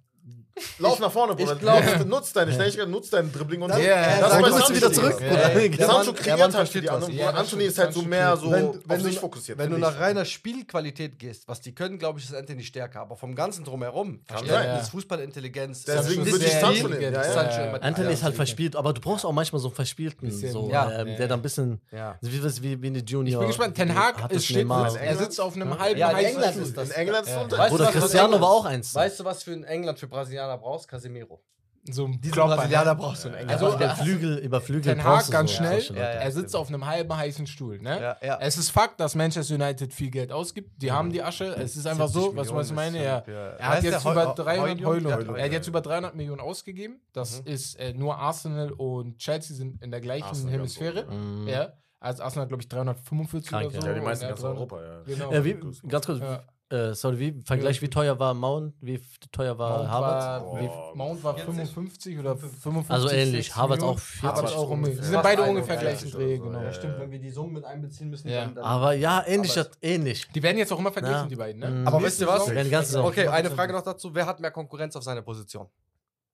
Lauf nach vorne, Bruder. Ich Glaub, nutz deine Schnelligkeit, nutz deinen Dribbling und yeah. das ist bist wieder zurück. Ja, Sancho kreiert halt für die anderen. Ja, Anthony ist halt so mehr so wenn, wenn auf sich fokussiert. Wenn du nach reiner Spielqualität gehst, was die können, glaube ich, ist Anthony stärker. Aber vom Ganzen drumherum, Verständnis, Fußballintelligenz. Deswegen würde ich Sancho nehmen. Anthony ist halt verspielt, aber du brauchst auch manchmal so einen Verspielten, ähm, der dann ein bisschen, wie eine Junior. Ich bin gespannt. Ten Hag ist steht, er sitzt auf einem halben heißen In England ist das. Oder Cristiano war auch eins. Weißt du, was für ein England für Brasilien? Brasilianer brauchst, Casemiro. So ein Diesen Brasilianer ne? brauchst du einen Engländer. Also der äh, Flügel über Flügel Ten Hag ganz so schnell. Ja, ja, er sitzt auf einem halben heißen Stuhl. Ne? Ja, es ist Fakt, dass Manchester United viel Geld ausgibt. Die haben die Asche. Es ist einfach so, was, was ich meine. Äh, er, er hat jetzt über 300 Heulung. Heulung. Er hat jetzt über 300 Millionen ausgegeben. Das mhm. ist äh, nur Arsenal und Chelsea sind in der gleichen Arsenal Hemisphäre. Mhm. Ja. Also Arsenal glaube ich 345 Krank, oder so. Ja, die meisten ganz Europa, ja. Genau. Ja, wie, ganz kurz, ja. Äh, sorry, wie, Vergleich, wie teuer war Mount, wie teuer war Mount Harvard? War, wie, Mount war 55 oder 55. Also ähnlich, Harvard auch 40 Harvard Euro. Mehr. Die sind beide ungefähr gleich Dreh, genau. Ja, stimmt, wenn wir die Summen mit einbeziehen müssen. Ja. Dann, aber ja, ähnlich, aber ähnlich. Die werden jetzt auch immer verglichen, ja. die beiden. Ne? Mhm. Aber wisst ihr was? Okay, eine Frage noch dazu. Wer hat mehr Konkurrenz auf seiner Position?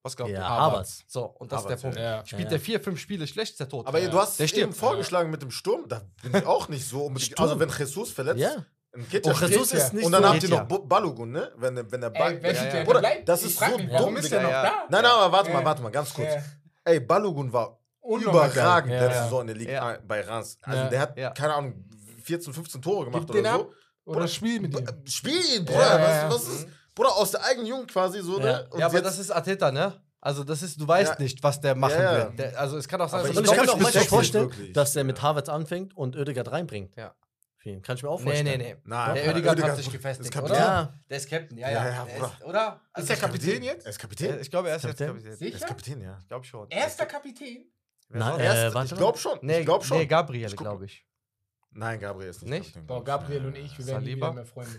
Was glaubt ja, ihr? Harvard. So, und das Harvard, ist der Punkt. Ja. Spielt ja, der vier, fünf Spiele schlecht, ist der tot. Aber du hast der eben vorgeschlagen mit dem Sturm. Da bin ich auch nicht so. Unbedingt. Also, wenn Jesus verletzt, Ketja Och, Jesus ist nicht und dann so habt ihr noch Balogun, ne? Wenn, wenn der Ball. Ey, ja, ja. Das ist so mich, dumm. Warum ist der noch da? Nein, nein, aber warte mal, warte mal, ganz kurz. Ey, Balogun war überragend ja, letzte Saison in der Liga bei Rans. Also der hat, keine Ahnung, 14, 15 Tore gemacht Gib oder so. Oder spiel mit ihm. Spiel ihn, Bruder. Was, was ist? Mhm. Bruder, aus der eigenen Jugend quasi so, ne? ja aber das ist Ateta, ne? Also das ist, du weißt ja. nicht, was der machen ja, ja. wird. Der, also es kann auch sein, dass ich, ich kann mir auch manchmal vorstellen, wirklich. dass der mit Harvards anfängt und Oedegaard reinbringt. Ja für ihn. Kann ich mir auch vorstellen. Nee, nee, nee. Nein, der Oediger hat sich gefestigt, ist oder? Ja. Der ist Captain, ja, ja. ja, ja ist, oder? Also ist der Kapitän, jetzt? Er ist Kapitän? Ich glaube, er ist Kapitän? jetzt Kapitän. Sicher? Er ist Kapitän, ja. Ich glaube schon. Erster Kapitän? Nein, Erst, äh, ich glaube schon. Nee, ich glaub schon. Nee, Gabriel, glaube ich. Nein, Gabriel ist nicht. nicht? Kapitän, Boah, Gabriel und ich, wir werden nie wieder mehr Freunde.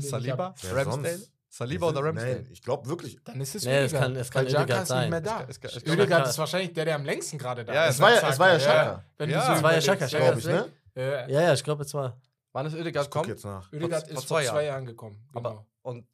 Saliba? Ramsdale? Saliba oder Ramsdale? Nein, ich glaube wirklich. Dann ist es nee, Ödegard. Es kann, es kann Ödegard ist nicht mehr da. Es, es, es Ödegard ist wahrscheinlich der, der am längsten gerade da ja, ist. Es war ja, es war ja Schaka. Ja. Ja. So es war ja Schaka, glaube ich, ne? Ja, ja, ich glaube, jetzt war. Wann ist Ödegard gekommen? jetzt nach. Ödegard ist vor zwei, Jahren gekommen. Genau. Aber, und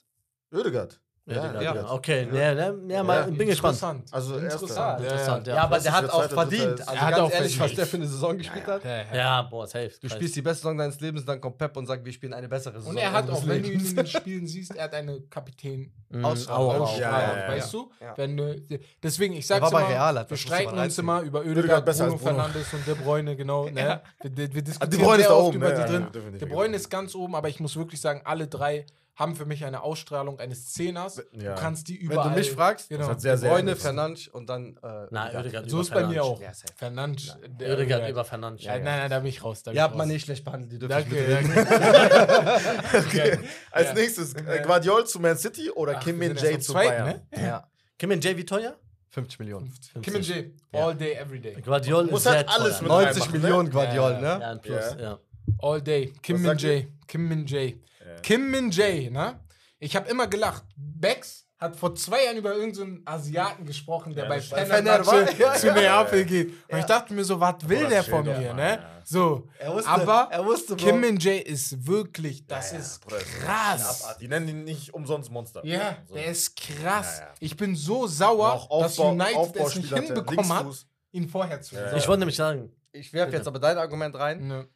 Ödegard? Ja, ja, ja. Okay, ja, ja, ne, ja mal, bin gespannt. Interessant. Also interessant. interessant ja, aber der hat auch verdient. Also er hat auch ehrlich, was der für eine Saison gespielt hat. Ja, boah, safe. Du spielst die beste Saison deines Lebens, dann kommt Pep und sagt, wir spielen eine bessere Saison. Und er hat auch, wenn du ihn in den Spielen siehst, er hat eine Kapitän mhm. Ausstrahlung. Weißt du? Wenn deswegen ich sag's immer, wir streiten uns immer über Ödegaard, Bruno Fernandes und De Bruyne genau, ne? Wir, ah, diskutieren sehr oft über ne? die drin. De Bruyne genau. ist ganz oben, aber ich muss wirklich sagen, alle drei haben für mich eine Ausstrahlung eines Zehners. Ja. Du kannst die überall. Wenn du mich fragst, genau. das hat sehr, sehr Freunde, Fernandes und dann. Äh, Na, Ödegard ja. So ist bei mir auch. Fernandes. Ödegard äh, über Fernandes. Ja, nein, nein, da bin ich raus. Da ja, man nicht schlecht behandelt. Die dürfen danke, danke. okay. Als nächstes äh, Guardiol zu Man City oder Ach, Kim Min Jae zu zweit, Bayern. Ne? Ja. Kim Min Jae, wie teuer? 50 Millionen. 50. Kim Min Jae, all day, every day. Guardiol ist halt alles 90 ne? Millionen Guardiol, ne? Ja, ein Plus, ja. All day, Kim Min Jae, Kim Min Jae. Kim Min Jae, ne? Ich habe immer gelacht. Bex hat vor zwei Jahren über irgendeinen so Asiaten gesprochen, der ja, bei Fenerbahce zu Neapel geht. Und ich dachte mir so, was will der von mir, Mann, ne? So, er wusste, aber wusste, Kim Min Jae ist wirklich, das ist krass. Die nennen ihn nicht umsonst Monster. Ja, so. der ist krass. Ich bin so sauer, dass United Aufbau es nicht hinbekommen hat, ihn vorher zu ja, Ich wollte nämlich sagen, ich werfe jetzt aber dein Argument rein. Ne.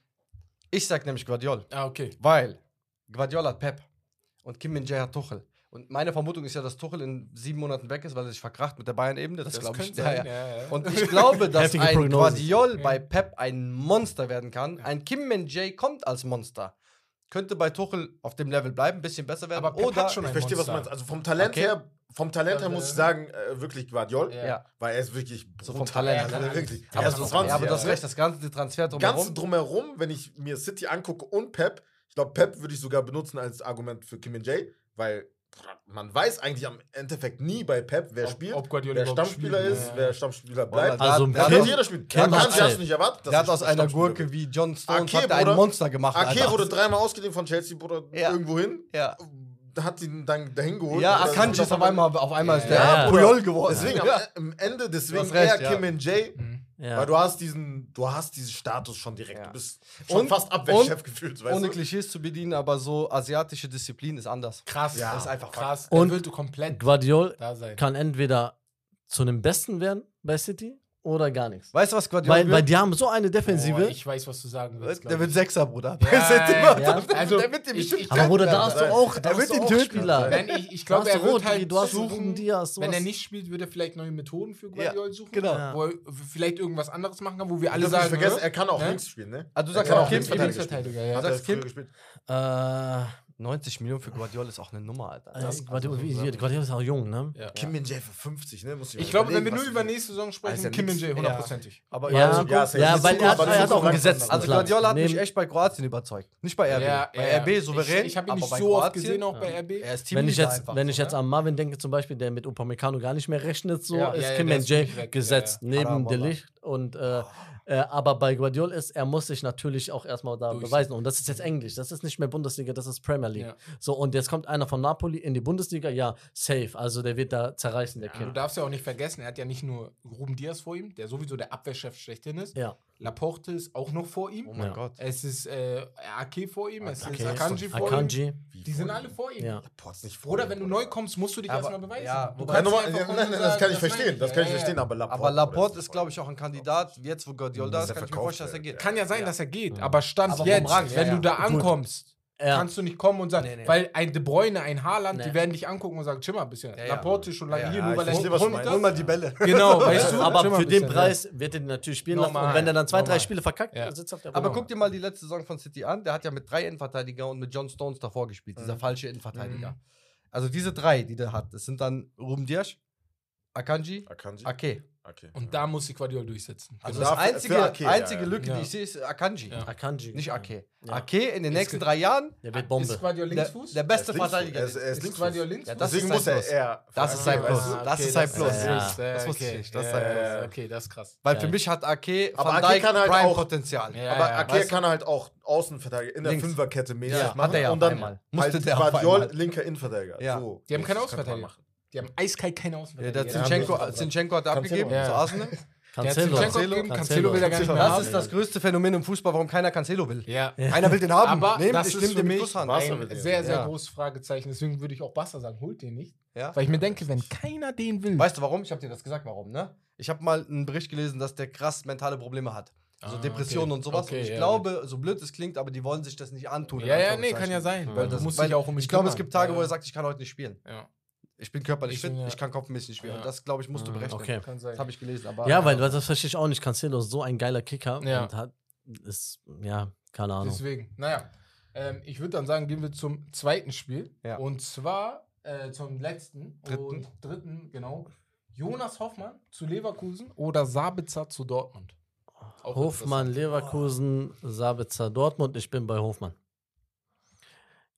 Ich sag nämlich Guardiol. Ah, okay. Weil Guardiola hat Pep und Kim Min Jae hat Tuchel. Und meine Vermutung ist ja, dass Tuchel in sieben Monaten weg ist, weil er sich verkracht mit der Bayern-Ebene. Das, das glaube ich. Sein, ja, ja. Ja, Und ich glaube, dass ein Prognose. Guardiol bei Pep ein Monster werden kann. Ein Kim Min Jae kommt als Monster. Könnte bei Tuchel auf dem Level bleiben, ein bisschen besser werden. Aber Pep oder hat schon ein ich verstehe, Monster. was du meinst. Also vom Talent okay. her vom Talent her muss ich sagen, äh, wirklich Guardiol, ja. weil er ist wirklich so vom Talent. her, also ja. Wirklich. Aber, so, 20, aber das recht, das ganze Transfer drumherum. Ganz drumherum, wenn ich mir City angucke und Pep, ich glaube, Pep würde ich sogar benutzen als Argument für Kim Min Jae, weil man weiß eigentlich am Endeffekt nie bei Pep, wer Ob- spielt, ob Guardiola wer Stammspieler spielt, ist, ja. wer Stammspieler bleibt. Also der, Das hat- hat Kim- jeder spielt. Kim Ja, hat hast du nicht erwartet. dass der hat aus einer Gurke wie John Stones Ake, hat der ein Bruder. Monster gemacht. Ake Alter. wurde dreimal ausgeliehen von Chelsea, Bruder, Ja. irgendwo hin. ja. Hat ihn dann dahin geholt. Ja, Akanji ist auf einmal, auf einmal ist der Ja, Puyol geworden. Deswegen ja. am, Ende, deswegen recht, eher ja. Kim and Jay, Ja. weil du hast diesen, du hast diesen Status schon direkt. Ja. Du bist schon Und- fast Abwehrchef gefühlt, weißt Ohne du? Klischees zu bedienen, aber so asiatische Disziplin ist anders. Krass. Ja. das ist einfach krass. Und Und will du komplett Guardiol da sein. kann entweder zu einem Besten werden bei City oder gar nichts. Weißt du, was Guardiola Weil, weil die haben so eine Defensive. Boah, ich weiß, was du sagen willst. Der wird. Sechser, Bruder. Ja, Der wird immer- ja. der- Also, der wird den ich- bestimmt ich- aber Bruder, da hast du auch, da Er wird du auch töten. Spieler. Nein, ich, ich glaube, du er wird halt du hast suchen, Diaz, du wenn er nicht spielt, wird er vielleicht neue Methoden für Guardiola suchen, genau. Ja. wo er vielleicht irgendwas anderes machen kann, wo wir Alle sagen, vergessen, ne? er kann auch Ne? links spielen, ne? Also du Er sagst kann auch Linksverteidiger ja. Hat er Sagst Kim? früher gespielt. Äh, 90 Millionen für Guardiola ist auch eine Nummer, Alter. das, Guardiola, wie, Guardiola ist auch jung, ne? Ja. Kim Min Jae für 50, ne? Muss Ich glaube, wenn wir nur über die- nächste Saison Ah, ist sprechen, ja Kim. Min Jae, hundertprozentig. Aber Ja, also, ja, ja, weil er, hat- aber er hat auch so gesetzten also. Guardiola hat mich echt bei Kroatien überzeugt. Nicht bei RB. Ja, bei ja. RB souverän. Ich, ich habe ihn nicht bei so oft gesehen, auch bei RB. Er ist Wenn ich jetzt, einfach wenn so, ich jetzt ne? an Marvin denke, zum Beispiel, der mit Upamecano gar nicht mehr rechnet, so Ja, ist ja, ja, Kim wirklich weg, gesetzt ja, ja. neben Haram, De Wallah. Licht und äh, äh, aber bei Guardiola ist, er muss sich natürlich auch erstmal da beweisen und das ist jetzt Englisch, das ist nicht mehr Bundesliga, das ist Premier League. Ja. So und jetzt kommt einer von Napoli in die Bundesliga, ja, safe, also der wird da zerreißen, der Du Kind. darfst ja auch nicht vergessen, er hat ja nicht nur Ruben Diaz vor ihm, der sowieso der Abwehrchef schlechthin ist. Ja, Laporte ist auch noch vor ihm. Oh mein Ja. Gott. Es ist äh, Ake vor ihm, es Ake ist Akanji vor ihm. Akanji, Die sind alle vor ihm. ja. Laporte ist nicht vor Oder ihm, wenn du neu kommst, musst du dich erstmal beweisen. ja, du kannst nein, nein, und das kann ich verstehen. Das kann ich Ja, ja. verstehen, aber Laporte. Aber Laporte ist, glaube ich, auch ein Kandidat, jetzt wo Guardiola da Dass ist, kann ich mir vorstellen, dass er geht. Kann ja sein, dass er geht, aber Stand Aber vom jetzt, wenn du da ankommst, Ja. kannst du nicht kommen und sagen, Nee, nee. weil ein De Bruyne, ein Haaland, Nee. die werden dich angucken und sagen, chill mal ein bisschen. Ja. Laporte ist schon lange Ja, hier, ja, nur ich weil er hol. Hol mal die Bälle. Genau, weißt du? aber für den bisschen, Preis wird er den natürlich spielen lassen Normal, und wenn er dann zwei, drei. Spiele verkackt, Ja. dann sitzt er auf der Aber Bank. guck dir mal die letzte Saison von City an. Der hat ja mit drei Innenverteidiger und mit John Stones davor gespielt. Dieser falsche Innenverteidiger. Mhm. Also diese drei, die der hat, das sind dann Ruben Dias, Akanji, Akanji? Ake. Okay. Und da muss sich Guardiola durchsetzen. Also Genau. das einzige, Ake, ja, einzige ja. Lücke, Ja. die ich sehe, ist Akanji. Ja. Akanji. Nicht Ake. Ja. Ake in den Ist nächsten drei Jahren Der wird Ist Bombe. Guardiola der, Linksfuß? der Er beste ist links- Verteidiger. Er ist, er ist ist links. Guardiola links? Ja, das Deswegen ist muss er sein eher. Das ist sein Okay, Plus. du? Das ist sein Plus. Ja. Das wusste ich nicht, das ist sein ja, Plus. Okay, das ist krass. Weil für mich hat Ake Aber Van Ake Dijk kann halt Prime auch- Potenzial. Ja, Aber ja, Ake kann halt auch Außenverteidiger in der. Fünferkette mehr Ja, machen. er ja und dann halt Musste der auf Guardiol, einmal. linker Innenverteidiger. Ja. Die haben keine Außenverteidiger. Die haben eiskalt keine Ja, Außenverteidiger. der Ja, Zinchenko, haben wir- Zinchenko hat er Cancelo. abgegeben Ja. zu Arsenal. Der hat Cancelo. Zinchenko abgegeben, Cancelo will er gar nicht mehr Das haben. ist das größte Phänomen im Fußball, warum keiner Cancelo will. Ja. Keiner will den haben. Aber Nehmt, das ich ist für mich ein sehr, sehr Ja. großes Fragezeichen. Deswegen würde ich auch Basta sagen, holt den nicht. Ja. Weil ich mir denke, wenn keiner den will. Weißt du warum? Ich habe dir das gesagt, warum, ne? Ich habe mal einen Bericht gelesen, dass der krass mentale Probleme hat. Also Ah, Depressionen okay. und sowas. Okay, und ich ja, glaube, so blöd es klingt, aber die wollen sich das nicht antun. ja, ja, nee, kann ja sein. Weil Das- du musst weil auch um mich Ich glaube, es gibt Tage, ja. wo er sagt, ich kann heute nicht spielen. Ja, Ich bin körperlich Ich fit, bin ja- ich kann kopfmäßig spielen. Ja. Und das, glaube ich, musst du Ah, berechnen. okay. kann sein. Das habe ich gelesen. Aber, Ja, weil das verstehe ich auch nicht. Cancelo ist so ein geiler Kicker Ja. und hat ist ja keine Ahnung. Deswegen, naja. Ähm, ich würde dann sagen, gehen wir zum zweiten Spiel. Ja. Und zwar äh, zum letzten Dritten. und dritten, genau. Jonas Hoffmann zu Leverkusen oder Sabitzer zu Dortmund. Auch Hofmann. Leverkusen, Sabitzer, Dortmund. Ich bin bei Hofmann.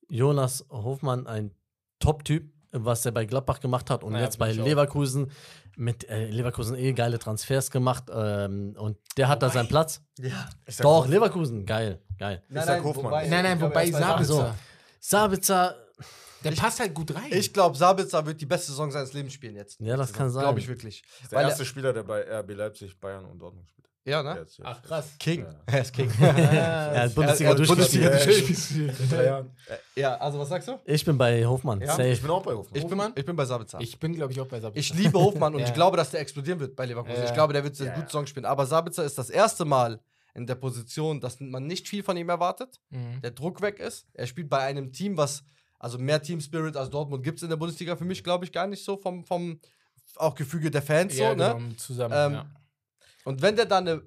Jonas Hofmann, ein Top-Typ, was er bei Gladbach gemacht hat und Naja, jetzt bei ich. Leverkusen mit äh, Leverkusen eh geile Transfers gemacht ähm, und der hat da seinen Platz. Ja. Ich Doch, Hoffmann. Leverkusen, geil, geil. Ich. Nein, nein, ich glaube, wobei er ist bei Sabitzer, Sabitzer, der passt halt gut rein. Ich glaube, Sabitzer wird die beste Saison seines Lebens spielen jetzt. ja, das kann sein. Glaube ich wirklich. der Weil erste Spieler, der bei RB Leipzig, Bayern und Dortmund spielt. Ja, ne? Jetzt, jetzt. Ach, krass. King. Ja. Er ist King. er hat Bundesliga Er- er hat durchgespielt. Bundesliga Ja, also was sagst du? Ich bin bei Hofmann, Ja. Ich bin auch bei Hofmann. Ich bin, ich bin bei Sabitzer. Ich bin, glaube ich, auch bei Sabitzer. Ich liebe Hofmann und Ja. ich glaube, dass der explodieren wird bei Leverkusen. Ja. Ich glaube, der wird eine Ja, gute ja. Saison spielen. Aber Sabitzer ist das erste Mal in der Position, dass man nicht viel von ihm erwartet. Mhm. Der Druck weg ist. Er spielt bei einem Team, was, also mehr Team Spirit als Dortmund gibt es in der Bundesliga für mich, glaube ich, gar nicht so vom, vom auch Gefüge der Fans. ja, so, ne? genau, zusammen. Ähm, ja. Und wenn der dann eine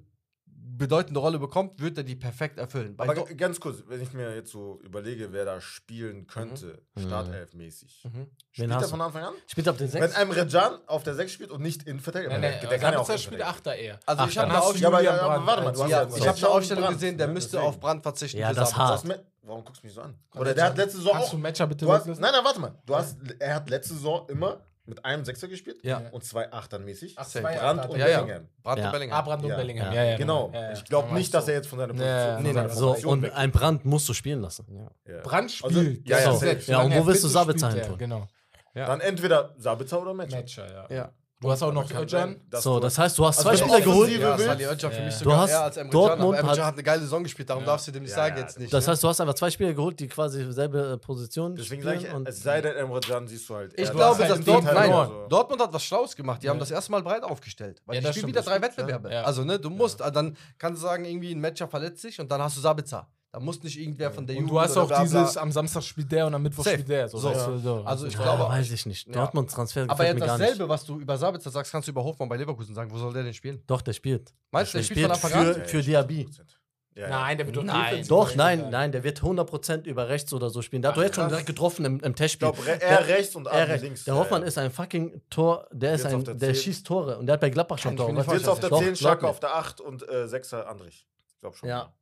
bedeutende Rolle bekommt, wird er die perfekt erfüllen. Bei Aber ganz kurz, wenn ich mir jetzt so überlege, wer da spielen mhm. könnte, mhm. Startelf-mäßig. Mhm. Spielt er von Anfang an? Spielt er auf der 6? Wenn einem Rejan auf der 6 spielt und nicht in Verteidigung. Nein, nein, der, der kann ja auch spielt Achter eher. Also Achter. ich habe eine Aufstellung, ja, ja, aber, ja, hast eine Aufstellung Brand. gesehen, der müsste Deswegen. auf Brand verzichten. Ja, das hart. Warum guckst du mich so an? Oder der hat letzte Saison Kannst auch. Du Matcher bitte nein, nein, warte mal. Er hat letzte Saison immer mit einem Sechser gespielt ja. und zwei Achtern mäßig. Ach, zwei Brand Achter. und ja, Bellingham. Ja. Brand und Bellingham. Ah, Brand und Bellingham. Ja. Genau. Ich glaube nicht, dass er jetzt von seiner Position. Nee, nee, so, und weg. ein Brand musst du spielen lassen. Brand spielt. Also, ja, ja, also, und wo willst du Sabitzer hin tun? Genau. Dann entweder Sabitzer oder Matcher. Matcher, ja. Du hast auch noch Özcan. Äh, so, das heißt, du hast zwei Spieler geholt. Ja, ja. Du hast als Emre Dortmund Can, hat, hat, eine geile Saison gespielt, darum ja. darfst du dem nicht sagen jetzt nicht. Das ne? heißt, du hast einfach zwei Spieler geholt, die quasi selbe äh, Position Deswegen sage ich, es sei denn, Emre Can siehst du halt. Ich glaube, dass Dortmund, nein, Dortmund hat was Schlaues gemacht. Die haben das erste Mal breit aufgestellt. Weil ja, die spielen wieder drei Wettbewerbe. Also, ne, du musst, äh, dann kannst du sagen, irgendwie ein Matcher verletzt sich und dann hast du Sabitzer. Da muss nicht irgendwer von der und Jugend. Du hast auch bla bla. dieses am Samstag spielt der und am Mittwoch spielt der. So, so. Weißt du, so. Also ich ja, glaube. Weiß ich nicht. Dortmunds Transfer. Aber jetzt dasselbe, was du über Sabitzer sagst, kannst du über Hoffmann bei Leverkusen sagen. Wo soll der denn spielen? Doch, der spielt. Meinst du, der, der spielt, spielt, von Anfang für, an? Für Diaby. Ja, nein, der wird doch nein. Doch, nein, nein, der wird 100% über rechts oder so spielen. Der hat doch jetzt schon direkt getroffen im, im Testspiel. Ich glaube, er rechts und er rechts. links. Der Hoffmann ja, ja. ist ein fucking Tor, der, ist ein, der, der schießt Tore und der hat bei Gladbach schon Tore. Jetzt auf der 10, Schacke auf der 8 und äh, 6er Andrich. Ich glaube schon. Ja.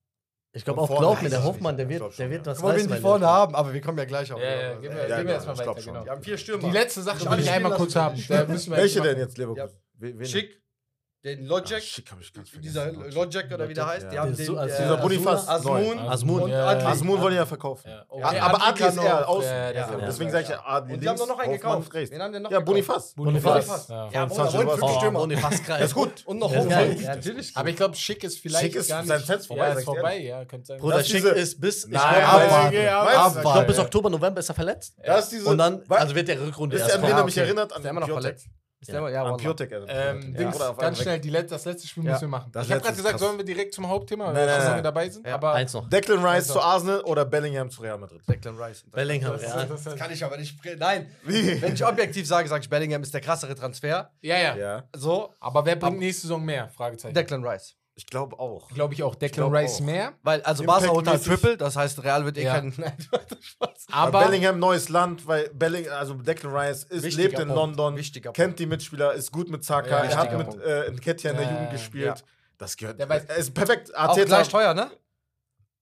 Ich glaube auch, glaub mir, der Hoffmann, der wird, schon, der wird was Wollen wir die vorne haben, aber wir kommen ja gleich auch. Ja, ja, ja, wir, ja, gehen wir genau, erstmal weiter. Genau. Wir haben vier Stürmer. Die letzte Sache will ich einmal kurz haben. Welche denn jetzt, Leverkusen? Schick, den ah, Logic, Ach, dieser Logic oder wie der heißt, die haben den, also äh, dieser Bonifaz Asmun, Asmun. Asmun wollen ja verkaufen. Ja. Okay. Ja, aber Adli ist eher außen. Deswegen sage ich ja Adli. Und die haben doch noch einen gekauft. Wen haben denn noch? Ja, Bonifaz. Bonifaz. Ja, Bonifaz oh, Kreis. Ist gut. Und noch Hoffmann. Natürlich. Aber ich glaube, Schick ist vielleicht Schick ist sein Set vorbei. ist vorbei, ja, könnte sein. Bruder, Schick ist bis ich glaube bis Oktober, November ist er verletzt. Und dann also wird der Rückrunde erst. Ist er mich erinnert an der immer noch verletzt. Selber, ja, am PureTech. Also ähm, ja. Ganz schnell, die Let das letzte Spiel müssen wir machen. Das ich habe gerade gesagt, sollen wir direkt zum Hauptthema, weil wir nein. dabei sind. Aber eins noch. Declan Rice also. zu Arsenal oder Bellingham zu Real Madrid? Declan Rice. Bellingham, das, ja. Das, kann ich aber nicht. Nein. Wie? Wenn ich objektiv sage, sage ich, Bellingham ist der krassere Transfer. Ja, ja. ja. So. Aber wer bringt nächste Saison mehr? Fragezeichen. Declan Rice. Ich glaube auch. Glaube ich auch. Declan Rice auch. mehr. Weil, also Impact Barca holt halt Triple, das heißt, Real wird eh ja. keinen. Aber Bellingham, neues Land, weil Belling, also Declan Rice ist, lebt in Punkt. London, Wichtiger kennt Punkt. die Mitspieler, ist gut mit Zaka, ja, er hat mit äh, in Ketia in der Jugend gespielt. Das gehört. Der weiß, er ist perfekt. Auch gleich teuer, ne?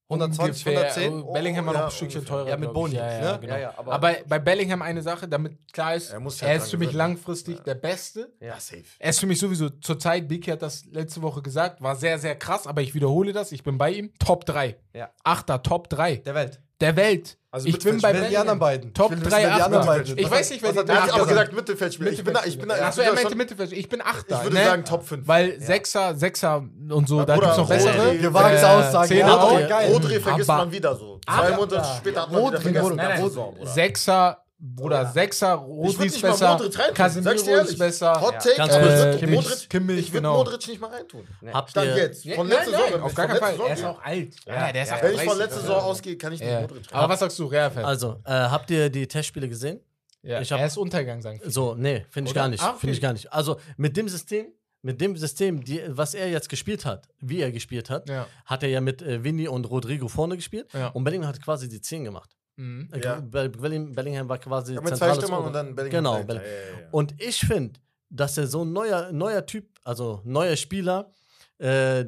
120, Ungefähr. 110. Bellingham oh, war noch ja, ein Stückchen ungefähr. teurer. Ja, mit Boni. Ja, ja, ne? genau. aber, aber, bei Bellingham eine Sache, damit klar ist, er, halt er ist für mich langfristig der Beste. Ja, safe. Er ist für mich sowieso zur Zeit, Biki hat das letzte Woche gesagt, war sehr, sehr krass, aber ich wiederhole das, ich bin bei ihm. Top 3. Ja. Achter, Top 3. Der Welt der Welt. Also ich bin bei Belgien. die anderen beiden. Top 3 Achter. Ich weiß nicht, wer die Er hat auch gesagt Mittelfeldspieler. Ich bin, ich bin Achso, er meinte Mittelfeldspieler. Ich bin Achter. Ich würde ne? sagen Top 5. Weil 6er, 6er und so, da gibt es noch bessere. Wir wagen es äh, aussagen. Rodri vergisst man wieder so. Zwei Monate später hat man wieder vergessen. Sechser, Bruder, ja. Sechser, Rodri ist besser, Casemiro ist besser. Hot Take, Ganz kurz. Äh, Kimmich, Modric, Kimmich, ich würde genau. Modric nicht mal reintun. Habt Stand ihr, jetzt, von letzter Saison. Auf gar keinen Fall, Saison, er ist auch alt. Ja, der ist ja. Wenn ich von äh, letzter Saison ausgehe, kann ich nicht Modric reintun. Aber was sagst du, Real-Fan? Also, äh, habt ihr die Testspiele gesehen? Ja, ich hab, er ist Untergang, sagen viele. So, nee, finde ich gar nicht. Ah, finde ich gar nicht. Also, mit dem System, mit dem System, die, was er jetzt gespielt hat, wie er gespielt hat, ja. hat er ja mit äh, Vinny und Rodrigo vorne gespielt. Ja. Und Bellingham hat quasi die 10 gemacht. Mhm. Ja. Bellingham war quasi. Ja, mit zwei Stürmern und dann Bellingham. Genau. Bellingham. Ja, und ich finde, dass er so ein neuer, neuer Typ, also neuer Spieler, äh,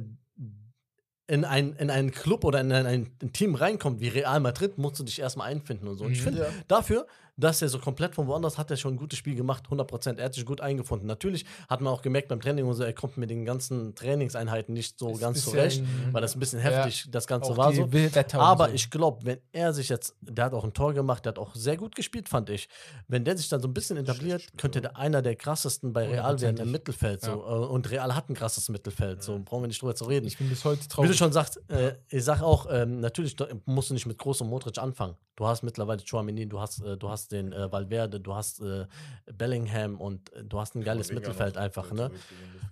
in, ein, in einen Club oder in ein, in ein, Team reinkommt wie Real Madrid, musst du dich erstmal einfinden und so. Und ich mhm. finde, dafür dass er so komplett von woanders hat er schon ein gutes Spiel gemacht, 100%. Er hat sich gut eingefunden. Natürlich hat man auch gemerkt beim Training und so, er kommt mit den ganzen Trainingseinheiten nicht so ist ganz zurecht, weil das ein bisschen heftig ja, das Ganze war. So. Aber so. ich glaube, wenn er sich jetzt, der hat auch ein Tor gemacht, der hat auch sehr gut gespielt, fand ich. Wenn der sich dann so ein bisschen etabliert, könnte der einer der krassesten bei Real werden im Mittelfeld. So. Ja. Äh, und Real hat ein krasses Mittelfeld, so brauchen wir nicht drüber zu reden. Ich bin bis heute traurig. Wie du schon sagst, äh, ich sag auch, ähm, natürlich musst du nicht mit großem Modric anfangen. Du hast mittlerweile Chouamini, du hast, äh, du hast hast den äh, Valverde, du hast äh, Bellingham und äh, du hast ein geiles Mittelfeld noch, einfach. Ne?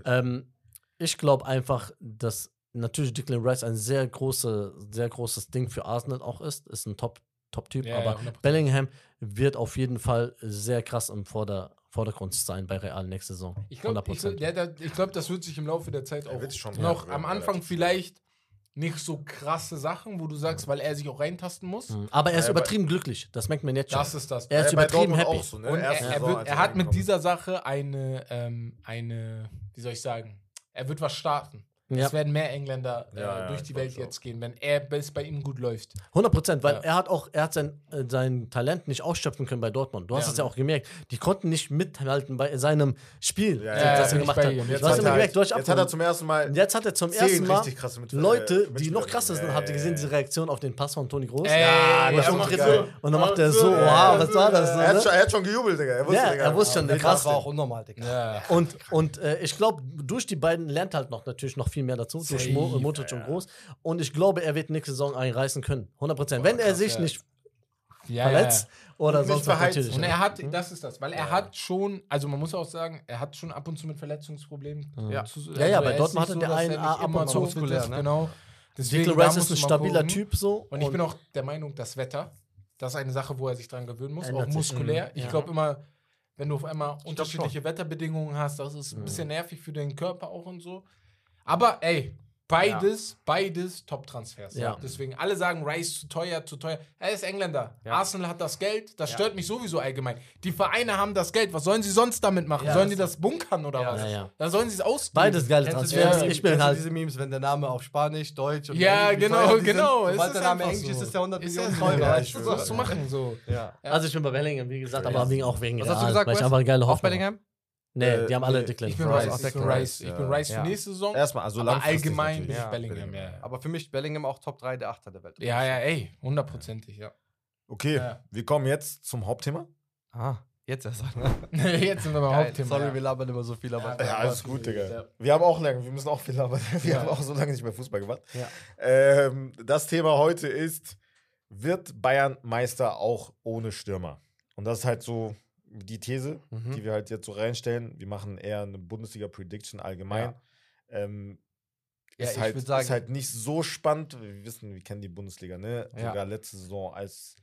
Ähm, ich glaube einfach, dass natürlich Declan Rice ein sehr, große, sehr großes Ding für Arsenal auch ist. Ist ein Top-Typ, Top, ja, aber ja, Bellingham wird auf jeden Fall sehr krass im Vorder Vordergrund sein bei Real nächste Saison. Ich glaube, glaub, das wird sich im Laufe der Zeit auch ja, noch am Anfang vielleicht nicht so krasse Sachen, wo du sagst, weil er sich auch reintasten muss. Mhm. Aber er ist Ja, übertrieben glücklich. Das merkt man jetzt schon. Das ist das. er ist Ja, übertrieben happy. auch so, ne? Und er, er, wird, er hat mit dieser Sache eine, ähm, eine, wie soll ich sagen, er wird was starten. Ja. Es werden mehr Engländer äh, Ja, ja, durch die Welt jetzt gehen, wenn er bis bei ihm gut läuft. 100 Prozent, weil Ja. er hat auch, er hat sein, äh, sein Talent nicht ausschöpfen können bei Dortmund. Du hast Ja. es ja auch gemerkt. Die konnten nicht mithalten bei seinem Spiel, Ja, das ja, er gemacht hat. Du Jetzt hast hat immer er gemerkt, durch jetzt hat er zum ersten Mal Und jetzt hat er zum ersten Mal Leute, äh, die noch krasser sind. Habt ihr gesehen, diese Reaktion auf den Pass von Toni Groß? Ja, das er geil. so, und dann macht er so, wow, was war das? Er hat, ne? schon, er hat schon gejubelt, Digga. Er wusste, er schon, der Das krass. war auch unnormal, Digga. Und, und äh, ich glaube, durch die beiden lernt halt noch natürlich noch viel mehr dazu, durch Safe, Mo Modric und Groß. Und ich glaube, er wird nächste Saison einreißen können. 100 Prozent. Wenn er sich ja. nicht Ja, verletzt oder Nicht sonst natürlich. Und ja. er hat, das ist das, weil er hat schon, also man muss auch sagen, er hat schon ab und zu mit Verletzungsproblemen. Ja. zu- Ja, ja, also bei er Dortmund hatte so, der einen ab und zu muskulär, ne? Genau. Deswegen, Declan da Rice ist ein stabiler gucken. Typ so. Und ich bin auch der Meinung, das Wetter, das ist eine Sache, wo er sich dran gewöhnen muss, auch muskulär. Mhm. Ich Ja. glaube immer, wenn du auf einmal unterschiedliche. Wetterbedingungen hast, das ist ein Mhm. bisschen nervig für den Körper auch und so. Aber ey, beides, beides Top-Transfers. Ja. Deswegen, alle sagen, Rice zu teuer, zu teuer. Er ist Engländer. Ja. Arsenal hat das Geld. Das stört mich sowieso allgemein. Die Vereine haben das Geld. Was sollen sie sonst damit machen? Ja, sollen das die das bunkern oder Ja. was? Ja, ja. Da sollen sie es ausgeben. Beides geile Transfers. Ja, ich bin halt. diese Memes, wenn der Name auf Spanisch, Deutsch und Ja, Englisch, genau, genau. Sind, Es sobald ist der Name Englisch so. ist, ist der 100 Ist Millionen ja teurer. Ja, weißt ich du? Was machen, so. Ja. Also ich bin bei Bellingham, wie gesagt, aber wegen, auch wegen Was hast du gesagt, weil ich einfach geile Auf Hoffnung Bellingham? Nee, Äh, die haben alle nee. Declan. Ich bin Rice, Rice, ich bin Rice, ich bin ja. Rice für Ja. nächste Saison. Erstmal, also aber allgemein bin ich Ja, Bellingham, ja. Aber für mich Bellingham auch Top 3 der Achter der Welt. Ja, ja, ey, hundertprozentig, ja. Okay, Ja. wir kommen jetzt zum Hauptthema. Ah, jetzt erst. Jetzt sind wir beim Geil. Hauptthema. Sorry, ja. wir labern immer so viel, aber. Ja, Ja, alles gut, Ja. Digga. Wir haben auch lange, wir müssen auch viel labern. Wir Ja. haben auch so lange nicht mehr Fußball gemacht. Ja. Ähm, das Thema heute ist, wird Bayern Meister auch ohne Stürmer? Und das ist halt so die These, Mhm. die wir halt jetzt so reinstellen. Wir machen eher eine Bundesliga-Prediction allgemein. Ähm, Ja, ist, ich halt, würd sagen- ist halt nicht so spannend. Wir wissen, wir kennen die Bundesliga, ne? Ja. Sogar letzte Saison, als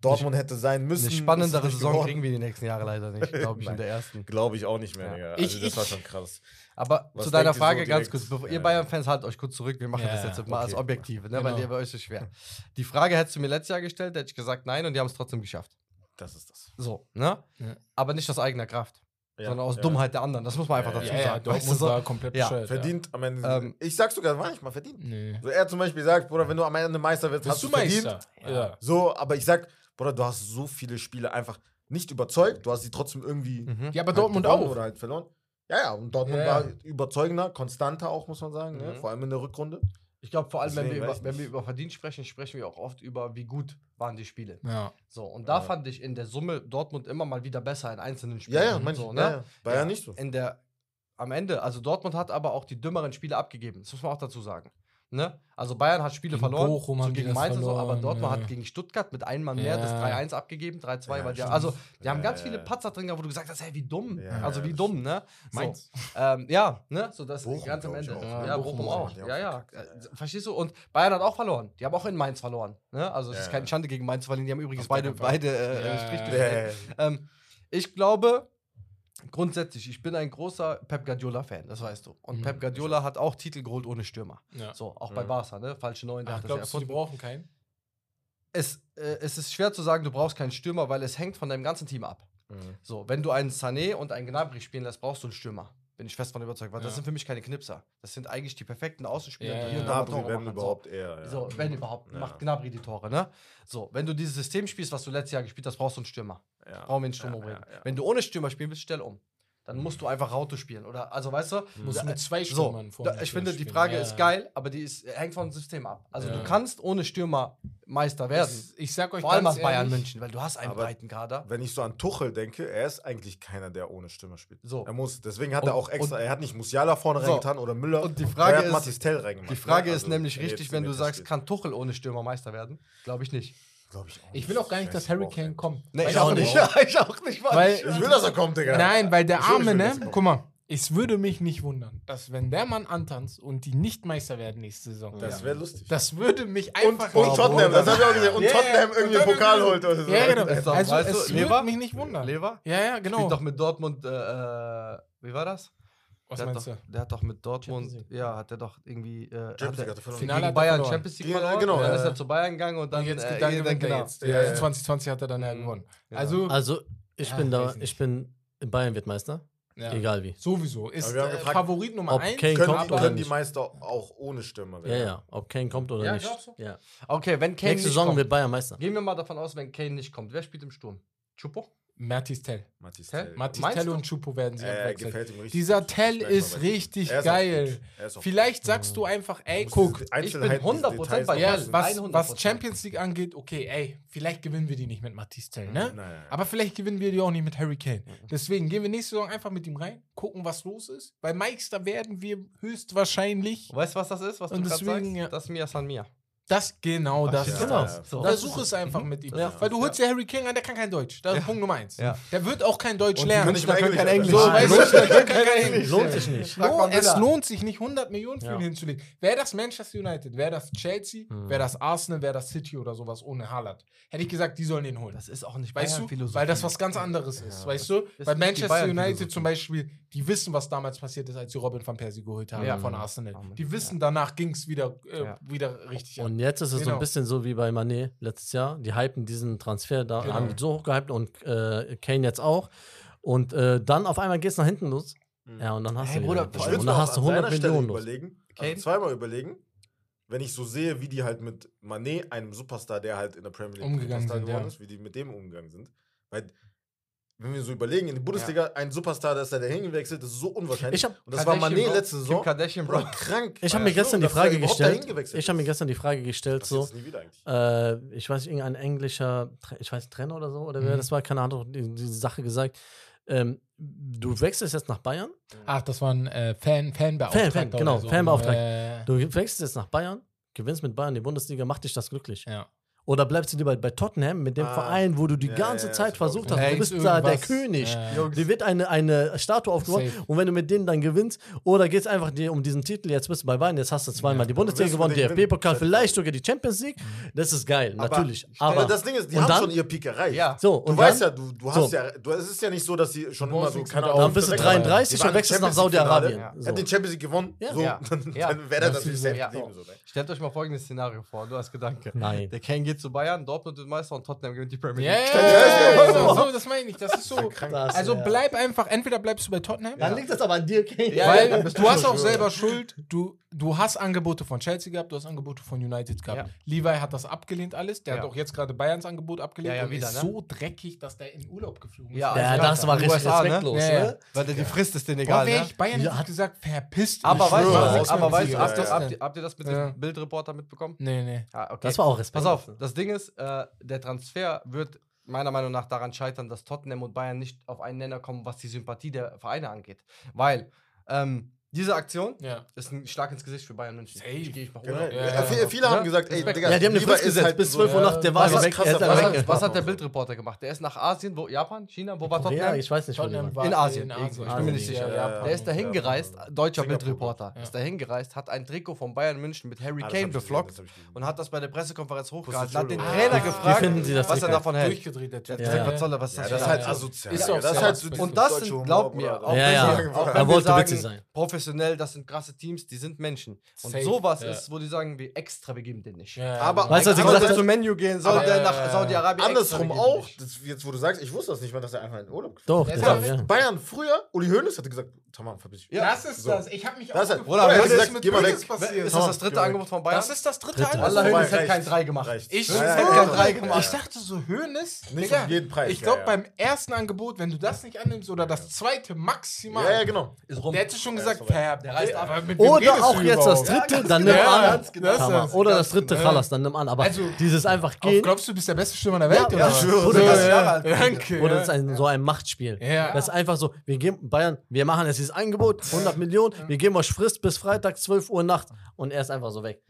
Dortmund hätte sein müssen. Eine spannendere Saison geworden. kriegen wir die nächsten Jahre leider nicht, glaube ich, in der ersten. Glaube ich auch nicht mehr, Ja. Digga. Ich- Also das war ich- schon krass. Aber Was zu deiner ihr so Frage ganz kurz, bevor, Ja. ihr Bayern-Fans haltet euch kurz zurück, wir machen Ja, das jetzt mal als okay. Objektive, ne? Genau. weil ihr bei euch ist schwer. Die Frage hättest du mir letztes Jahr gestellt, hätte ich gesagt nein und die haben es trotzdem geschafft. Das ist das. So, ne? Ja. Aber nicht aus eigener Kraft, Ja, sondern aus ja. Dummheit der anderen. Das muss man einfach Ja, dazu Ja, ja, sagen. weißt du so? war komplett Ja, bescheuert. Verdient am Ende. Ähm, ich sag sogar, war nicht mal verdient. Ja. Nee. So, er zum Beispiel sagt, Bruder, wenn du am Ende Meister wirst, Bist hast du du verdient. Meister? Ja. So, aber ich sag, Bruder, du hast so viele Spiele einfach nicht überzeugt. Du hast sie trotzdem irgendwie. Mhm. Ja, aber halt Dortmund auch. Oder halt verloren. Ja, ja, und Dortmund Ja, ja. war überzeugender, konstanter auch, muss man sagen. Ne? Mhm. Vor allem in der Rückrunde. Ich glaube, vor allem, wenn wir, über, wenn wir über Verdienst sprechen, sprechen wir auch oft über, wie gut waren die Spiele. Ja. So, und da Ja. fand ich in der Summe Dortmund immer mal wieder besser in einzelnen Spielen. Ja, ja, mein so, so, ne? ja, ja. War ja. Ja. nicht so. In der, am Ende, also Dortmund hat aber auch die dümmeren Spiele abgegeben. Das muss man auch dazu sagen. Ne? Also Bayern hat Spiele Gegen verloren, Bochum so gegen das Mainz und so, aber Dortmund ja. hat gegen Stuttgart mit einem Mann mehr das Ja. 3-1 abgegeben, 3-2, Ja, weil die, stimmt. also die haben ganz viele. Patzer drin gehabt, wo du gesagt hast, hey, wie dumm. Also wie das dumm, ne? So, Mainz. ähm, ja, ne? So das Bochum, ganz am Ende. auch. Ja, Bochum, Bochum auch. Ja, ja. Äh, Verstehst du? Und Bayern hat auch verloren. Die haben auch in Mainz verloren. Ne? Also es ist keine. Schande gegen Mainz zu verlieren. Die haben übrigens Auf beide, beide äh, Strich. Ähm, ich glaube, grundsätzlich, ich bin ein großer Pep Guardiola-Fan, das weißt du. Und Mhm. Pep Guardiola hat auch Titel geholt ohne Stürmer. ja. So, auch bei Mhm. Barca, ne? Falsche Neun, der Ach, hat das glaubst du, die brauchen keinen? Es, äh, es ist schwer zu sagen, du brauchst keinen Stürmer, weil es hängt von deinem ganzen Team ab. Mhm. So, wenn du einen Sané und einen Gnabry spielen lässt, brauchst du einen Stürmer. Bin ich fest von überzeugt, weil das Ja. sind für mich keine Knipser. Das sind eigentlich die perfekten Außenspieler, Ja, die hier ja. Gnabry, Tore wenn machen. überhaupt eher. Ja. So, so wenn überhaupt, macht Gnabry die Tore, ne? So, wenn du dieses System spielst, was du letztes Jahr gespielt hast, brauchst du einen Stürmer. Ja. Brauchen wir einen Stürmer bringen. Wenn du ohne Stürmer spielen willst, stell um. Dann musst du einfach Rauto spielen. Oder, also weißt du, Musst du mit zwei so, Stürmern vorne da, ich finde, die. Frage Ja, ist ja. geil, aber die ist, hängt vom System ab. Also Ja. du kannst ohne Stürmer Meister werden. Ich, ich sag euch Vor allem aus Bayern München, weil du hast einen Aber- breiten Kader. Wenn ich so an Tuchel denke, er ist eigentlich keiner, der ohne Stimme spielt. So. Er muss, deswegen hat Und- er auch extra, er hat nicht Musiala vorne So. reingetan oder Müller. Und die Frage er hat ist- Tell reingemacht. Die Frage ne? ist Also, nämlich wenn richtig, wenn du sagst, spielt. kann Tuchel ohne Stürmer Meister werden? Glaube ich nicht. Glaub ich, auch Ich will auch gar nicht, dass Harry Kane kommt. Nee, ich auch nicht. ich auch nicht, Mann. Weil- Ich will, dass er kommt, Digga. Nein, weil der Arme, will, ne? Guck mal, es würde mich nicht wundern, dass wenn der Mann antanzt und die nicht Meister werden nächste Saison, Das wäre lustig. das würde mich und, einfach und nicht Tottenham, das wundern. hab ich auch gesehen. Und ja, Tottenham und irgendwie einen dann Pokal irgendwie- holt oder so. Ja, genau. Also weißt es du, würde Lever? mich nicht wundern. Lever? Ja, ja, genau. Spielt doch mit Dortmund, äh, äh, wie war das? Was der meinst doch, du? Der hat doch mit Dortmund, ja, hat er doch irgendwie äh, Champions League hat er Finale gegen Bayern. Champions League verloren. Genau. Dann ist er zu Bayern gegangen und dann und jetzt, äh, eh, dann gewinnt genau. jetzt. Ja, also 2020 hat er dann halt mhm. ja gewonnen. Also, also ich ja, bin da, ich bin Bayern wird Meister. Ja. Egal wie. Sowieso. Ist äh, gefragt, Favorit Nummer 1. Kane kommt die, nicht. die Meister auch ohne Stimme werden. Ja, ja. Ob Kane kommt oder ja, nicht. So. Ja. Okay, wenn Kane Nächste Saison kommt, wird Bayern Meister. Gehen wir mal davon aus, wenn Kane nicht kommt. Wer spielt im Sturm? Chupo? Mattis Tell. Mattis Tell. Mattis Tell und Chupo werden sie äh, abwechseln. Dieser Tell ist richtig ist geil. Ist Vielleicht sagst du einfach, ey, guck, ich bin 100% bei ja, was, was Champions League angeht, okay, ey, vielleicht gewinnen wir die nicht mit Mattis Tell, ne? Nein. Aber vielleicht gewinnen wir die auch nicht mit Harry Kane. Deswegen gehen wir nächste Saison einfach mit ihm rein, gucken, was los ist. Bei Meister werden wir höchstwahrscheinlich. Weißt du, was das ist, was du gerade sagst? Ja. Das ist Mia San Mia. Das genau das ja, ist genau. das. So. Versuch es einfach mit ihm. Ja. Weil du holst ja. Harry King an, der kann kein Deutsch. Das ist ja. Punkt Nummer eins. Der wird auch kein Deutsch und lernen. Münchner können kein Englisch. So, weißt du, kann kein Englisch. Lohnt sich nicht. Lohn, es lohnt sich nicht, 100 Millionen für ihn hinzulegen. Wäre das Manchester United, wäre das Chelsea, mhm. wäre das Arsenal, wäre das City oder sowas ohne Haaland, hätte ich gesagt, die sollen ihn holen. Das ist auch nicht weißt du, Philosophie. Weil das was ganz anderes ist, weißt du? Bei Manchester United zum Beispiel, die wissen, was damals passiert ist, als sie Robin van Persie geholt haben von Arsenal. Die wissen, danach ging es äh, wieder richtig an. Und jetzt ist es genau. so ein genau. bisschen so wie bei Manet letztes Jahr. Die hypen diesen Transfer da, genau. haben die so hochgehypt und äh, Kane jetzt auch. Und äh, dann auf einmal geht es nach hinten los. Mhm. Ja, und dann hast hey, du, Bruder, und dann hast 100 Millionen los. Überlegen, also zweimal überlegen, wenn ich so sehe, wie die halt mit Manet, einem Superstar, der halt in der Premier League umgegangen sind, geworden ja. ist, wie die mit dem umgegangen sind. Weil wenn wir so überlegen, in die Bundesliga, ja. ein Superstar, dass er dahin gewechselt ist, so unwahrscheinlich. Ich hab, und das war Mané Bro, letzte Saison. Kim Kardashian, Bro. Krank. Ich habe mir gestern die Frage gestellt. Ich habe mir gestern die Frage gestellt, so. Äh, ich weiß nicht, irgendein englischer, ich weiß Trainer oder so, oder mhm. wer das war, keine Ahnung, diese Sache gesagt. Ähm, du wechselst jetzt nach Bayern. Ach, das war ein äh, Fan, Fanbeauftragter. Fan, Fan, genau, so. Fanbeauftragter. Äh. Du wechselst jetzt nach Bayern, gewinnst mit Bayern die Bundesliga, macht dich das glücklich. Ja. Oder bleibst du lieber bei Tottenham mit dem ah, Verein, wo du die ja, ganze ja, Zeit versucht hast, du bist da der König. Ja. Dir wird eine, eine Statue aufgebaut und wenn du mit denen dann gewinnst, oder geht es einfach dir um diesen Titel, jetzt bist du bei beiden, jetzt hast du zweimal die Bundesliga gewonnen, die DFB-Pokal, vielleicht sogar die Champions League. Mhm. Das ist geil, aber, natürlich. Aber das Ding ist, die haben dann, schon ihre Pikerei. Ja. So, und du dann, weißt ja, du, du hast so. ja, du, es ist ja nicht so, dass sie schon immer so keine Ahnung. Dann bist du 33 und wechselst nach Saudi-Arabien. So. Hat die Champions League gewonnen, so, dann wäre das natürlich selbst Stellt euch mal folgendes Szenario vor, du hast Gedanken. Nein. Der Kane geht zu Bayern, Dortmund wird Meister und Tottenham gewinnt die Premier League. Yeah, yeah, yeah. So, das meine ich. Das ist so. Das, also bleib einfach, entweder bleibst du bei Tottenham. Dann liegt das aber an dir, Kane. Ja, weil du, du hast auch selber Schuld. Du, du hast Angebote von Chelsea gehabt, du hast Angebote von United gehabt. Ja. Levi hat das abgelehnt alles. Der ja. hat auch jetzt gerade Bayerns Angebot abgelehnt. Ja, ja, und wieder, ist ne? so dreckig, dass der in Urlaub geflogen ist. Ja, ja also das war richtig ne? respektlos. Ne? Ne? Weil der die Frist ist denen egal. Boah, ne? ich Bayern ja. hat gesagt, verpisst Aber weißt du, habt ihr das mit dem Bildreporter mitbekommen? Nee, nee. Ah, das war auch respektlos. Pass auf, das Ding ist, äh, der Transfer wird meiner Meinung nach daran scheitern, dass Tottenham und Bayern nicht auf einen Nenner kommen, was die Sympathie der Vereine angeht. Weil ähm, diese Aktion ja. ist ein Schlag ins Gesicht für Bayern München. Safe. Ich ich mach genau. ja, ja, viele, viele haben gesagt, ey, Digga, ja, die haben eine Frist gesetzt halt bis 12 Uhr nachts, der war was, weg, krasser, was, hat, was hat der Bildreporter gemacht? Der ist nach Asien, wo Japan, China, wo war Tottenham? Ja, ich weiß nicht, wo Tottenham war. In Asien, in Asien. ich bin mir nicht sicher. Der ist da hingereist, deutscher Bildreporter, ist dahin gereist, hat ein Trikot von Bayern München mit Harry Kane beflockt und hat das bei der Pressekonferenz hochgehalten, hat den Trainer gefragt, was er davon hält. Durchgedreht, der Typ. Das ist halt asozial. Und das sind, glaub mir, auch wenn wir sagen, professionell professionell, das sind krasse Teams, die sind Menschen. Und Safe, sowas ja. ist, wo die sagen, wir extra, wir geben den nicht. Ja, aber weißt, was gesagt hast, zu Menu gehen soll, aber, der nach Saudi-Arabien Andersrum auch, das, jetzt wo du sagst, ich wusste das nicht mal, dass er einfach in Urlaub Doch, ja, ja. Bayern früher, Uli Hoeneß hatte gesagt, Tamam, verbiss dich. Ja, das ist so. das. Ich habe mich das auch gefragt. Halt. Oder gesagt, geh mal weg. Ist das das dritte Angebot von Bayern? Das ist das dritte, dritte. Angebot. Allah Hoeneß hat kein 3 gemacht. Ich, ja, kein 3 gemacht. ich dachte so, Hoeneß, nicht Digga, jeden Preis. Ich glaube, beim ersten Angebot, wenn du das nicht annimmst oder das zweite maximal, ja, ja, genau. ist rum. der hätte schon gesagt, Pam, der reißt ab. Oder auch jetzt das dritte, ja, genau. genau. dann nimm genau, an. Das das, oder das dritte genau. Khalas, dann nimm an. Aber also, dieses einfach gehen. Glaubst du, du bist der beste Stürmer der Welt? Ja, oder? Ja, oder, das, ja, danke, oder das ist ein, so ein Machtspiel. Das ist einfach so, wir geben Bayern, wir machen jetzt dieses Angebot, 100 Millionen, wir geben euch Frist bis Freitag, 12 Uhr Nacht. Und er ist einfach so weg.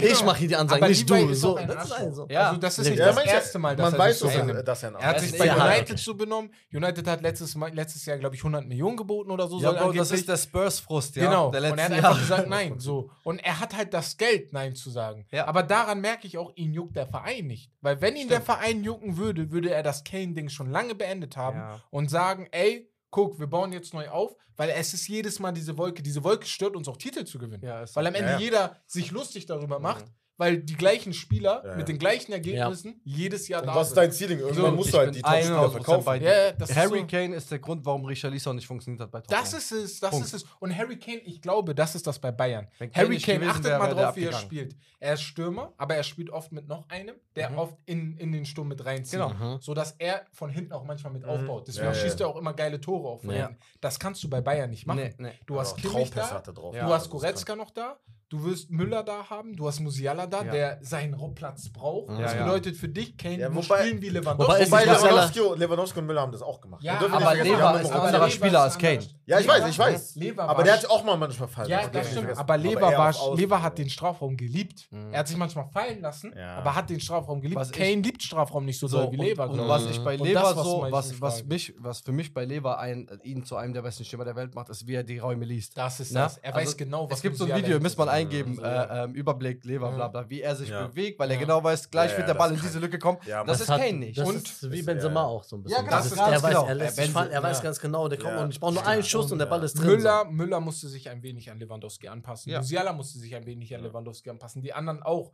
Ich mache hier die Ansage, nicht du. Das ist also- also, nicht das manche, erste Mal, dass er weiß, er, hat sich bei United so benommen. United hat letztes, Jahr, glaube ich, 100 Millionen geboten oder so soll ja, Bro, Das ist der Spurs-Frust, ja. Genau. Der und er hat einfach gesagt, nein. So. Und er hat halt das Geld, nein zu sagen. Ja. Aber daran merke ich auch, ihn juckt der Verein nicht. Weil wenn ihn Stimmt. der Verein jucken würde, würde er das Kane-Ding schon lange beendet haben ja. und sagen, ey, guck, wir bauen jetzt neu auf, weil es ist jedes Mal diese Wolke. Diese Wolke stört uns auch Titel zu gewinnen. Ja, weil am Ende jeder sich lustig darüber mhm. macht weil die gleichen Spieler ja, ja. mit den gleichen Ergebnissen ja. jedes Jahr und da sind. Was ist dein Ziel? Irgendwann so, musst du halt die Top-Spieler verkaufen. Harry so. Kane ist der Grund, warum Richard Richarlison nicht funktioniert hat bei Tottenham. Das ist es, das Punkt. ist es. Und Harry Kane, ich glaube, das ist das bei Bayern. Wenn Harry Kane, gewesen, achtet mal drauf, wie er spielt. Er ist Stürmer, aber er spielt oft mit noch einem, der mhm. oft in, in den Sturm mit reinzieht. Genau. Mhm. Sodass er von hinten auch manchmal mit mhm. aufbaut. Deswegen schießt er auch immer geile Tore auf von. Das kannst du bei Bayern nicht machen. Du hast Kimmich da, du hast Goretzka noch da, Du wirst Müller da haben, du hast Musiala da, ja. der seinen Platz braucht. Ja, das bedeutet für dich, Kane, ja, wobei, spielen wie Lewandowski. Wobei, wobei Lewandowski, und Lewandowski und Müller haben das auch gemacht. Ja, aber Lewa ist ein anderer Spieler als Kane. Ja, ich weiß, ich weiß. Lever aber der hat auch mal manchmal fallen lassen. Ja, das stimmt. Aber Lever, aber Lever hat den Strafraum geliebt. Mhm. Er hat sich manchmal fallen lassen, aber hat den Strafraum geliebt. Was Kane liebt Strafraum nicht so, so doll wie Lever. Und, und was ich bei Lever so, was, was, mich, was für mich bei Lever ihn zu einem der besten Stürmer der Welt macht, ist, wie er die Räume liest. Das ist ne? das. Er weiß also, genau, was Es gibt so ein Video, müsst man eingeben, also, äh, äh, Überblick, Leber, bla bla, wie er sich ja. bewegt, weil er genau weiß, gleich wird der Ball in diese Lücke kommen. das, das ist hat, Kane nicht. Das und ist wie Benzema auch so ein bisschen. Ja, genau. Das, das ist, genau. er, weiß, genau. er, lässt sich fallen, er weiß ganz genau, der kommt und ich brauche nur einen Schuss und der Ball ist drin. Müller, Müller musste sich ein wenig an Lewandowski anpassen. Musiala musste sich ein wenig an Lewandowski anpassen. Die anderen auch.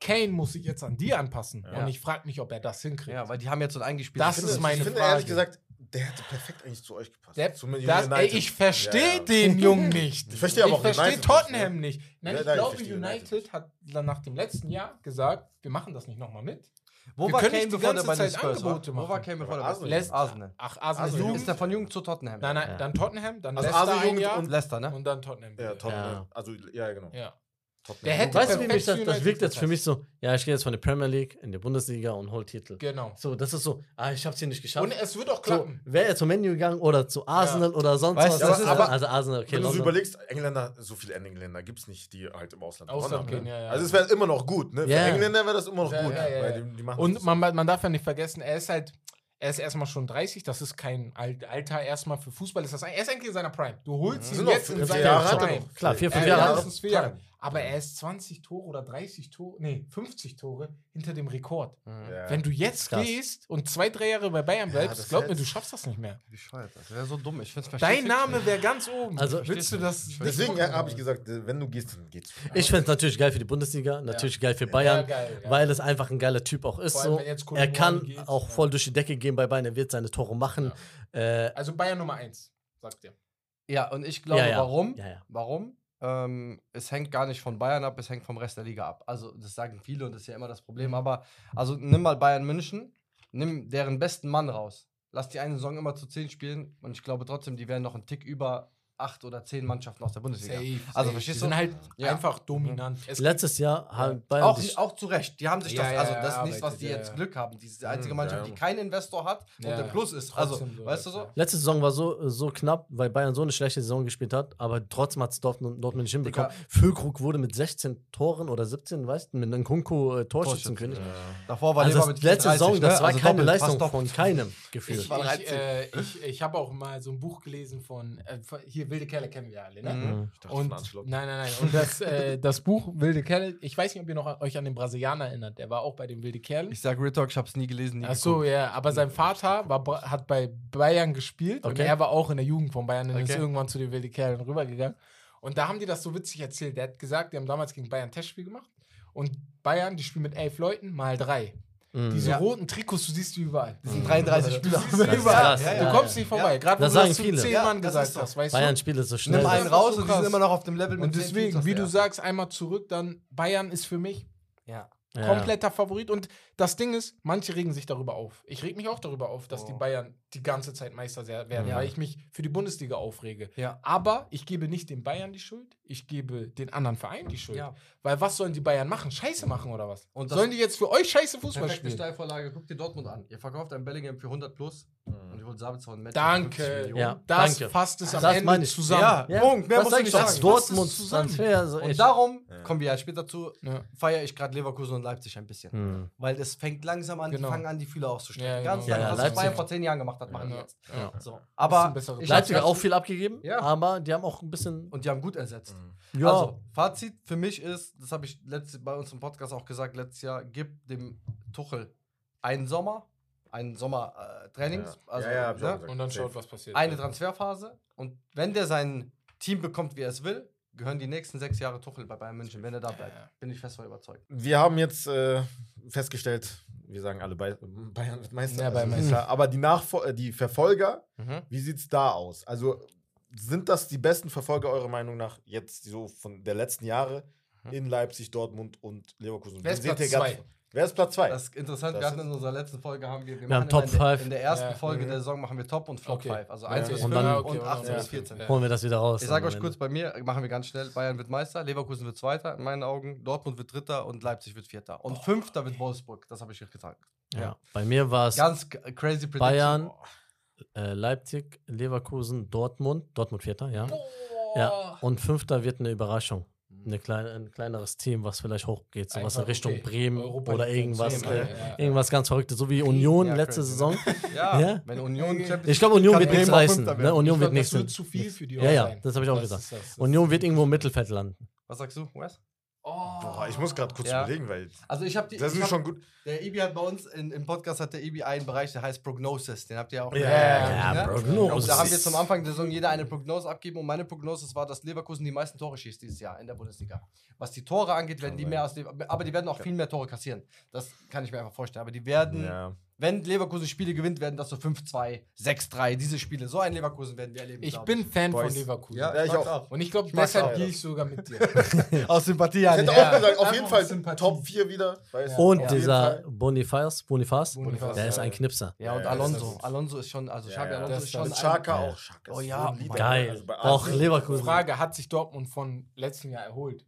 Kane muss sich jetzt an die anpassen. Ja. Und ich frage mich, ob er das hinkriegt. Ja, weil die haben jetzt so eingespielt. Das finde, ist meine Frage. ich finde, Frage. ehrlich gesagt, der hätte perfekt eigentlich zu euch gepasst. Der, zu das, ey, ich verstehe ja, den Jungen nicht. Ich verstehe aber ich auch Ich verstehe ne? Tottenham nicht. nicht. Nein, ich glaube, United, United hat dann nach dem letzten Jahr gesagt, wir machen das nicht nochmal mit. Wo war Kane, bevor der bei den Spurs war? Wo war Kane, bevor der bei den Spurs Arsenal? Ach, Arsenal. Ist der von Jugend zu Tottenham? Nein, nein, dann Tottenham, dann also Leicester ein Jahr. Und Leicester, ne? Und dann Tottenham. Ja, Tottenham. Also, ja, genau. Ja. Tottenham. Hätte weißt du, wie mich das, das wirkt jetzt für mich so, ja, ich gehe jetzt von der Premier League in die Bundesliga und hol Titel. Genau. So, das ist so, ah, ich habe es hier nicht geschafft. Und es wird auch klappen. So, Wäre er zum Menu gegangen oder zu Arsenal ja. oder sonst weißt, was. Aber, also Arsenal, okay. Wenn du so überlegst, Engländer, so viele Engländer gibt es nicht, die halt im Ausland Ausland ne? gehen, ja, ja. Also es wäre immer noch gut, ne? Yeah. Für Engländer wäre das immer noch gut. Die, die und man, man darf ja nicht vergessen, er ist halt er ist erstmal schon 30, das ist kein Alter erstmal für Fußball. Ist das, er ist eigentlich in seiner Prime. Du holst mhm. ihn jetzt in seiner Prime. Klar, vier, fünf Jahre. Äh, Jahre. Aber er ist 20 Tore oder 30 Tore, nee, 50 Tore hinter dem Rekord. Mhm. Ja. Wenn du jetzt gehst und zwei, drei Jahre bei Bayern bleibst, ja, glaub mir, du schaffst das nicht mehr. Wie scheiße, das wäre so dumm. Ich find's Dein Name wäre ganz oben. Also willst du das? Deswegen äh, habe ich gesagt, äh, wenn du gehst, dann geht's. Ich finde es natürlich geil für die Bundesliga, natürlich ja. geil für Bayern, geil, weil es einfach ein geiler Typ auch ist. So. Er kann geht, auch voll durch die Decke gehen bei Bayern, er wird seine Tore machen. Äh, also Bayern Nummer eins, sagt ihr. Ja, und ich glaube, warum? Warum? ähm, es hängt gar nicht von Bayern ab, es hängt vom Rest der Liga ab. Also, das sagen viele und das ist ja immer das Problem. Mhm. Aber, also, nimm mal Bayern München, nimm deren besten Mann raus. Lass die eine Saison immer zu 10 spielen und ich glaube trotzdem, die werden noch einen Tick über acht oder zehn Mannschaften aus der Bundesliga. Safe, also verstehst du? sind halt ja. einfach dominant. Es mhm. Letztes Jahr haben Bayern auch, sich auch zu Recht. Die haben sich ja, das, ja, also das ist nichts, was die jetzt Glück haben. Die ist die einzige mhm, Mannschaft, die keinen Investor hat und der Plus ist. Also weißt du so? Letzte Saison war so, so knapp, weil Bayern so eine schlechte Saison gespielt hat, aber trotzdem hat es Dortmund, Dortmund nicht hinbekommen. Füllkrug wurde mit 16 Toren oder 17, weißt du, mit einem Kunko äh, Torschützenkönig. Davor war also das mit letzte 30, Saison, das ne? war also keine Leistung von keinem gefühlt. Ich halt, äh, äh, habe auch mal so ein Buch gelesen von äh, hier Wilde Kerle kennen wir alle, ne? Mhm. Ich dachte, und, nein, nein, nein. Und das, äh, das Buch Wilde Kerle, ich weiß nicht, ob ihr noch euch an den Brasilianer erinnert, der war auch bei den Wilde Kerlen. Ich sag Ritalk, ich hab's nie gelesen. Nie Ach so, geguckt. ja, aber sein Vater war, hat bei Bayern gespielt okay. und er war auch in der Jugend von Bayern und okay. ist irgendwann zu den Wilde Kerlen rübergegangen. Und da haben die das so witzig erzählt. Der hat gesagt, die haben damals gegen Bayern Testspiel gemacht und Bayern, die spielen mit elf Leuten mal drei. Mhm. Diese ja. roten Trikots, du siehst die überall. Das sind mhm. 33 Spieler. Du, überall. du kommst nicht vorbei. Gerade das wenn du das zu 10 Mann gesagt hast. Weißt Bayern spielt so schnell. Nimm einen raus und die sind immer noch auf dem Level mit Und deswegen, wie du sagst, einmal zurück, dann Bayern ist für mich kompletter Favorit. Und das Ding ist, manche regen sich darüber auf. Ich reg mich auch darüber auf, dass oh. die Bayern die ganze Zeit Meister werden, ja. weil ich mich für die Bundesliga aufrege. Ja. Aber ich gebe nicht den Bayern die Schuld, ich gebe den anderen Vereinen die Schuld. Ja. Weil was sollen die Bayern machen? Scheiße machen oder was? Und sollen die jetzt für euch scheiße Fußball perfekte spielen? Perfekte Steilvorlage, guckt dir Dortmund an. Ihr verkauft einen Bellingham für 100 plus mhm. und ihr holt Sabitzer und Match Danke. Ja, das Danke. fasst es am das Ende zusammen. Ja. Punkt, mehr das muss ich nicht sagen. Dortmund Transfer. Also und darum, kommen wir ja später zu, feiere ich gerade Leverkusen und Leipzig ein bisschen. Mhm. Weil das es fängt langsam an, genau. die fangen an, die Fühler auszustecken. Ja, genau. Ganz ja, langsam. Ja, was Bayern vor zehn Jahren gemacht hat, machen die jetzt. So. Aber Leipzig hat auch viel abgegeben, aber die haben auch ein bisschen. Und die haben gut ersetzt. Mhm. Also, Fazit für mich ist, das habe ich letzt, bei uns im Podcast auch gesagt, letztes Jahr, gib dem Tuchel einen Sommer, einen Sommertrainings. Äh, also, ja, ja, ne? Und dann schaut, was passiert. Eine Transferphase. Und wenn der sein Team bekommt, wie er es will, gehören die nächsten sechs Jahre Tuchel bei Bayern München, wenn er da bleibt. Bin ich fest überzeugt. Wir haben jetzt äh, festgestellt, wir sagen alle Bay Bayern wird Meister. Ja, Bayern also, Meister. klar. Aber die, Nachfol äh, die Verfolger, Mhm. wie sieht's da aus? Also sind das die besten Verfolger eurer Meinung nach jetzt so von der letzten Jahre Mhm. in Leipzig, Dortmund und Leverkusen? Wer ist Platz zwei? Wer ist Platz 2? Das ist interessant, Das wir hatten in unserer letzten Folge haben wir, wir, Wir haben Top immer in der, ersten Ja. Folge Mhm. der Saison machen wir Top und Flop Okay. 5. Also Ja. 1 bis Und 5 dann- und, Okay, 18 ja. bis 14. Ja. Holen wir das wieder raus. Ich sage euch kurz, bei mir machen wir ganz schnell, Bayern wird Meister, Leverkusen wird Zweiter in meinen Augen, Dortmund wird Dritter und Leipzig wird Vierter. Und Fünfter wird Wolfsburg, das habe ich euch gesagt. Ja. Bei mir war es Ganz crazy Prediction. Bayern, äh, Leipzig, Leverkusen, Dortmund. Dortmund Vierter, ja. Ja. Und Fünfter wird eine Überraschung. Eine kleine, ein kleineres Team, was vielleicht hochgeht, sowas in Richtung okay. Bremen Europa oder irgendwas, äh, ja, ja. irgendwas ganz Verrücktes, so wie Union Ja, letzte crazy, Saison. Ja, Ja. wenn Union Ich glaube, Union wird nichts reißen. Ne? Union Ich wird glaub, nichts. das wird zu viel für die Ja, ja, das habe ich auch Das gesagt. ist das- das Union wird irgendwo im Mittelfeld landen. Was sagst du, Wes? Oh. Boah, ich muss gerade kurz Ja. überlegen, weil Also ich habe die. das ist hab, schon gut. Der Ibi hat bei uns in, im Podcast hat der Ibi einen Bereich, der heißt Prognosis. Den habt ihr auch. Ja, ja, ne? Prognosis. Und da haben wir zum Anfang der Saison jeder eine Prognose abgeben und meine Prognose war, dass Leverkusen die meisten Tore schießt dieses Jahr in der Bundesliga. Was die Tore angeht, werden die mehr aus aber die werden auch viel mehr Tore kassieren. Das kann ich mir einfach vorstellen. Aber die werden, Ja. Wenn Leverkusen Spiele gewinnt, werden das so 5-2, 6-3, diese Spiele. So ein Leverkusen werden wir erleben. Ich bin Fan Boys. von Leverkusen. Ja, ich mag's auch. Und ich glaube, Ich deshalb gehe ich sogar mit dir. Aus Sympathie Ich an hätte Ja. auch gesagt, auf jeden Fall Sympathie. Top 4 wieder. du? Und dieser. Bonifaz, Bonifaz, Bonifaz, der ist ja. ein Knipser. Ja, und Ja, ja, Alonso. Alonso ist schon, also Ja, Xabi ja. Alonso ist schon Schaka Ja. auch. Schaka Oh ist ja, so. Geil. Also Auch Leverkusen. Frage: Hat sich Dortmund von letztem Jahr erholt?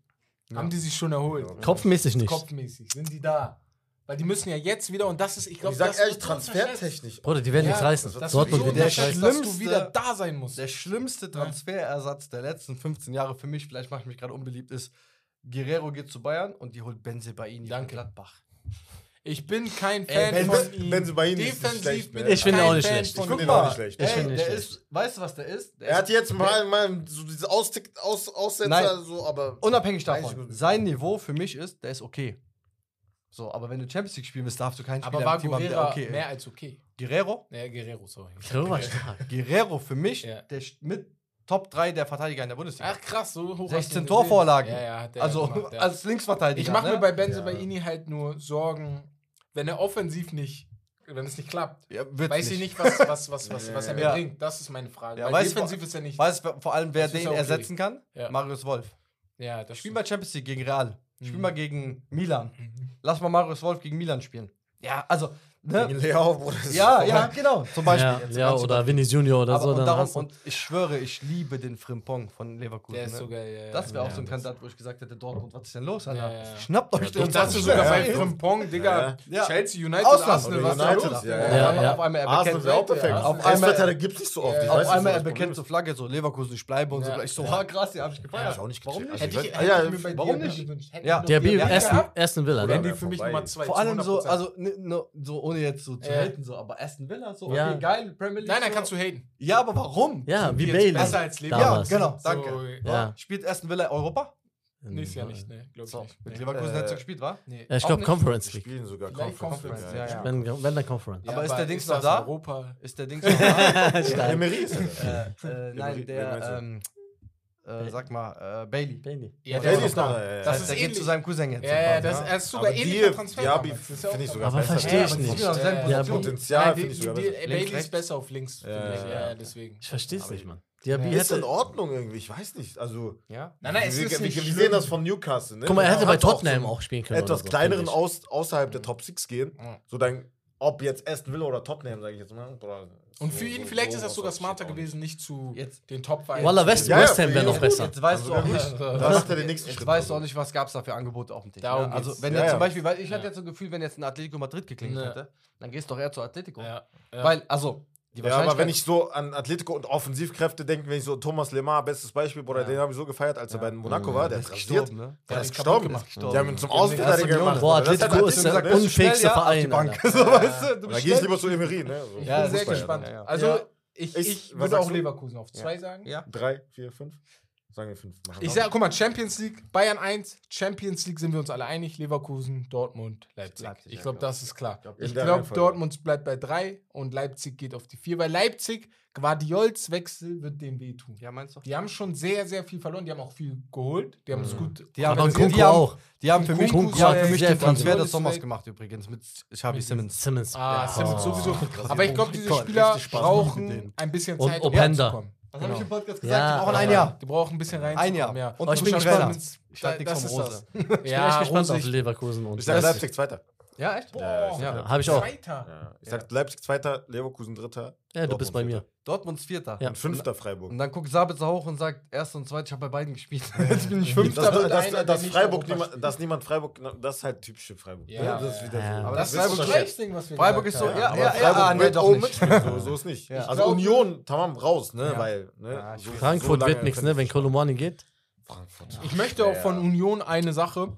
Ja. Haben die sich schon erholt? Ja. Kopfmäßig nicht. Kopfmäßig. Sind die da? Weil die müssen ja jetzt wieder, und das ist, ich glaube, das ehrlich, transfertechnisch. Bruder, die werden Ja, nichts reißen. Das Dortmund wird so unterschätzt, reißen. dass du schlimmste- wieder da sein musst. Der schlimmste Transferersatz der letzten 15 Jahre für mich, vielleicht mache ich mich gerade unbeliebt, ist, Guerrero geht zu Bayern und die holt Benzebaini von Danke. Gladbach. Ich bin kein Ey, Fan Ben- von ihm. Benzebaini ist nicht Defensiv schlecht, bin? Ich finde auch nicht Fan schlecht. Ich finde ihn auch nicht schlecht. Ich Ey, finde nicht ist, weißt du, was der ist? Der Er hat jetzt mal, mal so diese Austick, Aus, Aussetzer, Nein. so, aber. unabhängig davon, sein Niveau für mich ist, der ist okay. So, aber wenn du Champions League spielen willst, darfst du keinen Aber Spieler war im Team haben, der Guerrero okay mehr als okay. Guerrero? Ja, Guerrero, sorry. Guerrero war stark. Guerrero für mich, Ja. der mit Top 3 der Verteidiger in der Bundesliga. Ach krass, so hoch. hast du 16 ihn Torvorlagen. gesehen. Ja, ja, hat der also gemacht, ja. als Linksverteidiger. Ich mache ne? mir bei Benzebaini halt nur Sorgen, wenn er offensiv nicht, wenn es nicht klappt. ja, wird's Weiß ich nicht, was, was, was, was, was er mir Ja. bringt. Das ist meine Frage. Ja, Weil weißt du, defensiv ist er nicht. Weißt du vor allem, wer Das ist den ja okay. ersetzen kann? Ja. Marius Wolf. Ja, das Spiel mal Champions League gegen Real. Spiel Mhm. mal gegen Milan. Mhm. Lass mal Marius Wolf gegen Milan spielen. Ja, also, ne? Gegen Leao, Bruder. ist Ja, ja, genau. Zum Beispiel. Ja, jetzt ja ganz oder Vinny Junior oder aber so. und, Dann darum, und ich schwöre, ich liebe den Frimpong von Leverkusen. Der ist ne? so geil. Ja, Das wäre ja, auch so ein Kandidat, wo ich gesagt hätte, Dortmund, was ist denn los, Alter? Ja, ja, ja. Schnappt euch Ja, den Ich dachte Das sogar ist bei geil. Frimpong, Digga. Ja. Chelsea, United. Arsenal, was da United, los? ja, auf einmal er bekennt. Ja, Auf einmal gibt es nicht so oft. Auf einmal er bekennt zur Flagge, so Leverkusen, ich bleibe und so. Ich so, ha, krass, die hab ich gefeiert. ist. auch nicht Warum nicht? Also bei warum nicht? ich der Aston, Villa, ne? die für mich. Nummer zwei. Vor allem so, 100%. also so ohne jetzt so zu Ja. haten, so, aber Aston Villa, so, okay, Ja. geil, Premier League. Nein, dann so. kannst du haten. Ja, aber warum? Ja, wie Bailey. Besser als Leverkusen. Ja, genau, So, danke. Ja. Spielt Aston Villa Europa? Nächstes Jahr nicht, ne? Glaub ich So, nicht. mit. Leverkusen Äh, hättest du gespielt, wa? Nee. Ja, ich glaube? Conference League. spielen sogar Conference. Conference, ja, ja, ja. Wenn, wenn dann Conference. Aber ist der Dings noch da? Europa? Ist der Dings noch da? Stark. Emery ist er. äh, äh, nein, der, ähm, äh, sag mal, äh, Bailey. Bailey. Ja, Bailey ist noch da, ja, ja. Das Das ist der geht ähnlich. zu seinem Cousin jetzt. Ja, ja, quasi, das ja? er ist sogar Aber ähnlicher Transfer. Ja finde ich auch sogar Aber besser. verstehe ich nicht. Ja. Potenzial finde die- ich sogar die- besser. Bailey ist besser auf links, Ja, deswegen. Ich verstehe es nicht, ich- Mann. Diaby Ja. Ist in. Ordnung irgendwie, ich weiß nicht. Also, Ja? Nein, nein, es wir, ist wir, nicht wir sehen das von Newcastle. Ne? Guck mal, er hätte bei auch Tottenham so auch spielen können. etwas so, kleineren aus, außerhalb der Top 6 gehen. Ja. So dann, ob jetzt Aston Villa oder Tottenham, sage ich jetzt mal. Oder Und so- für ihn, so- vielleicht so ist das sogar smarter auch gewesen, nicht zu Jetzt- den top -Vereinen Wallah, zu West, gehen. Ja, ja, West Ham wäre noch besser. Jetzt weißt du Also auch wirklich, nicht. Da macht er den nächsten Jetzt Schritt. weißt du also. auch nicht, was gab es da für Angebote auf dem Tisch. Ne? Also, wenn Ja, jetzt ja. zum Beispiel, weil ich Ja. hatte jetzt so ein Gefühl, wenn jetzt ein Atletico Madrid geklingelt Ja. hätte, dann gehst du doch eher zu Atletico. Ja, ja. Weil, also, Ja, aber wenn ich so an Atletico und Offensivkräfte denke, wenn ich so Thomas Lemar, bestes Beispiel, Bruder, Ja. den habe ich so gefeiert, als er Ja. bei Monaco war, der ist rasiert. gestorben, ne? Der Ja, ist gestorben. gemacht. Die haben ihn zum Ja, Außenverteidiger ist gemacht. Boah, Atletico ist der unfähigste auf Verein. So, weißt du, du Da gehe ich lieber zu Emery, ne? So. Ich Ja, Sagen wir fünf. Machen ich sage, guck mal, Champions League, Bayern 1, Champions League sind wir uns alle einig. Leverkusen, Dortmund, Leipzig. Leipzig ich glaube, das ist klar. Glaub, ich glaube, Dortmund bleibt bei drei und Leipzig geht auf die vier. Weil Leipzig, Guardiols Wechsel wird dem wehtun. Ja, meinst du? Die haben schon sehr, sehr viel verloren. Die haben auch viel geholt. Die haben es mhm. gut. Die haben, aber Kunku auch. Die haben für mich, den Transfer des Sommers gemacht übrigens mit Xavi Simmons. Simmons. Ah, ah Simmons sowieso. Aber ich glaube, diese Spieler brauchen ein bisschen Zeit, um zu kommen. Was genau. habe ich im Podcast gesagt? Ja, die brauchen ein Jahr. Die brauchen ein bisschen rein. Ein Jahr. Ja. Und ich bin gespannt. Ich halte nichts vom Rose. Ich bin echt gespannt auf Leverkusen. Und ich sage Leipzig Zweiter. Ja, echt? Boah, ja, habe ich auch. Zweiter. Ich sag Leipzig Zweiter, Leverkusen Dritter. Ja, Dortmund du bist bei mir. Dortmunds Vierter. Ja. Und Fünfter Freiburg. Und dann guckt Sabitzer hoch und sagt, Erster und Zweiter, ich habe bei beiden gespielt. Jetzt bin ich Fünfter. Das, das, das, das Freiburg, niemand, dass niemand Freiburg, das ist halt typische Freiburg. Ja, das ist wieder so. Aber das, ist Freiburg gleich was wir Freiburg ist so, ja, ja, ja, ah, nee, doch nicht. So, so ist nicht. Also Union, tamam, raus, ne, weil. Ne, Frankfurt wird nichts, ne, wenn Kolomani geht. Frankfurt. Ich möchte auch von Union eine Sache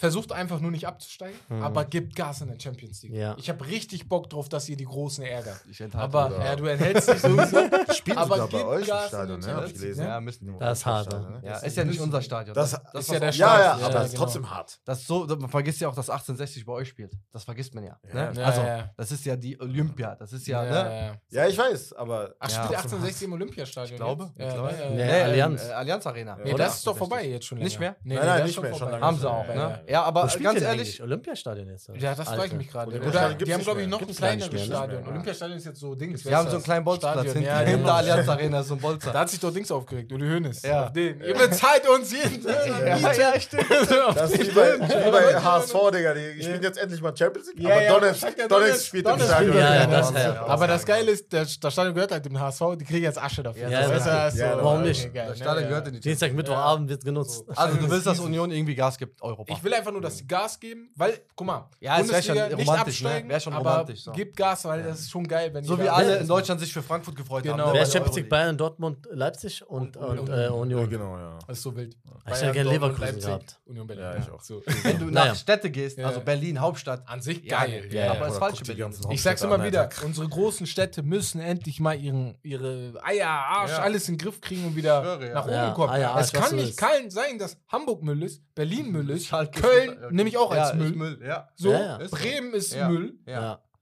versucht einfach nur nicht abzusteigen, hm. aber gibt Gas in der Champions League. Ja. Ich habe richtig Bock drauf, dass ihr die Großen ärgert. Ich aber ja, du enthältst dich sowieso. Spielt aber bei euch Gas im Stadion, ja, ne? ich gelesen. Ja, müssen die das ist hart. Stadion, ne? ja, ist ja nicht unser Stadion. Das, das, ist ja der Stadion. Ja, ja, aber ja, ist trotzdem hart. Das so, man vergisst ja auch, dass 1860 bei euch spielt. Das vergisst man ja. Ne? ja also, das ist ja die Olympia. Das ist ja, ne? ja, ich weiß, aber. Ach, spielt 1860 im Olympiastadion? Ich glaube. Allianz. Äh, Allianz Arena. Das ist doch vorbei jetzt schon. Nicht mehr? Nein, nein, nicht mehr. Haben sie auch. Ne? Ja, aber ganz ehrlich. Olympiastadion jetzt. Oder? Ja, das frage ich mich gerade. Oder die haben, glaube ich, noch ein kleineres Stadion. Olympiastadion ist jetzt so Dings. Wir haben so einen kleinen Bolzplatz hinten. Genau. Hinter Allianz Arena ist so ein Bolzer. Da hat sich doch Dings aufgeregt. Uli Hoeneß. Ja. Auf den. Ihr bezahlt uns jeden Ja, ja, stimmt. Das ist wie bei HSV, Digga. Die spielen jetzt endlich mal Champions League. Aber Donetsk spielt im Stadion. Ja, ja, das ja, Aber das Geile ist, das Stadion gehört halt dem HSV. Die kriegen jetzt Asche dafür. Also, warum nicht? Das ne? Stadion gehört in die Dienstag, Mittwochabend wird genutzt. Also, du willst, dass Union irgendwie Gas gibt, Europa einfach nur, dass sie Gas geben, weil, guck mal, ja, Bundesliga schon nicht ne? absteigen, ne? schon aber so. gebt Gas, weil ja. das ist schon geil. Wenn so wie alle in Deutschland sich für Frankfurt gefreut genau. haben. Wer ist Champions League? Bayern, Dortmund, Leipzig und, und, und, und äh, Union. genau, ja. Das ist so wild. Ja. Ich hätte gerne Leverkusen Leipzig, gehabt. Union Berlin. Ja, ich auch. So. Wenn du nach. Städte gehst, also Berlin, Hauptstadt. An sich geil. aber das falsche Berlin. Ich sag's immer wieder, unsere großen Städte müssen endlich mal ihren, ihre Eier, Arsch, alles in den Griff kriegen und wieder nach oben kommen. Es kann nicht sein, dass Hamburg Müll ist, Berlin Müll ist, Schalke Köln okay. nehme ich auch als ja, Müll. Müll. Ja. So, ja, Bremen ist Müll.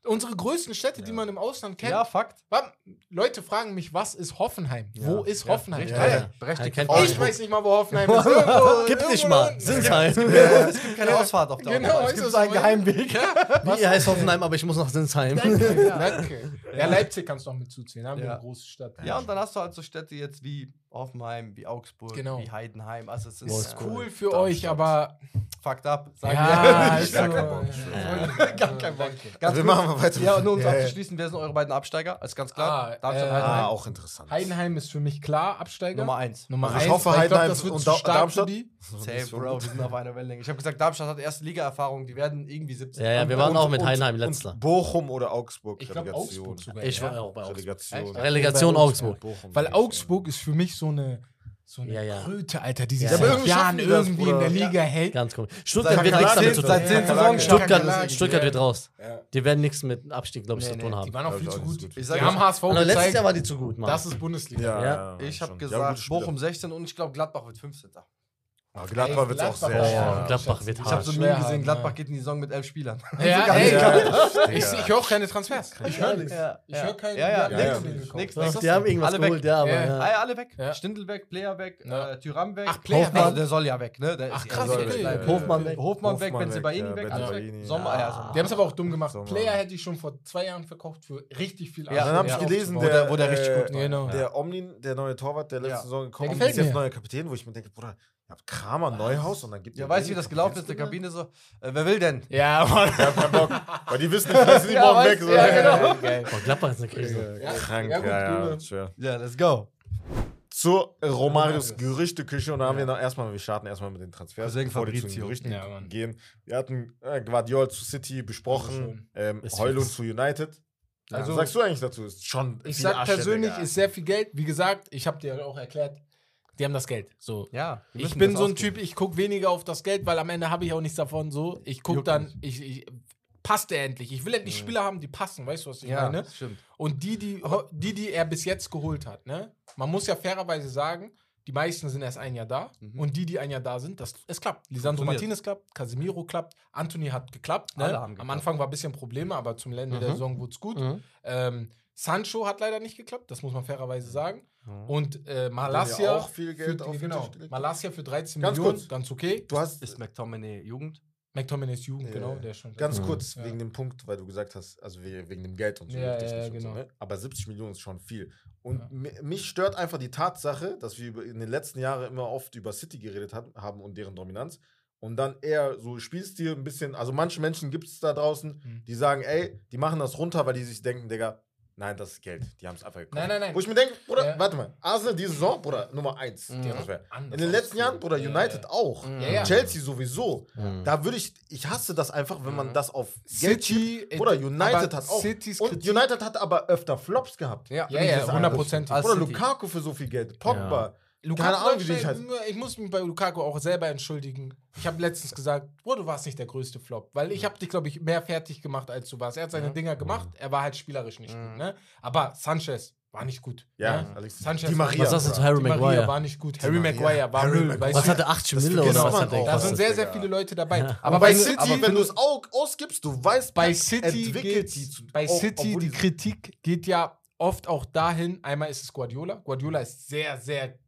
Unsere größten Städte, die man im Ausland kennt. Ja, Fakt. Leute fragen mich, was ist Hoffenheim? Wo ist Hoffenheim? Oh, ich weiß nicht mal, wo Hoffenheim ist. Irgendwo, Gib nicht mal. Sinsheim. Halt. Es gibt keine Ausfahrt auf der genau, Es gibt so einen Geheimweg. Wie heißt Hoffenheim, aber ich muss nach Sinsheim. Danke. Ja, Leipzig kannst du auch mit zuziehen. Da haben wir eine große Stadt. Ja, und dann hast du halt so Städte jetzt wie Hoffenheim, wie Augsburg, genau. wie Heidenheim. Also es ist Wolfsburg. cool für Darmstadt. euch, aber fucked up. Sagen ja, ich So, also, gar kein Bock. Äh, also, gar kein Bock. Also wir machen mal weiter. Ja, nur um ja, abzuschließen, wer sind eure beiden Absteiger? Ist ganz klar. Ah, Darmstadt, äh, Heidenheim. Ah, auch interessant. Heidenheim ist für mich klar Absteiger. Nummer eins. Nummer also ich eins. Hoffe, ich hoffe, Heidenheim glaub, und Darmstadt. Darmstadt. Die. Safe, Bro, wir sind auf einer Wellenlänge. Ich habe gesagt, Darmstadt hat erste Liga-Erfahrung. Die werden irgendwie 17. Ja, ja, wir waren und, auch mit Heidenheim letzter. Bochum oder Augsburg. Ich glaube, Augsburg sogar. Ich war auch bei Augsburg. Relegation Augsburg. Weil Augsburg ist für mich so eine so eine ja, ja. Kröte, Alter, die sich ja, seit Jahren irgendwie das, in der Liga hält. Ganz komisch. Stuttgart wird nichts damit zu tun. Stuttgart, Stuttgart, Stuttgart wird raus. Die werden nichts mit Abstieg, glaube ich, nee, zu tun haben. Die waren auch viel zu gut. Ich gut. die haben HSV genau, gezeigt. Letztes Jahr waren die zu gut, Mann. Das ist Bundesliga. Ich habe gesagt, Bochum 16 und ich glaube, Gladbach wird 15. Oh, Gladbach wird Gladbach auch sehr schwer. Ja, Gladbach wird hart. Ich habe so nie gesehen, Gladbach ne? geht in die Saison mit elf Spielern. Ja, ey, ich, ich höre auch keine Transfers. Ich höre nichts. Ich höre keine. Ja, ja, nix, nix, Die haben irgendwas alle geholt, weg. ja, aber ja. Ah, alle weg. Stindel weg, Player weg, äh, Tyram weg. Ach, Player weg. Der soll ja weg, ne? Der Ach, krass. Hofmann weg. Hofmann weg, wenn Benzebaini weg. Also Sommer, ja. Die haben es aber auch dumm gemacht. Player hätte ich schon vor zwei Jahren verkauft für richtig viel Ja, dann habe ich gelesen, wo der richtig äh, gut genau. Der Omnin, der neue Torwart der letzten Saison gekommen ist, jetzt neuer Kapitän, wo ich mir denke, Bruder, Ihr habt Kramer Neuhaus und dann gibt es. Ja, weißt du, wie das gelaufen ist? Der Kabine so, äh, wer will denn? Ja, Mann. Ich hab keinen Bock. Weil die wissen nicht, dass sie morgen weg sind. Ja, genau. Boah, Gladbach ist eine Krise. Ja, Krank, ja, gut, ja, ja. Schwer. Ja, let's go. Zur Romarios Gerüchteküche und da haben wir noch erstmal, wir starten erstmal mit den Transfers, Deswegen bevor Fabrizio. wir zu den Gerüchten ja, gehen. Wir hatten äh, Guardiol zu City besprochen, ähm, Heulund zu United. Also, Was sagst du eigentlich dazu? Ist schon ich sag Asche, persönlich, Digga. ist sehr viel Geld. Wie gesagt, ich habe dir auch erklärt, die haben das Geld. So. Ja. Ich bin so ein. Typ, ich gucke weniger auf das Geld, weil am Ende habe ich auch nichts davon. So, ich gucke dann, ich, ich passt er endlich. Ich will endlich mhm. Spieler haben, die passen, weißt du, was ich ja, meine? Stimmt. Und die, die, die, die er bis jetzt geholt hat, ne? Man muss ja fairerweise sagen, die meisten sind erst ein Jahr da mhm. und die, die ein Jahr da sind, das, es klappt. Lisandro Martinez klappt, Casemiro klappt, Anthony hat geklappt. Ne? geklappt. Am Anfang war ein bisschen Probleme, aber zum Ende mhm. der Saison wurde es gut. Ähm, Sancho hat leider nicht geklappt, das muss man fairerweise sagen. Und äh, Malassia ja auch viel Geld für, genau, Malassia für 13 ganz Millionen, kurz. ganz okay. Du hast ist McTominay Jugend? McTominay ist Jugend, ja, genau. Der schon ganz kurz ja. wegen dem Punkt, weil du gesagt hast, also wegen dem Geld und so. Ja, ja, genau. So, ne? Aber 70 Millionen ist schon viel. Und mich stört einfach die Tatsache, dass wir in den letzten Jahren immer oft über City geredet haben und deren Dominanz. Und dann eher so Spielstil ein bisschen, also manche Menschen gibt es da draußen, mhm. die sagen, ey, die machen das runter, weil die sich denken, Digga, Nein, das ist Geld. Die haben es einfach gekauft. Nein, nein, nein. Wo ich mir denke, Bruder, ja. warte mal. Arsenal diese Saison, Bruder, Nummer 1. Mhm. In den letzten Jahren, Bruder, United ja. auch. Ja, Chelsea sowieso. Mhm. Da würde ich, ich hasse das einfach, wenn man mhm. das auf Geld schiebt. Bruder, United hat auch. City's und United hat aber öfter Flops gehabt. Ja, ja, ja 100%. Bruder, Lukaku für so viel Geld. Pogba. Lukaku Keine Ahnung, wie ich, heißt. ich muss mich bei Lukaku auch selber entschuldigen. Ich habe letztens gesagt, oh, du warst nicht der größte Flop, weil ich habe dich, glaube ich, mehr fertig gemacht, als du warst. Er hat seine ja. Dinger gemacht, mhm. er war halt spielerisch nicht gut. Ne? Aber Sanchez war nicht gut. Ja, ne? also Sanchez die Maria. Was sagst du zu Harry Maguire? Maria war nicht gut. Harry Maguire war Harry Müll. Was hatte 80 Mille oder was genau, hat Da sind sehr, sehr viele Leute dabei. Ja. Aber bei, bei City, aber wenn du es ausgibst, du weißt, bei City, geht, die zu, bei City die Kritik geht ja oft auch dahin, einmal ist es Guardiola. Guardiola ist sehr, sehr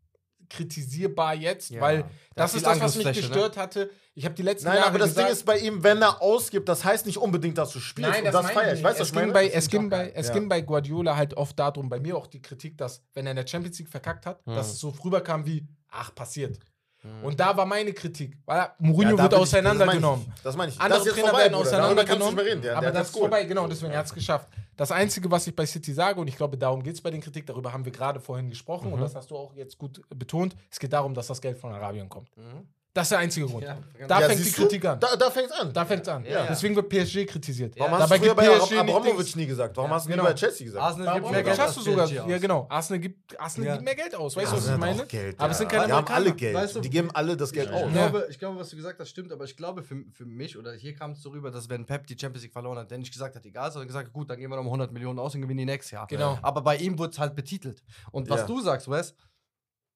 kritisierbar jetzt, ja. weil das, das ist das, was mich ne? gestört ne? hatte. Ich habe die letzten Nein, Jahre aber das gesagt, Ding ist bei ihm, wenn er ausgibt, das heißt nicht unbedingt, dass du spielst. Nein, das, das feiere ich. Weißt du, es, ging es, ging bei, es ja. ging bei Guardiola halt oft darum, bei mir auch die Kritik, dass, wenn er in der Champions League verkackt hat, mhm. dass es so rüberkam wie, ach, passiert. Mhm. Und da war meine Kritik, weil Mourinho ja, wird auseinandergenommen. das meine ich. Das ich. Andere Trainer vorbei, werden auseinandergenommen. Reden, der, aber der das ist vorbei, genau, deswegen hat es geschafft. Das Einzige, was ich bei City sage, und ich glaube, darum geht es bei den Kritik, darüber haben wir gerade vorhin gesprochen mhm. und das hast du auch jetzt gut betont, es geht darum, dass das Geld von Arabien kommt. Mhm. Das ist der einzige Grund. Ja, genau. da ja, fängt die Kritik an. Da, da fängt es an. Da fängt's an. Ja. Deswegen wird PSG kritisiert. Warum hast Dabei du früher bei PSG Abramovic nie gesagt? Warum hast du genau. nie bei Chelsea gesagt? Arsenal gibt mehr Geld aus. Ja, genau. Arsenal gibt, Arsenal gibt mehr Geld aus. Weißt du, was ich meine? Geld, aber es sind keine Die haben alle Geld. Weißt du, die geben alle das Geld ich aus. Glaube, ich glaube, was du gesagt hast, stimmt. Aber ich glaube für, für mich, oder hier kam es so rüber, dass wenn Pep die Champions League verloren hat, der nicht gesagt hat, egal, sondern gesagt hat, gut, dann gehen wir nochmal 100 Millionen aus und gewinnen die nächstes Jahr. Genau. Aber bei ihm wurde es halt betitelt. Und was du sagst, Wes,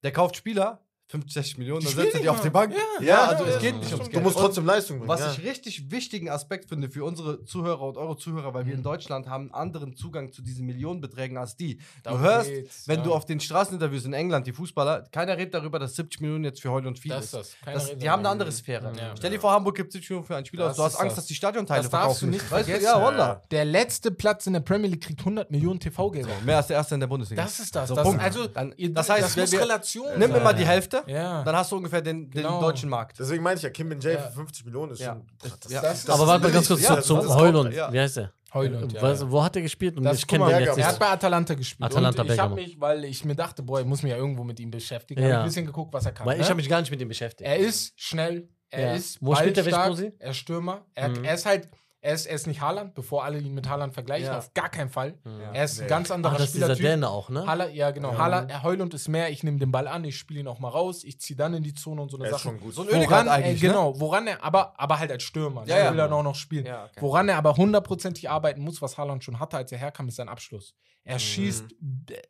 der kauft Spieler, 65 Millionen, dann setzt er die auf die Bank. Ja, ja also es geht nicht ums Geld. Du musst trotzdem Leistung bringen. Was ich richtig wichtigen Aspekt finde für unsere Zuhörer und eure Zuhörer, weil mhm. wir in mhm. Deutschland haben einen anderen Zugang zu diesen Millionenbeträgen als die. Du da hörst, geht's, wenn ja. du auf den Straßeninterviews in England, die Fußballer, keiner redet darüber, dass 70 Millionen jetzt für heute und viel das ist. Das. Das, die haben eine andere Sphäre. Ja, Stell dir vor, Hamburg gibt 70 Millionen für einen Spieler. Das du hast Angst, dass die Stadionteile das verkaufen. Darfst du nicht vergessen. Ja, Wanda. Der letzte Platz in der Premier League kriegt 100 Millionen TV-Gelder. Mehr als der erste in der Bundesliga. Das ist das. Also, das heißt, das muss Relation Nimm immer die Hälfte Hälfte. Ja. Dann hast du ungefähr den, den genau. deutschen Markt. Deswegen meine ich ja, Kim Min Jae ja. für 50 Millionen ist schon. Das, das, das, aber warte mal ganz kurz zu, zu Heulund. Wie heißt der? Heulund, äh, ja, Was, Wo hat er gespielt? Und ich kenne. Er hat bei Atalanta gespielt. Atalanta und ich habe mich, weil ich mir dachte, boah, ich muss mich ja irgendwo mit ihm beschäftigen. Ja. Ich ein bisschen geguckt, was er kann. Weil ne? ich habe mich gar nicht mit ihm beschäftigt. Er ist schnell, er ja. ist Wo spielt er? Er ist Stürmer. Er, mhm. er ist halt er ist, er ist nicht Haaland, bevor alle ihn mit Haaland vergleichen, ja. auf gar keinen Fall. Ja. Er ist ein ganz anderer Ach, das Ist dieser Däne auch, ne? Haaland, ja, genau. Ja. Haaland, Heulund ist mehr, ich nehme den Ball an, ich spiele ihn auch mal raus, ich ziehe dann in die Zone und so eine er Sache. Ist schon gut. So ein woran, äh, eigentlich, ne? Genau, woran er, aber, aber halt als Stürmer, ne? ja, ja. will er auch noch spielen. Okay. Woran er aber hundertprozentig arbeiten muss, was Haaland schon hatte, als er herkam, ist sein Abschluss. Er schießt.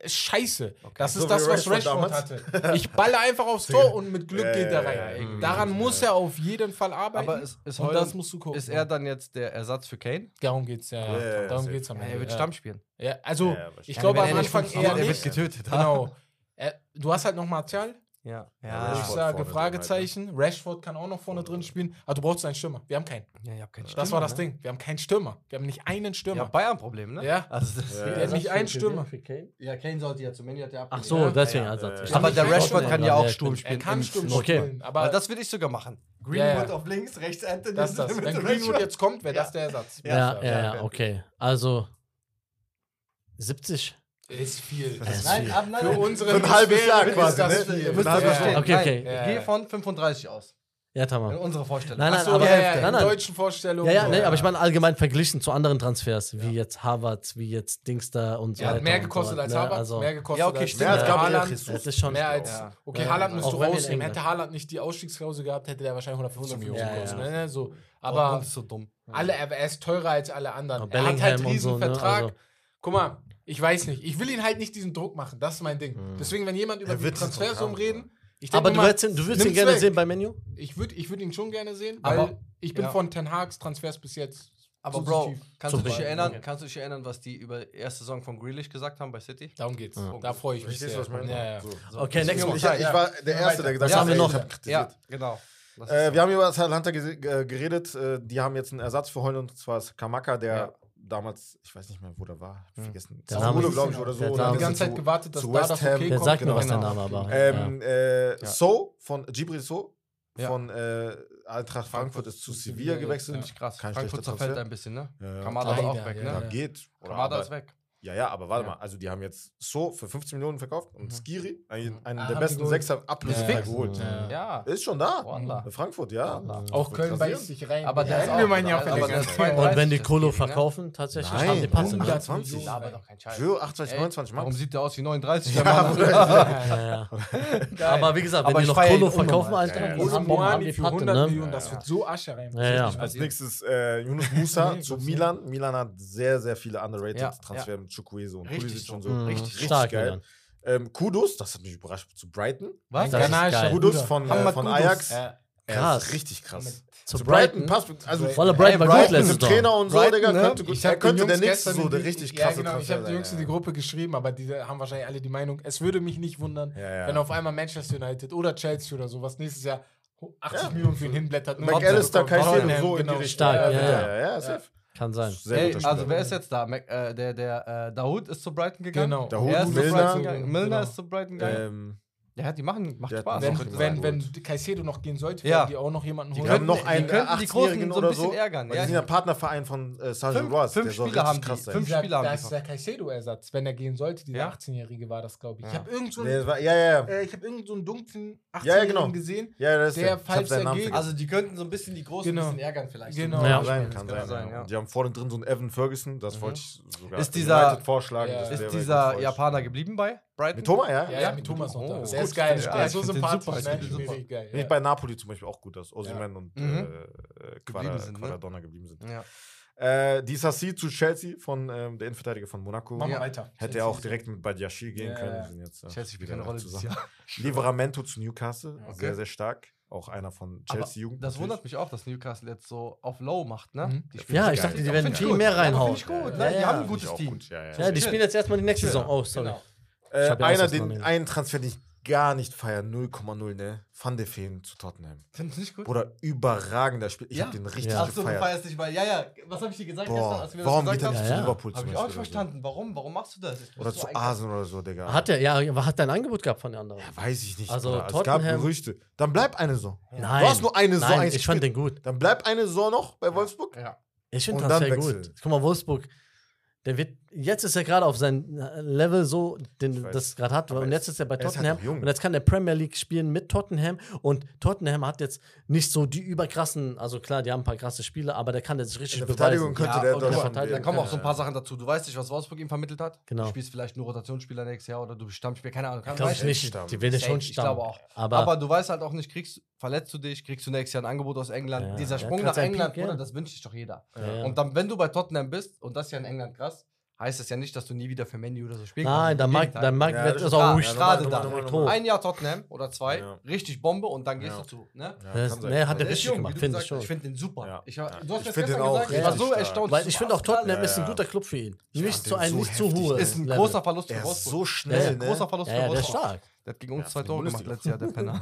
Scheiße. Okay. Das ist so das, was Rashford, hatte. Ich balle einfach aufs Tor und mit Glück geht er rein. Daran muss er auf jeden Fall arbeiten. Aber ist, ist und das musst du gucken. Ist er dann jetzt der Ersatz für Kane? Darum geht's ja. ja, darum geht's am Ende. Er wird Stamm spielen. Ja, also ich glaube am Anfang eher nicht. Er wird getötet. Genau. Du hast halt noch Martial, ja, ja. Rashford ich sage Fragezeichen. Halt, ne? Rashford kann auch noch vorne drin spielen. Aber du brauchst einen Stürmer. Wir haben keinen. Ja, ich habe keinen Stürmer. Das war das ne? Ding. Wir haben keinen Stürmer. Wir haben nicht einen Stürmer. Ja, Bayern-Problem, ne? Ja. Also das ja. Wir haben nicht einen Stürmer. Für Kane? Ja, Kane sollte ja zum Ende hat er Ach so, deswegen Ersatz. Ja. Aber der Rashford kann ja auch Sturm spielen. Er kann Sturm spielen. Aber das würde ich sogar machen. Greenwood auf links, rechts Anthony. Das das. Wenn Greenwood jetzt kommt, wäre das der Ersatz. Ja, ja, okay. Also 70. Ist viel. Das ist nein, viel. Ab, nein, für unsere für ein halbes Jahr quasi. Das ne? Ihr müsst das verstehen. Okay, okay. Nein, ja. Geh von 35 aus. Ja, Tamar. In unserer Vorstellung. Nein, nein, so, aber ja, ja, nein, nein. deutschen Vorstellung. Ja, ja, nee, aber ich meine allgemein verglichen zu anderen Transfers, wie jetzt Harvard, wie jetzt Dings und so weiter. Er mehr gekostet so als ne? Harvard, also mehr gekostet ja, okay, stimmt. mehr als Gabriel Jesus. Das ist schon mehr als, okay, Haaland müsste rausnehmen. Hätte Haaland nicht die Ausstiegsklausel gehabt, hätte der wahrscheinlich 150 Millionen gekostet. Ne? So, aber ist so dumm. Alle, er ist teurer als alle anderen. Aber Er hat halt einen riesen ne? Vertrag. Guck mal, ich weiß nicht. Ich will ihn halt nicht diesen Druck machen. Das ist mein Ding. Hm. Deswegen, wenn jemand über die Transfersummen reden, aber du, mal, würdest, ihn, du würdest ihn gerne weg. sehen bei Menu? Ich würde ich würd ihn schon gerne sehen, weil aber, ich bin ja. von Ten Hags Transfers bis jetzt. Aber Bro, kannst du, dich erinnern, okay. kannst du dich erinnern, was die über die erste Saison von Grealish gesagt haben bei City? Darum geht's. Ja. Da freue ich mich. Verstehst du, was ich? Ja, ja. So. Okay, ich, next. Ich, ich war der Erste, der gesagt hat, haben wir noch. Ja, genau. Äh, wir haben über Atalanta äh, geredet. Äh, die haben jetzt einen Ersatz für Holland und zwar ist Kamaka, der damals, ich weiß nicht mehr, wo der war, hab hm. vergessen. Der Name glaube ich, oder so. Ne? Ich habe die ganze Zeit gewartet, dass da West das okay der. Sagt genau. mir, was der genau. Name war. Ähm, äh, ja. So von Gibril So ja. von äh, Eintracht Frankfurt ist zu Sevilla gewechselt. Ja. Nicht krass. Kein Frankfurt zerfällt ein bisschen, ne? Ja, Kamada ist auch weg, ne? Ja, geht. Kamada ist weg. Ja, ja, aber warte ja. mal, also die haben jetzt so für 15 Millionen verkauft und mhm. Skiri, einen, mhm. einen ah, der besten Sechser, ab ja. geholt. Ja. ja. Ist schon da. Wanda. Frankfurt, ja. Wanda. Auch Köln beißt sich rein. Aber da ja, wir meinen ja auch aber das Und wenn die Kolo ne? verkaufen, tatsächlich Nein, haben die passen. 120. Aber doch kein Scheiß. Für 28, 29 Mann. Warum sieht der aus wie 39? Ja, aber wie gesagt, wenn die noch Kolo verkaufen, Alter, haben die für 100 ne? Millionen, das wird so Asche rein. Als nächstes äh, Yunus Musa zu Milan. Milan hat sehr, sehr viele underrated Transfer mit Chukwese und Pulisic und so. Mhm. Richtig, richtig Stark, geil. Ähm, Kudos, das hat mich überrascht, zu Brighton. Was? Das Kudos, Kudos von, äh, von Ajax. Ja. Krass. richtig krass. Mit zu, zu Brighton, Brighton passt. Also, Voller Brighton war Brighton gut letztes Trainer und so, Brighton, Digga, ne? könnte, gut, ich hab könnte der nächste so der richtig krasse ja, genau, Ich habe die Jungs in die Gruppe geschrieben, aber die haben wahrscheinlich alle die Meinung, es würde mich nicht wundern, ja, ja. wenn auf einmal Manchester United oder Chelsea oder sowas nächstes Jahr 80 Millionen für ihn hinblättert. McAllister, Kaiser, so in die genau. Richtung. Stark, ja, ja, ja, safe. Kann sein. Sehr Ey, also wer ist jetzt da? Mac, äh, der der äh, Dahoud ist zu Brighton gegangen. Genau. Dahoud, er ist Milner, zu Brighton gegangen. Milner genau. ist zu Brighton gegangen. Ähm, ja, die machen, macht Spaß. Wenn, gesagt, wenn, wenn Caicedo noch gehen sollte, Ja. die auch noch jemanden holen. Die holen. noch einen die könnten die 18-Jährigen Großen so ein oder bisschen so. ärgern, also ja. die sind ja Partnerverein von äh, Sergio Ross. fünf Der soll Spieler haben krass sein. Fünf Da- Spieler haben da ist der Caicedo-Ersatz, wenn er gehen sollte. Dieser Ja. 18-Jährige war das, glaube ich. Ich habe irgend so einen, das war, ja, ja, äh, ich hab irgend so einen dunklen 18-Jährigen Ja, ja, genau. gesehen. ja das ist der Ich falsch seinen Namen Also die könnten so ein bisschen die Großen Genau. ein bisschen ärgern vielleicht. Genau. Ja, kann sein, kann sein. Die haben vorne drin so einen Evan Ferguson, das mhm. wollte ich sogar vorschlagen. Ist dieser. Japaner geblieben bei? Brighton? Thomas? ja? Ja, ja, Mitoma ist noch da. Oh, der ist geil. Der ist so sympathisch. Super, ich ne? Super. Geil, ja. Bei Napoli zum Beispiel auch gut, dass Osimhen ja. und mhm. äh, sind, ne? Quadradonna ne? geblieben sind. Ja. Äh, die Sassi zu Chelsea von ähm, der Innenverteidiger von Monaco. Machen wir weiter. Hätte er auch direkt mit Badiashil gehen ja, können. Sind jetzt, äh, Chelsea spielt eine Rolle zusammen. Liveramento zu Newcastle, okay. sehr, sehr stark auch einer von Chelsea Jugend. Das wundert mich auch, dass Newcastle jetzt so auf Low macht, ne? Mhm. ja, ich dachte, die werden viel mehr reinhauen. Ne? Die haben ein gutes Team. Die spielen jetzt erstmal die nächste Saison. Oh, sorry. Genau. Äh, ja einer, den, einen Transfer, den ich gar nicht feiern, 0,0, ne? Van de Feen zu Tottenham. Findest du nicht gut? Oder überragender Spiel. Ich ja. hab den richtig ja. gefeiert. Achso, du feierst dich, weil, ja, ja, was hab ich dir gesagt Boah, gestern, als wir warum das gesagt haben? Ja, zu Hab ich auch nicht verstanden. So. Warum? Warum machst du das? Ich oder zu Asen oder so, Digga. Hat er, ja, hat er ein Angebot gehabt von den anderen? Ja, weiß ich nicht. Also, Tottenham, es gab Gerüchte. Dann bleib eine Saison. Nein. Du hast nur eine so. Nein, ich fand den gut. Dann bleib eine so noch bei Wolfsburg. Ja. Ich finde sehr gut. Guck mal, Wolfsburg, der wird jetzt ist er gerade auf seinem äh, Level so, den das gerade hat. Aber und jetzt ist er bei Tottenham. Halt und jetzt kann er Premier League spielen mit Tottenham. Und Tottenham hat jetzt nicht so die überkrassen, also klar, die haben ein paar krasse Spiele, aber der kann jetzt richtig beweisen. Verteidigung. Könnte ja, der doch der da kommen auch so ein paar Sachen dazu. Du weißt nicht, was Wolfsburg ihm vermittelt hat. Genau. Du spielst vielleicht nur Rotationsspieler nächstes Jahr oder du bist Stammspieler, keine Ahnung. Kann ich glaube nicht, Stamm. die will ich schon Stamm. Ich glaube auch. Aber, aber, du weißt halt auch nicht, kriegst, verletzt du dich, kriegst du nächstes Jahr ein Angebot aus England. Ja, Dieser Sprung nach England, Bruder, das wünscht sich doch jeder. Und dann, wenn du bei Tottenham bist, und das ist ja in England krass, heißt das ja nicht, dass du nie wieder für Mandy oder so spielst. Nein, kannst. Mag, dann mag ja, das ist auch ruhig gerade da. Ein Jahr Tottenham oder zwei, ja. richtig Bombe und dann gehst ja. du zu. Ne? Ja, das, ne, hat er richtig gemacht, finde ich schon. Ich finde den super. Ich, du hast ich finde den auch gesagt, ich war so erstaunt. Weil ich finde auch Tottenham ist ein guter Club für ihn. Nicht zu hohe. Ist ein großer Verlust für Wolfsburg. so schnell, Großer Verlust für Wolfsburg. Der hat gegen uns ja, zwei Tore gemacht letztes Jahr, der Penner.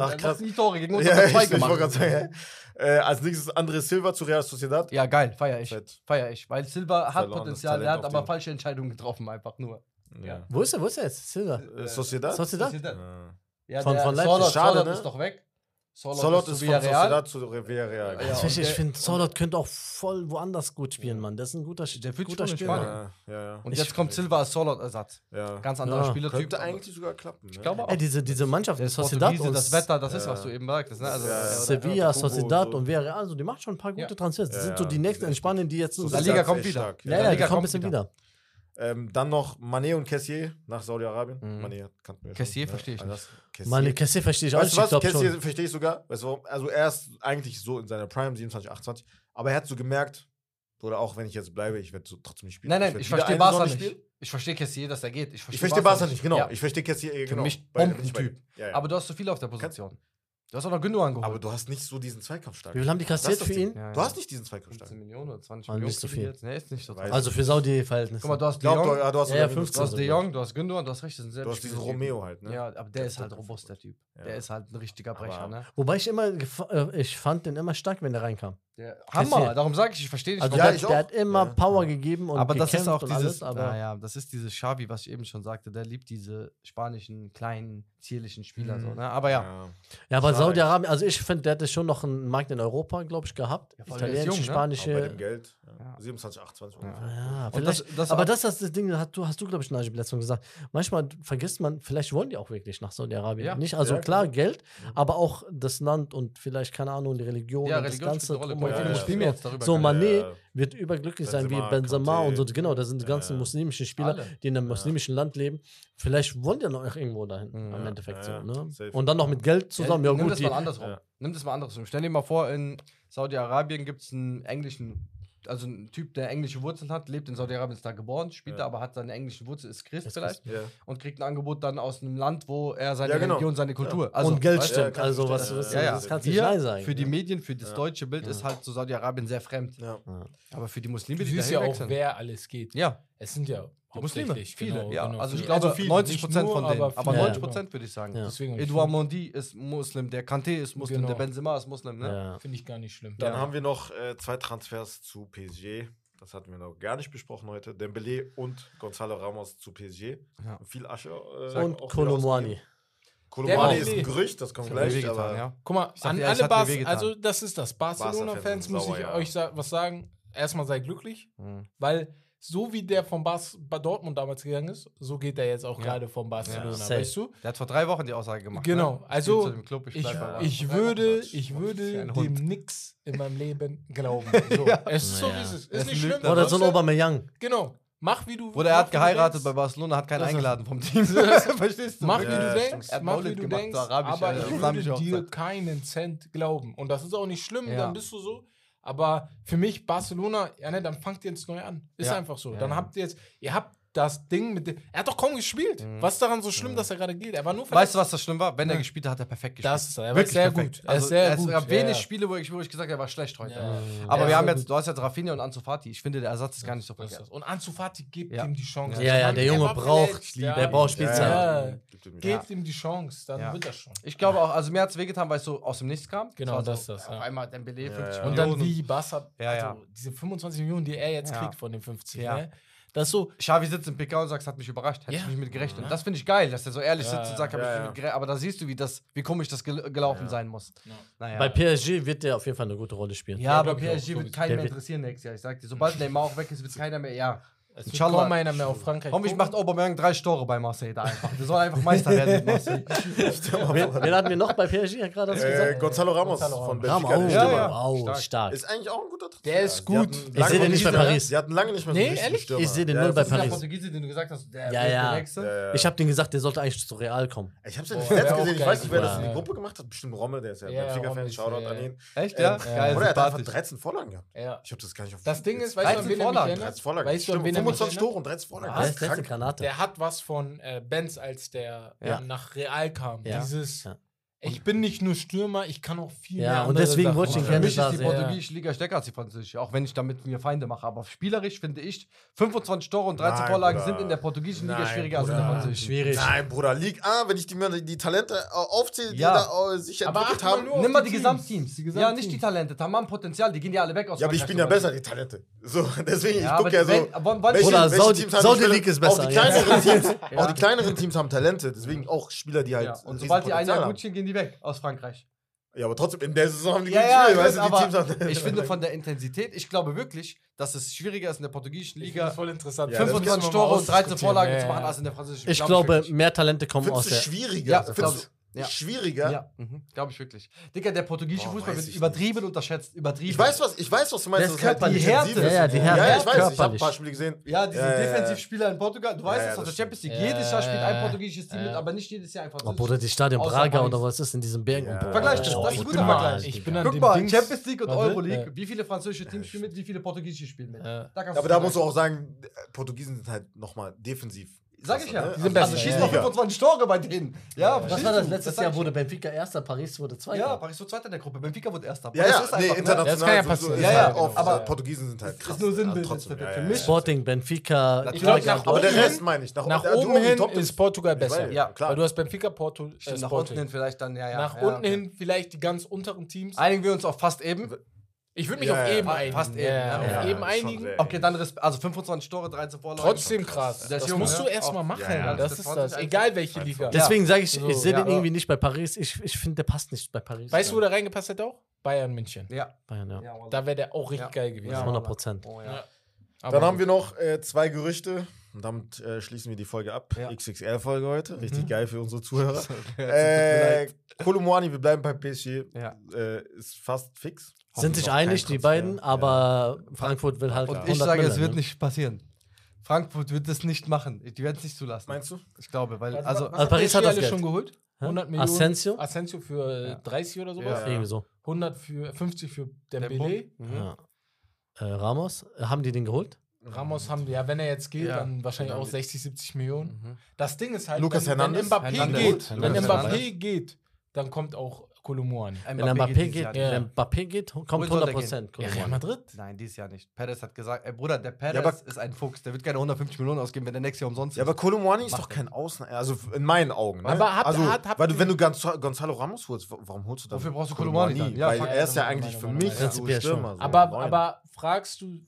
Ach, krass. Nicht Tore, gegen uns ja, hat er zwei ich, gemacht. Ich sagen, äh, als nächstes André Silva zu Real Sociedad. Ja, geil, feier ich. Fett. Feier ich. Weil Silva hat Potenzial, er hat aber den. falsche Entscheidungen getroffen, einfach nur. Ja. Wo ist er? Wo ist er jetzt? Silva. Äh, Sociedad? Sociedad. Sociedad. Ja, von, von Leipzig. Schade, ne? ist doch weg. Solot, Solot ist Villarreal. von zu Villarreal. Ja, genau. ich der, finde, Solot könnte auch voll woanders gut spielen, Mann. Das ist ein guter, der guter, guter Spieler. Ja, ja, ja. Und ich jetzt kommt Silva als Solot-Ersatz. Ganz anderer Spielertyp. Könnte eigentlich sogar klappen. Ich ne? glaube auch. Ey, diese, diese Mannschaft, der Sociedad und das Wetter, das ist, was du eben sagtest. Ne? Also, Sevilla, Sociedad und Villarreal, also, die macht schon ein paar gute Transfers. Das sind so die nächsten in Spanien, die jetzt... So, La Liga kommt wieder. Ja, ja, die kommt ein bisschen wieder. Ähm, dann noch Mané und Cassier nach Saudi-Arabien. Mhm. Mané kannten wir Cassier schon, verstehe ich Also nicht. das- Cassier. Meine Kessel verstehe ich auch Weißt nicht. Ich was? glaube Cassier schon. verstehe ich sogar. Weißt du, also er ist eigentlich so in seiner Prime 27, 28, aber er hat so gemerkt, Oder auch wenn ich jetzt bleibe, ich werde so trotzdem nicht spielen. Nein, nein, ich wieder verstehe Barca nicht. spielen. Ich verstehe Kessier, dass er geht. Ich Ich verstehe Barca nicht, genau. Ja. Ich verstehe hier, genau. mich Bei- Bombentyp. Ja, ja. Aber du hast so viel auf der Position. Du hast auch noch Gündogan geholt. Aber du hast nicht so diesen Zweikampfstark. Wie viel haben die kassiert für ihn? Ja, Du ja. hast nicht diesen Zweikampfstark. 15 Millionen oder 20 Ah, Millionen. nicht so viel. Jetzt. Nee, ist nicht so teuer. Also für Saudi-Verhältnisse. Guck mal, du hast De Jong, du, ja, du hast Ja, sogar ja, minus 15 du hast 20. De Jong, du hast Gündogan, du hast recht, das sind sehr Du hast diesen Romeo halt, ne? Ja, aber der Der ist halt robust, der Typ. Ja. Der ist halt ein richtiger Brecher, Aber- ne? Wobei ich immer, äh, ich fand den immer stark, wenn der reinkam. Der. Hammer, darum sage ich, ich verstehe nicht, Also Ja, der, ich der hat immer Ja. Power gegeben und aber das ist auch dieses, alles, aber naja, das ist dieses Xavi, was ich eben schon sagte, der liebt diese spanischen, kleinen, zierlichen Spieler Mhm. so, ne? Aber ja, Ja. Ja, aber Saudi-Arabien, also ich finde, der hätte schon noch einen Markt in Europa, glaube ich, gehabt. Ja, der Italienische, jung, ne? Auch bei dem spanische. Geld. Ja. Ja. 27, 28 Ja. ungefähr. Ja, das- das aber das ist das Ding, hast du, hast du glaube ich, Najib letztens gesagt. Manchmal vergisst man, vielleicht wollen die auch wirklich nach Saudi-Arabien. Ja. Nicht, also klar, klar. Geld, aber auch das Land und vielleicht, keine Ahnung, die Religion ja und das Religion Ganze. Mal, viele Ja, dran. Muslime jetzt darüber So. Mané Ja. wird überglücklich sein wie Benzema, Benzema Kanté. und so, genau, das sind die ganzen ja. muslimischen Spieler, Alle. die in einem muslimischen Land leben. Vielleicht wollen die noch irgendwo dahin, Mhm. im Ja, Endeffekt ja, so. Ne? Und dann noch mit Geld zusammen, ja, Nimm gut. das Die, mal andersrum. Ja. Nimm das mal andersrum. Stell dir mal vor, in Saudi-Arabien gibt es einen englischen, also einen Typ, der englische Wurzeln hat, lebt in Saudi-Arabien, ist da geboren, spielt Ja. da, aber hat seine englische Wurzel, ist Christ Ist vielleicht Ja. und kriegt ein Angebot dann aus einem Land, wo er seine Ja, genau. Religion, seine Kultur. Ja. Also, und Geld stimmt. kann also, was, was, Ja, ja. das kannst du nicht sagen. für die Medien, für das Ja. deutsche Bild Ja. ist halt so Saudi-Arabien sehr fremd. Ja. Aber für die Muslime, Du die siehst dahin ja auch, wechseln- wer alles geht. Ja, Es sind ja Muslime. hauptsächlich, Viele, genau, ja. genau, also ich viele. glaube, viele, 90 nicht Prozent von denen. Aber, viele, 90 genau. Prozent würde ich sagen. Ja. Edouard Mondi ist Muslim, der Kanté ist Muslim, Genau. der Benzema ist Muslim, ne? ja. Finde ich gar nicht schlimm. Dann Ja. haben wir noch äh, zwei Transfers zu PSG. Das hatten wir noch gar nicht besprochen heute. Dembele und Gonzalo Ramos zu PSG. Ja. Viel Asche. Äh, Und ausgegeben. Kolomani ist ein Gerücht, das kommt gleich. wehgetan, Aber ja. Guck mal, an alle Bas also das ist das. Barcelona-Fans muss ich sauer, ja. euch sa was sagen. Erstmal sei glücklich, Mhm. weil so wie der von Bas bei Dortmund damals gegangen ist, so geht er jetzt auch Ja. gerade von Barcelona, safe. weißt du? Der hat vor drei Wochen die Aussage gemacht. Genau, ne? Ich also, Club, Ich, ich Ja, würde, ich würde dem Hund. nix in meinem Leben glauben. So. Es ist so, wie es ist. Ist nicht schlimm. Oder so ein Aubameyang. Genau. Mach wie du Bruder, er hat geheiratet bei Barcelona, hat keinen eingeladen vom Team. Verstehst du? Mach wie Ja, du denkst, Er hat mach wie du denkst, aber ja, ich würde dir keinen Cent glauben. Und das ist auch nicht schlimm, Ja. dann bist du so. Aber für mich Barcelona, ja ne, dann fangt ihr jetzt neu an. Ist Ja. einfach so. Ja, dann habt ihr jetzt, ihr habt das Ding mit dem, er hat doch kaum gespielt. Mhm. Was ist daran so schlimm, dass er gerade geht? Er war nur Weißt du, was das schlimm war? Wenn er Ja. gespielt hat, hat er perfekt gespielt. Das ist er. Er Wirklich sehr perfekt. gut. Er Also, ist sehr es gut. gab wenig ja. Spiele, wo ich, wo ich gesagt habe, er war schlecht heute. Ja. Aber Ja, wir haben jetzt, gut. du hast jetzt Rafinha und Ansu Fati. Ich finde, der Ersatz ist gar nicht so verkehrt. Und Ansu Fati gibt Ja. ihm die Chance. Ja, ja, der er Junge braucht- verletzt, der braucht Spielzeit. Gebt ihm die Chance, dann wird das schon. Ich glaube auch, also mir hat es wehgetan, weil es so aus dem Nichts kam. Genau, das ist das, Auf einmal Dembele, Ja, 50 ja. Und Millionen. dann wie Bassa, Ja, also ja. diese 25 Millionen, die er jetzt kriegt von den 50, Ja. ne? Das ist so, Xavi sitzt im PK und sagt, es hat mich überrascht, hätte Ja. ich nicht mit gerechnet. Ja. Das finde ich geil, dass er so ehrlich Ja, sitzt und sagt, hab ja, ja. mit gerechnet. Aber da siehst du, wie, das, wie komisch das gel gelaufen Ja. sein muss. Ja. Naja. Bei PSG wird der auf jeden Fall eine gute Rolle spielen. ja, Ja, aber PSG wird Der mehr interessieren nächstes Jahr. Ich sag dir, sobald Neymar auch weg ist, wird keiner mehr. Ja. Es wird Inshallah. kaum einer mehr auf Frankreich. Komm, ich macht Aubameyang drei Tore bei Marseille da einfach. Der soll einfach Meister werden mit Marseille. Wen, wen hatten wir noch bei PSG? Ja, gerade Äh, gesagt. Gonzalo Ramos Gonzalo von. Benfica. Ramos. Stürmer. ja. wow, Stark. stark. Ist eigentlich auch ein guter Transfer. Der ist gut. hatten Ich lange sehe den nicht bei Paris. Sie hatten lange nicht mehr so Nee, ehrlich? Stürmer. Ich sehe den Ja, nur bei das ist- Der Paris. Portugiese, den du gesagt hast, der Ja, ja. Ja, ja. Ich habe den gesagt, der sollte eigentlich zu Real kommen. Ich hab's ja Boah, nicht auch gesehen. Ich weiß nicht, wer das in die ja. Gruppe gemacht hat. Bestimmt Rommel, der ist ja, Ja, Benfica-Fan. Shoutout ja, an ja. ihn. Echt, ja? Ja. Geil, Oder er hat einfach sympathisch. 13 Vorlagen gehabt. Ja. Ich hab das gar nicht auf Das Ding ist, weißt du, an 13 wen er mich Vorlagen, erinnert? 13 Vorlagen. Weißt du, an Stimmt, wen er mich 25 erinnert? Tore und 13 Vorlagen. Was? Das Der ist. Granate. Der hat was von äh, Benz, als der Ja. äh, nach Real kam. Ja. Dieses, Ja. Ich bin nicht nur Stürmer, ich kann auch viel Ja, mehr und andere deswegen Sachen wollte ich ihn machen. Für gerne mich ist die da portugiesische Liga stärker als die französische, auch wenn ich damit mir Feinde mache. Aber spielerisch finde ich, 25 Tore und 13 Nein, Vorlagen Bruder. sind in der portugiesischen Liga Nein, schwieriger als in der Bruder. französischen. Schwierig. Nein, Bruder, Ligue A, wenn ich die, mir die Talente äh, aufzähle, die Ja. da äh, sich entwickelt haben. Nimm mal die die Teams. Gesamtteams. Die Ja, Gesamtteams. nicht die Talente. Tamam Potenzial, die gehen ja alle weg aus Ja, aber ich bin ja besser, die Talente. So, deswegen, ich Ja, gucke aber ja so. wenn- welche- Bruder, welche Saudi- Teams haben Saudi Spieler- League ist besser, ja. Ja. auch die kleineren Teams haben Talente. Deswegen auch Spieler, die halt. Ja. Und sobald die einen stehen, gehen die weg aus Frankreich. Ja, aber trotzdem, in der Saison haben die Ja, ja, ich weißt du, die Teams haben. ich finde von der Intensität, ich glaube wirklich, dass es schwieriger ist in der portugiesischen Ich Liga, voll interessant. Ja, das 25 müssen wir mal Tore und 13 ausdiskutieren. Vorlagen Ja, zu machen, ja. als in der französischen. Ich Glaub glaube, wirklich. mehr Talente kommen Findest aus der. schwieriger? Ja, ja. schwieriger. Ja, mhm. glaube ich wirklich. Dicker, der portugiesische Boah, Fußball wird übertrieben nicht. unterschätzt. Übertrieben. Ich weiß, was, ich weiß, was du meinst. Das ist halt die Härte. Ja, ja, die Härte. Ja, ich weiß, ich habe ein paar Spiele gesehen. Ja, diese ja, Defensivspieler in Portugal. Du weißt es aus der Champions League. Jedes Jahr spielt ein portugiesisches Team mit, aber nicht jedes Jahr einfach. Obwohl das die Stadion Braga oder was ist in diesem Bergen. Ja. Vergleich das. Das ist ein guter Vergleich. Guck mal, Champions League und Euro League. Wie viele französische Teams spielen mit, wie viele portugiesische spielen mit. Aber da musst du auch sagen, Portugiesen sind halt nochmal defensiv Sag ich ja. Ne? Die sind besser. also schießen noch 25 Tore bei denen. Ja. Was war das? Letztes Jahr wurde Benfica Erster, Paris wurde Zweiter. Ja, Paris wurde Zweiter in der Gruppe. Benfica wurde Erster. Ja, das nee, einfach, international. Das kann ja passieren. Ja, ja, halt aber Portugiesen sind halt krass. Ist nur Sinnbild. Sporting, Benfica, ich Aber der Rest meine ich. Nach, nach oben hin ist Portugal besser. Ja, klar. Weil du hast Benfica, Porto, äh, Nach unten hin vielleicht dann, ja, ja. Nach unten hin vielleicht die ganz unteren Teams. Einigen wir uns auf fast eben. Ich würde mich ja, auf eben einigen. Fast eben. Ja, ja, auf eben einigen. Okay, dann Respe also 25 Tore, 13 Vorlagen. Trotzdem krass. Das, das musst ne? du erstmal machen. Das, das, ist das. Halt Egal welche Liga. Deswegen sage ich, ich sehe den irgendwie nicht bei Paris. Ich, ich finde, der passt nicht bei Paris. Weißt du, wo der reingepasst hätte auch? Bayern München. Ja. Bayern, ja. da wäre der auch richtig geil gewesen. 100 Prozent. Oh, dann haben wir noch äh, zwei Gerüchte. Und damit äh, schließen wir die Folge ab. Ja. XXL-Folge heute. Mhm. Richtig mhm. geil für unsere Zuhörer. äh, Kolumwani, wir bleiben bei PSG. Ja. Äh, ist fast fix sind sich einig, die beiden, aber ja. Frankfurt will halt. Und ich sage, Mille, es wird ne? nicht passieren. Frankfurt wird das nicht machen. Die werden es nicht zulassen. Meinst du? Ich glaube, weil also, also, Paris hat das Geld. schon geholt. 100 Millionen. Asensio? Asensio für äh, ja. 30 oder sowas. Ja, Irgendwie so. 100 für 50 für Dembele. Mhm. Äh, Ramos, haben die den geholt? Ramos haben, ja, wenn er jetzt geht, ja. dann wahrscheinlich genau. auch 60, 70 Millionen. Mhm. Das Ding ist halt, Lucas wenn, wenn Mbappé geht, wenn Mbappé geht, dann kommt auch Kolumuani. Äh, wenn er Mbappé geht, geht, ja. Mbappé geht kommt 100 Prozent. Ja, Real Madrid? Nein, dieses Jahr nicht. Perez hat gesagt, ey Bruder, der Perez ja, ist ein Fuchs, der wird keine 150 Millionen ausgeben, wenn der nächste Jahr umsonst ist. Ja, aber Kolumuani ist doch kein Ausnahme. also in meinen Augen. Ne? Aber habt, also, hat, habt weil du, wenn du Gonzalo Ramos holst, warum holst du das? Wofür brauchst du Kolumuani? Ja, weil er ist ja eigentlich für mich prinzipiell Stürmer. Aber fragst du,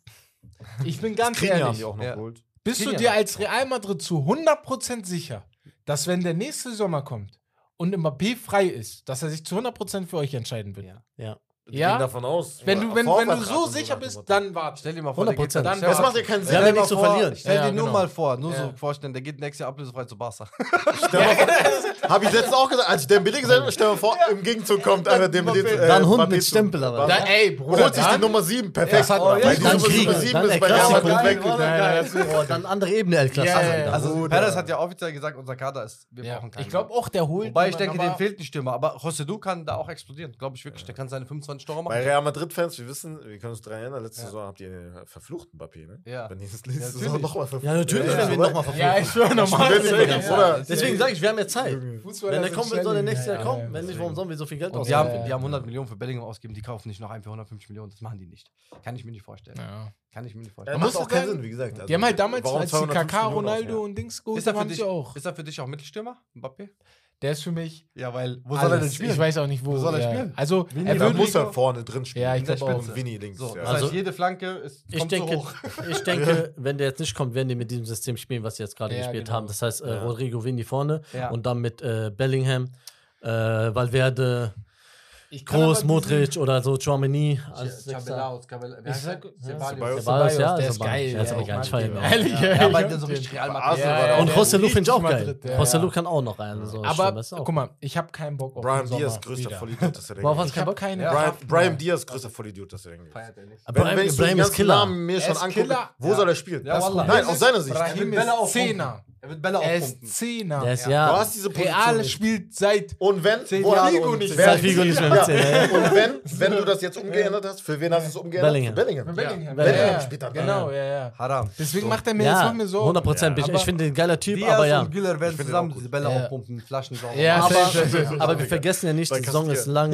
ich bin ganz ehrlich. Haben die auch noch geholt. Bist du dir als Real Madrid zu 100% sicher, dass wenn der nächste Sommer kommt, und Mbappé frei ist, dass er sich zu 100% für euch entscheiden wird. Ja. ja ja? gehen davon aus. Wenn du, wenn, wenn du so sicher bist, dann warte. Stell dir mal vor, 100%. Der dann das macht ja keinen Sinn. Wir haben ja nicht zu verlieren. Stell ja, dir nur genau. mal vor, nur ja. so vorstellen, der geht nächstes Jahr ablösefrei zu Barca. Habe ich letztens auch gesagt, als ich Dembele gesagt habe, stell dir mal vor, im Gegenzug kommt einer Dembele. Äh, dann Hund mit Stempel. Aber. Da, ne? ey, Bruder. Holt sich die Nummer 7, perfekt. Ja, weil die Nummer 7 ist bei Real Madrid weg. Oh, dann andere Ebene, El Clasico. Also Perez hat ja offiziell gesagt, unser Kader ist, wir brauchen keinen. Ich glaube auch, der holt. Wobei ich denke, dem fehlt ein Stürmer. Aber José, du kann da auch explodieren, glaube ich wirklich. Der kann seine 25 einen Stürmer machen. Bei Real Madrid-Fans, wir wissen, wir können uns daran erinnern, letzte ja. Saison habt ihr den verfluchten Mbappé, ne? Ja. Wenn ihr das nächste ja, Saison nochmal verflucht. Ja, natürlich ja, werden wir ihn nochmal verfluchen. Ja, ich höre nochmal. Deswegen sage ich, wir haben ja Zeit. Fußball wenn der kommt, soll der nächste Jahr kommen. Wenn nicht, warum sollen wir so viel Geld ausgeben? Die haben, die haben 100 Millionen für Bellingham ausgeben, die kaufen nicht noch einen für 150 Millionen. Das machen die nicht. Kann ich mir nicht vorstellen. Ja. Kann ich mir nicht vorstellen. Ja, macht auch keinen Sinn, wie gesagt. Die also haben halt damals, als die KK, Ronaldo und Dings geholt haben, auch. Ist er für dich auch Mittelstürmer, Mbappé? Der ist für mich. Ja, weil wo alles. soll er denn spielen? Ich weiß auch nicht, wo. Wo soll er ja. spielen? Also, Winnie er muss er vorne drin spielen. Ja, ich glaube auch. Winnie links. So, ja. Das also, heißt, jede Flanke ist ich denke, so hoch. Ich denke, wenn der jetzt nicht kommt, werden die mit diesem System spielen, was sie jetzt gerade ja, gespielt genau. haben. Das heißt, äh, Rodrigo Winnie vorne und dann mit äh, Bellingham, äh, Valverde. Groß, Modric oder so, Chouameni. Cabelaos, Ceballos, ja. Der ist geil. Der ist aber ganz. Ehrlich, ja. Aber der so richtig Real Madrid. Und Rosselou finde ich auch geil. Rosselou kann auch noch einen. Aber guck mal, ich habe keinen Bock auf Brian Diaz, größter Vollidiot, dass er denkt. Warum hast keinen Brian Diaz, größter Vollidiot, dass er denkt. Feiert er nicht. Brian ist Killer. Namen mir schon angucke, wo soll er spielen? Nein, aus seiner Sicht. Brahim ist Zehner. Er wird Bälle er ist Zehner. Der ja. Du hast diese Position. Real spielt seit. Und wenn? Zehn wo Jahren Figo nicht. Seit Figo nicht mehr mit zehn, ja. Und wenn, wenn du das jetzt umgeändert hast, für wen hast du es umgeändert? Bellingham. Für Bellingham. Bellingham, Bellingham ja. spielt dann. Genau, ja, ja. Haram. Deswegen so. macht er mir, ja. das mir so. 100 Prozent. Ich, ich finde den geiler Typ, Diaz aber ja. und Güller werden zusammen diese Bälle aufpumpen, Flaschen sauber. Ja, aber, aber wir vergessen ja nicht, die Saison ist lang,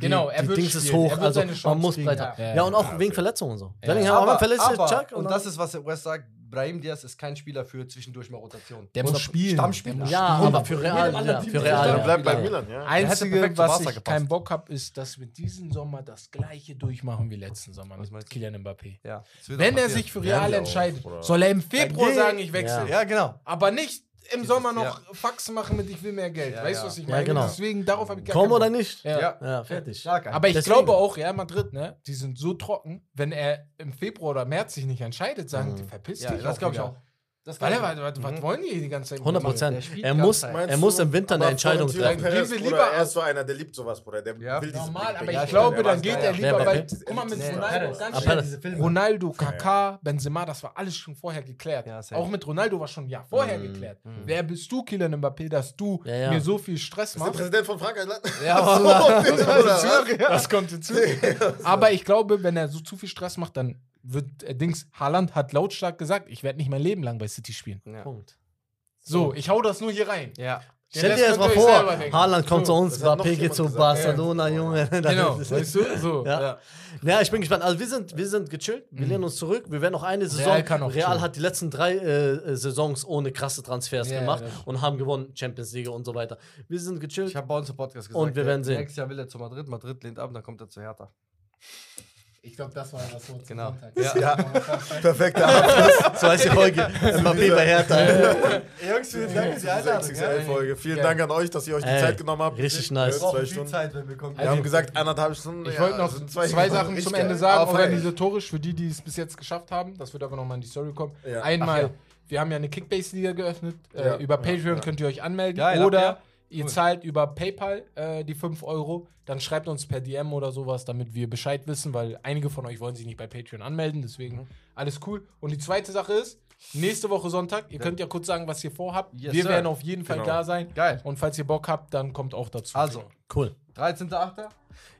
Genau, die Dings ist hoch, also man muss weiter. Ja, und auch wegen Verletzungen und so. Bellingham, aber verletzt Chuck. Und das ist, was West sagt, Brahim Diaz ist kein Spieler für zwischendurch mal Rotation. Der muss spielen. Stammspieler. Ja, aber für Real. Ja, für Real. Ja. bleibt bei Milan. Ja. Einzige, was ich keinen Bock habe, ist, dass wir diesen Sommer das gleiche durchmachen wie letzten Sommer mit Kylian Mbappé. Ja. Wenn er sich für Real entscheidet, soll er im Februar sagen, ich wechsle. Ja, genau. Aber nicht im Dieses- Sommer noch ja. Faxen machen mit ich will mehr Geld. Ja, weißt du, ja. was ich Ja, meine? genau. Deswegen, darauf habe ich gar Komm oder nicht? Ja. Ja. Ja, fertig. Aber ich Deswegen. glaube auch, Real Madrid, ne, die sind so trocken, wenn er im Februar oder März sich nicht entscheidet, sagen Mhm. die, verpiss Ja, dich. das glaube ich auch. Das ich warte, warte, was wollen die die ganze Zeit? 100 machen? Prozent. Er muss, er muss im Winter eine Entscheidung treffen. Lieber- er ist so einer, der liebt sowas, Bruder. Der Ja. will Normal, aber ich glaube, dann geht er lieber, bei weil, guck mal, mit Ronaldo, ganz schnell, Ronaldo, Kaká, Benzema, das war alles schon vorher geklärt. Auch mit Ronaldo war schon ein Jahr vorher geklärt. Wer bist du, Kylian Mbappé, dass du mir so viel Stress Ist der machst? Präsident von Frankreich? Ja. Das kommt hinzu. Aber ich glaube, wenn er so zu viel Stress macht, dann wird äh, Dings, Haaland hat lautstark gesagt, ich werde nicht mein Leben lang bei City spielen. Ja. Punkt. So, ich hau das nur hier rein. ja. Stell dir jetzt mal vor. Haaland kommt So, zu uns, das Mbappé geht zu. Barcelona, Junge. Genau, Das ist- weißt du? So, Ja. ja. Ja, ich bin gespannt. Also wir sind, wir sind gechillt, wir lehnen uns zurück. Wir werden noch eine Saison. Real kann auch Real chillen. hat die letzten drei äh, Saisons ohne krasse Transfers Ja, gemacht ja, das- und haben gewonnen, Champions League und so weiter. Wir sind gechillt. Ich habe bei uns im Podcast gesagt, Und wir werden sehen. Nächstes Jahr will er zu Madrid, Madrid lehnt ab, dann kommt er zu Hertha. Ich glaube, das war das Wort. zum Genau. Sonntag. Ja, perfekter Abschluss. So heißt die Folge. Mbappé bei Hertha. Jungs, vielen Dank für die Diese XXL-Folge. Vielen Ja. Dank an euch, dass ihr euch die Ey, Zeit genommen habt. richtig nice. Ja, Zwei Stunden. Zeit, wenn wir kommen. Wir haben gesagt, anderthalb Stunden. Ich ja, wollte noch sind zwei, Stunden. Sachen zum geil. Ende sagen, organisatorisch, für die, die es bis jetzt geschafft haben. Das wird aber nochmal in die Story kommen. Ja. Einmal, Ach ja. wir haben ja eine Kickbase-Liga geöffnet. Ja. Äh, über Ja, Patreon ja. könnt ihr euch anmelden. Geil, oder ihr Cool. zahlt über PayPal äh, die 5 Euro. Dann schreibt uns per DM oder sowas, damit wir Bescheid wissen, weil einige von euch wollen sich nicht bei Patreon anmelden. Deswegen Mhm. alles cool. Und die zweite Sache ist, nächste Woche Sonntag, ihr könnt ja kurz sagen, was ihr vorhabt. Yes, wir sir. werden auf jeden Fall Genau. da sein. Geil. Und falls ihr Bock habt, dann kommt auch dazu. Also, Cool. 13.8.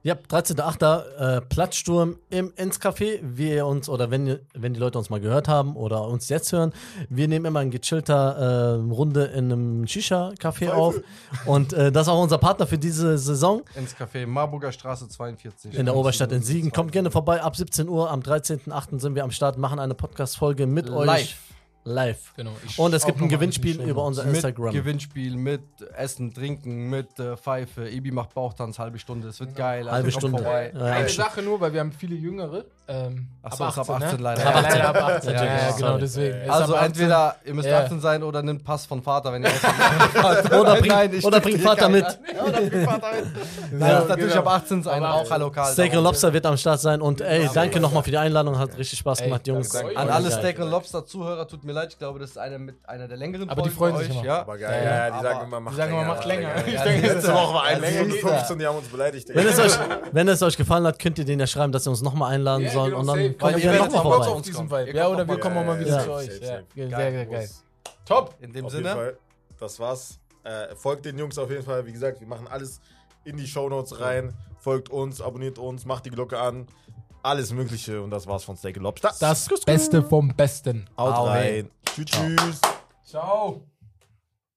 Ja, 13.8. Äh, Platzsturm im Ins-Café. Wie ihr uns, oder wenn, wenn die Leute uns mal gehört haben oder uns jetzt hören, wir nehmen immer eine gechillter äh, Runde in einem Shisha-Café auf. Und äh, das ist auch unser Partner für diese Saison ins Café Marburger Straße 42. in der Oberstadt in Siegen. Kommt gerne vorbei. Ab 17 Uhr am 13.8. sind wir am Start, machen eine Podcast-Folge mit euch. Live. Genau. Ich Und es gibt ein Gewinnspiel über unser Mit Instagram. Gewinnspiel, mit Essen, Trinken, mit äh, Pfeife. Ibi macht Bauchtanz, halbe Stunde. Es wird geil. Also Halbe kommt Stunde. Vorbei. Ja, Eine. Sache nur, weil wir haben viele Jüngere. Ähm, Ach so, ist ab 18 ne? leider. Ja, Ab 18. leider ab 18. Ja, Natürlich, ja, genau, deswegen. Also ab 18. entweder ihr müsst Ja. 18 sein oder nimmt Pass von Vater, wenn ihr ausfahrt. Oder bringt, Nein, ich oder bringt Vater mit. Ja, oder bringt Vater mit. Nein, Ja, ist natürlich genau. ab 18 sein, Aber- Raucherlokal. Steak und Lobster wird am Start sein. Und ey, danke nochmal für die Einladung. Hat richtig Spaß Ey, gemacht, Jungs. danke, danke. An alle. Steak und Lobster Zuhörer, tut mir leid, ich glaube, das ist eine mit einer der längeren Aber die freuen sich immer. Ja. Aber geil, Ja, ja, ja, die sagen immer, macht Die sagen immer, macht länger. Ich denke, Letzte Woche war eine länger Stunde geht's 15, die haben uns beleidigt. Wenn es, euch, wenn es euch gefallen hat, könnt ihr denen ja schreiben, dass sie uns nochmal einladen Ja, sollen. genau, Und dann safe. kommen wir nochmal vorbei. auf diesen. Vibe. Ja, oder wir mal. kommen auch mal wieder zu euch. sehr, sehr geil. Top. In dem Sinne. Das war's. Äh, folgt den Jungs auf jeden Fall. Wie gesagt, wir machen alles in die Shownotes rein. Folgt uns, abonniert uns, macht die Glocke an. Alles Mögliche. Und das war's von Steak Lobster. Das Beste vom Besten. Haut Au, rein. Tschüss, tschüss. Ciao.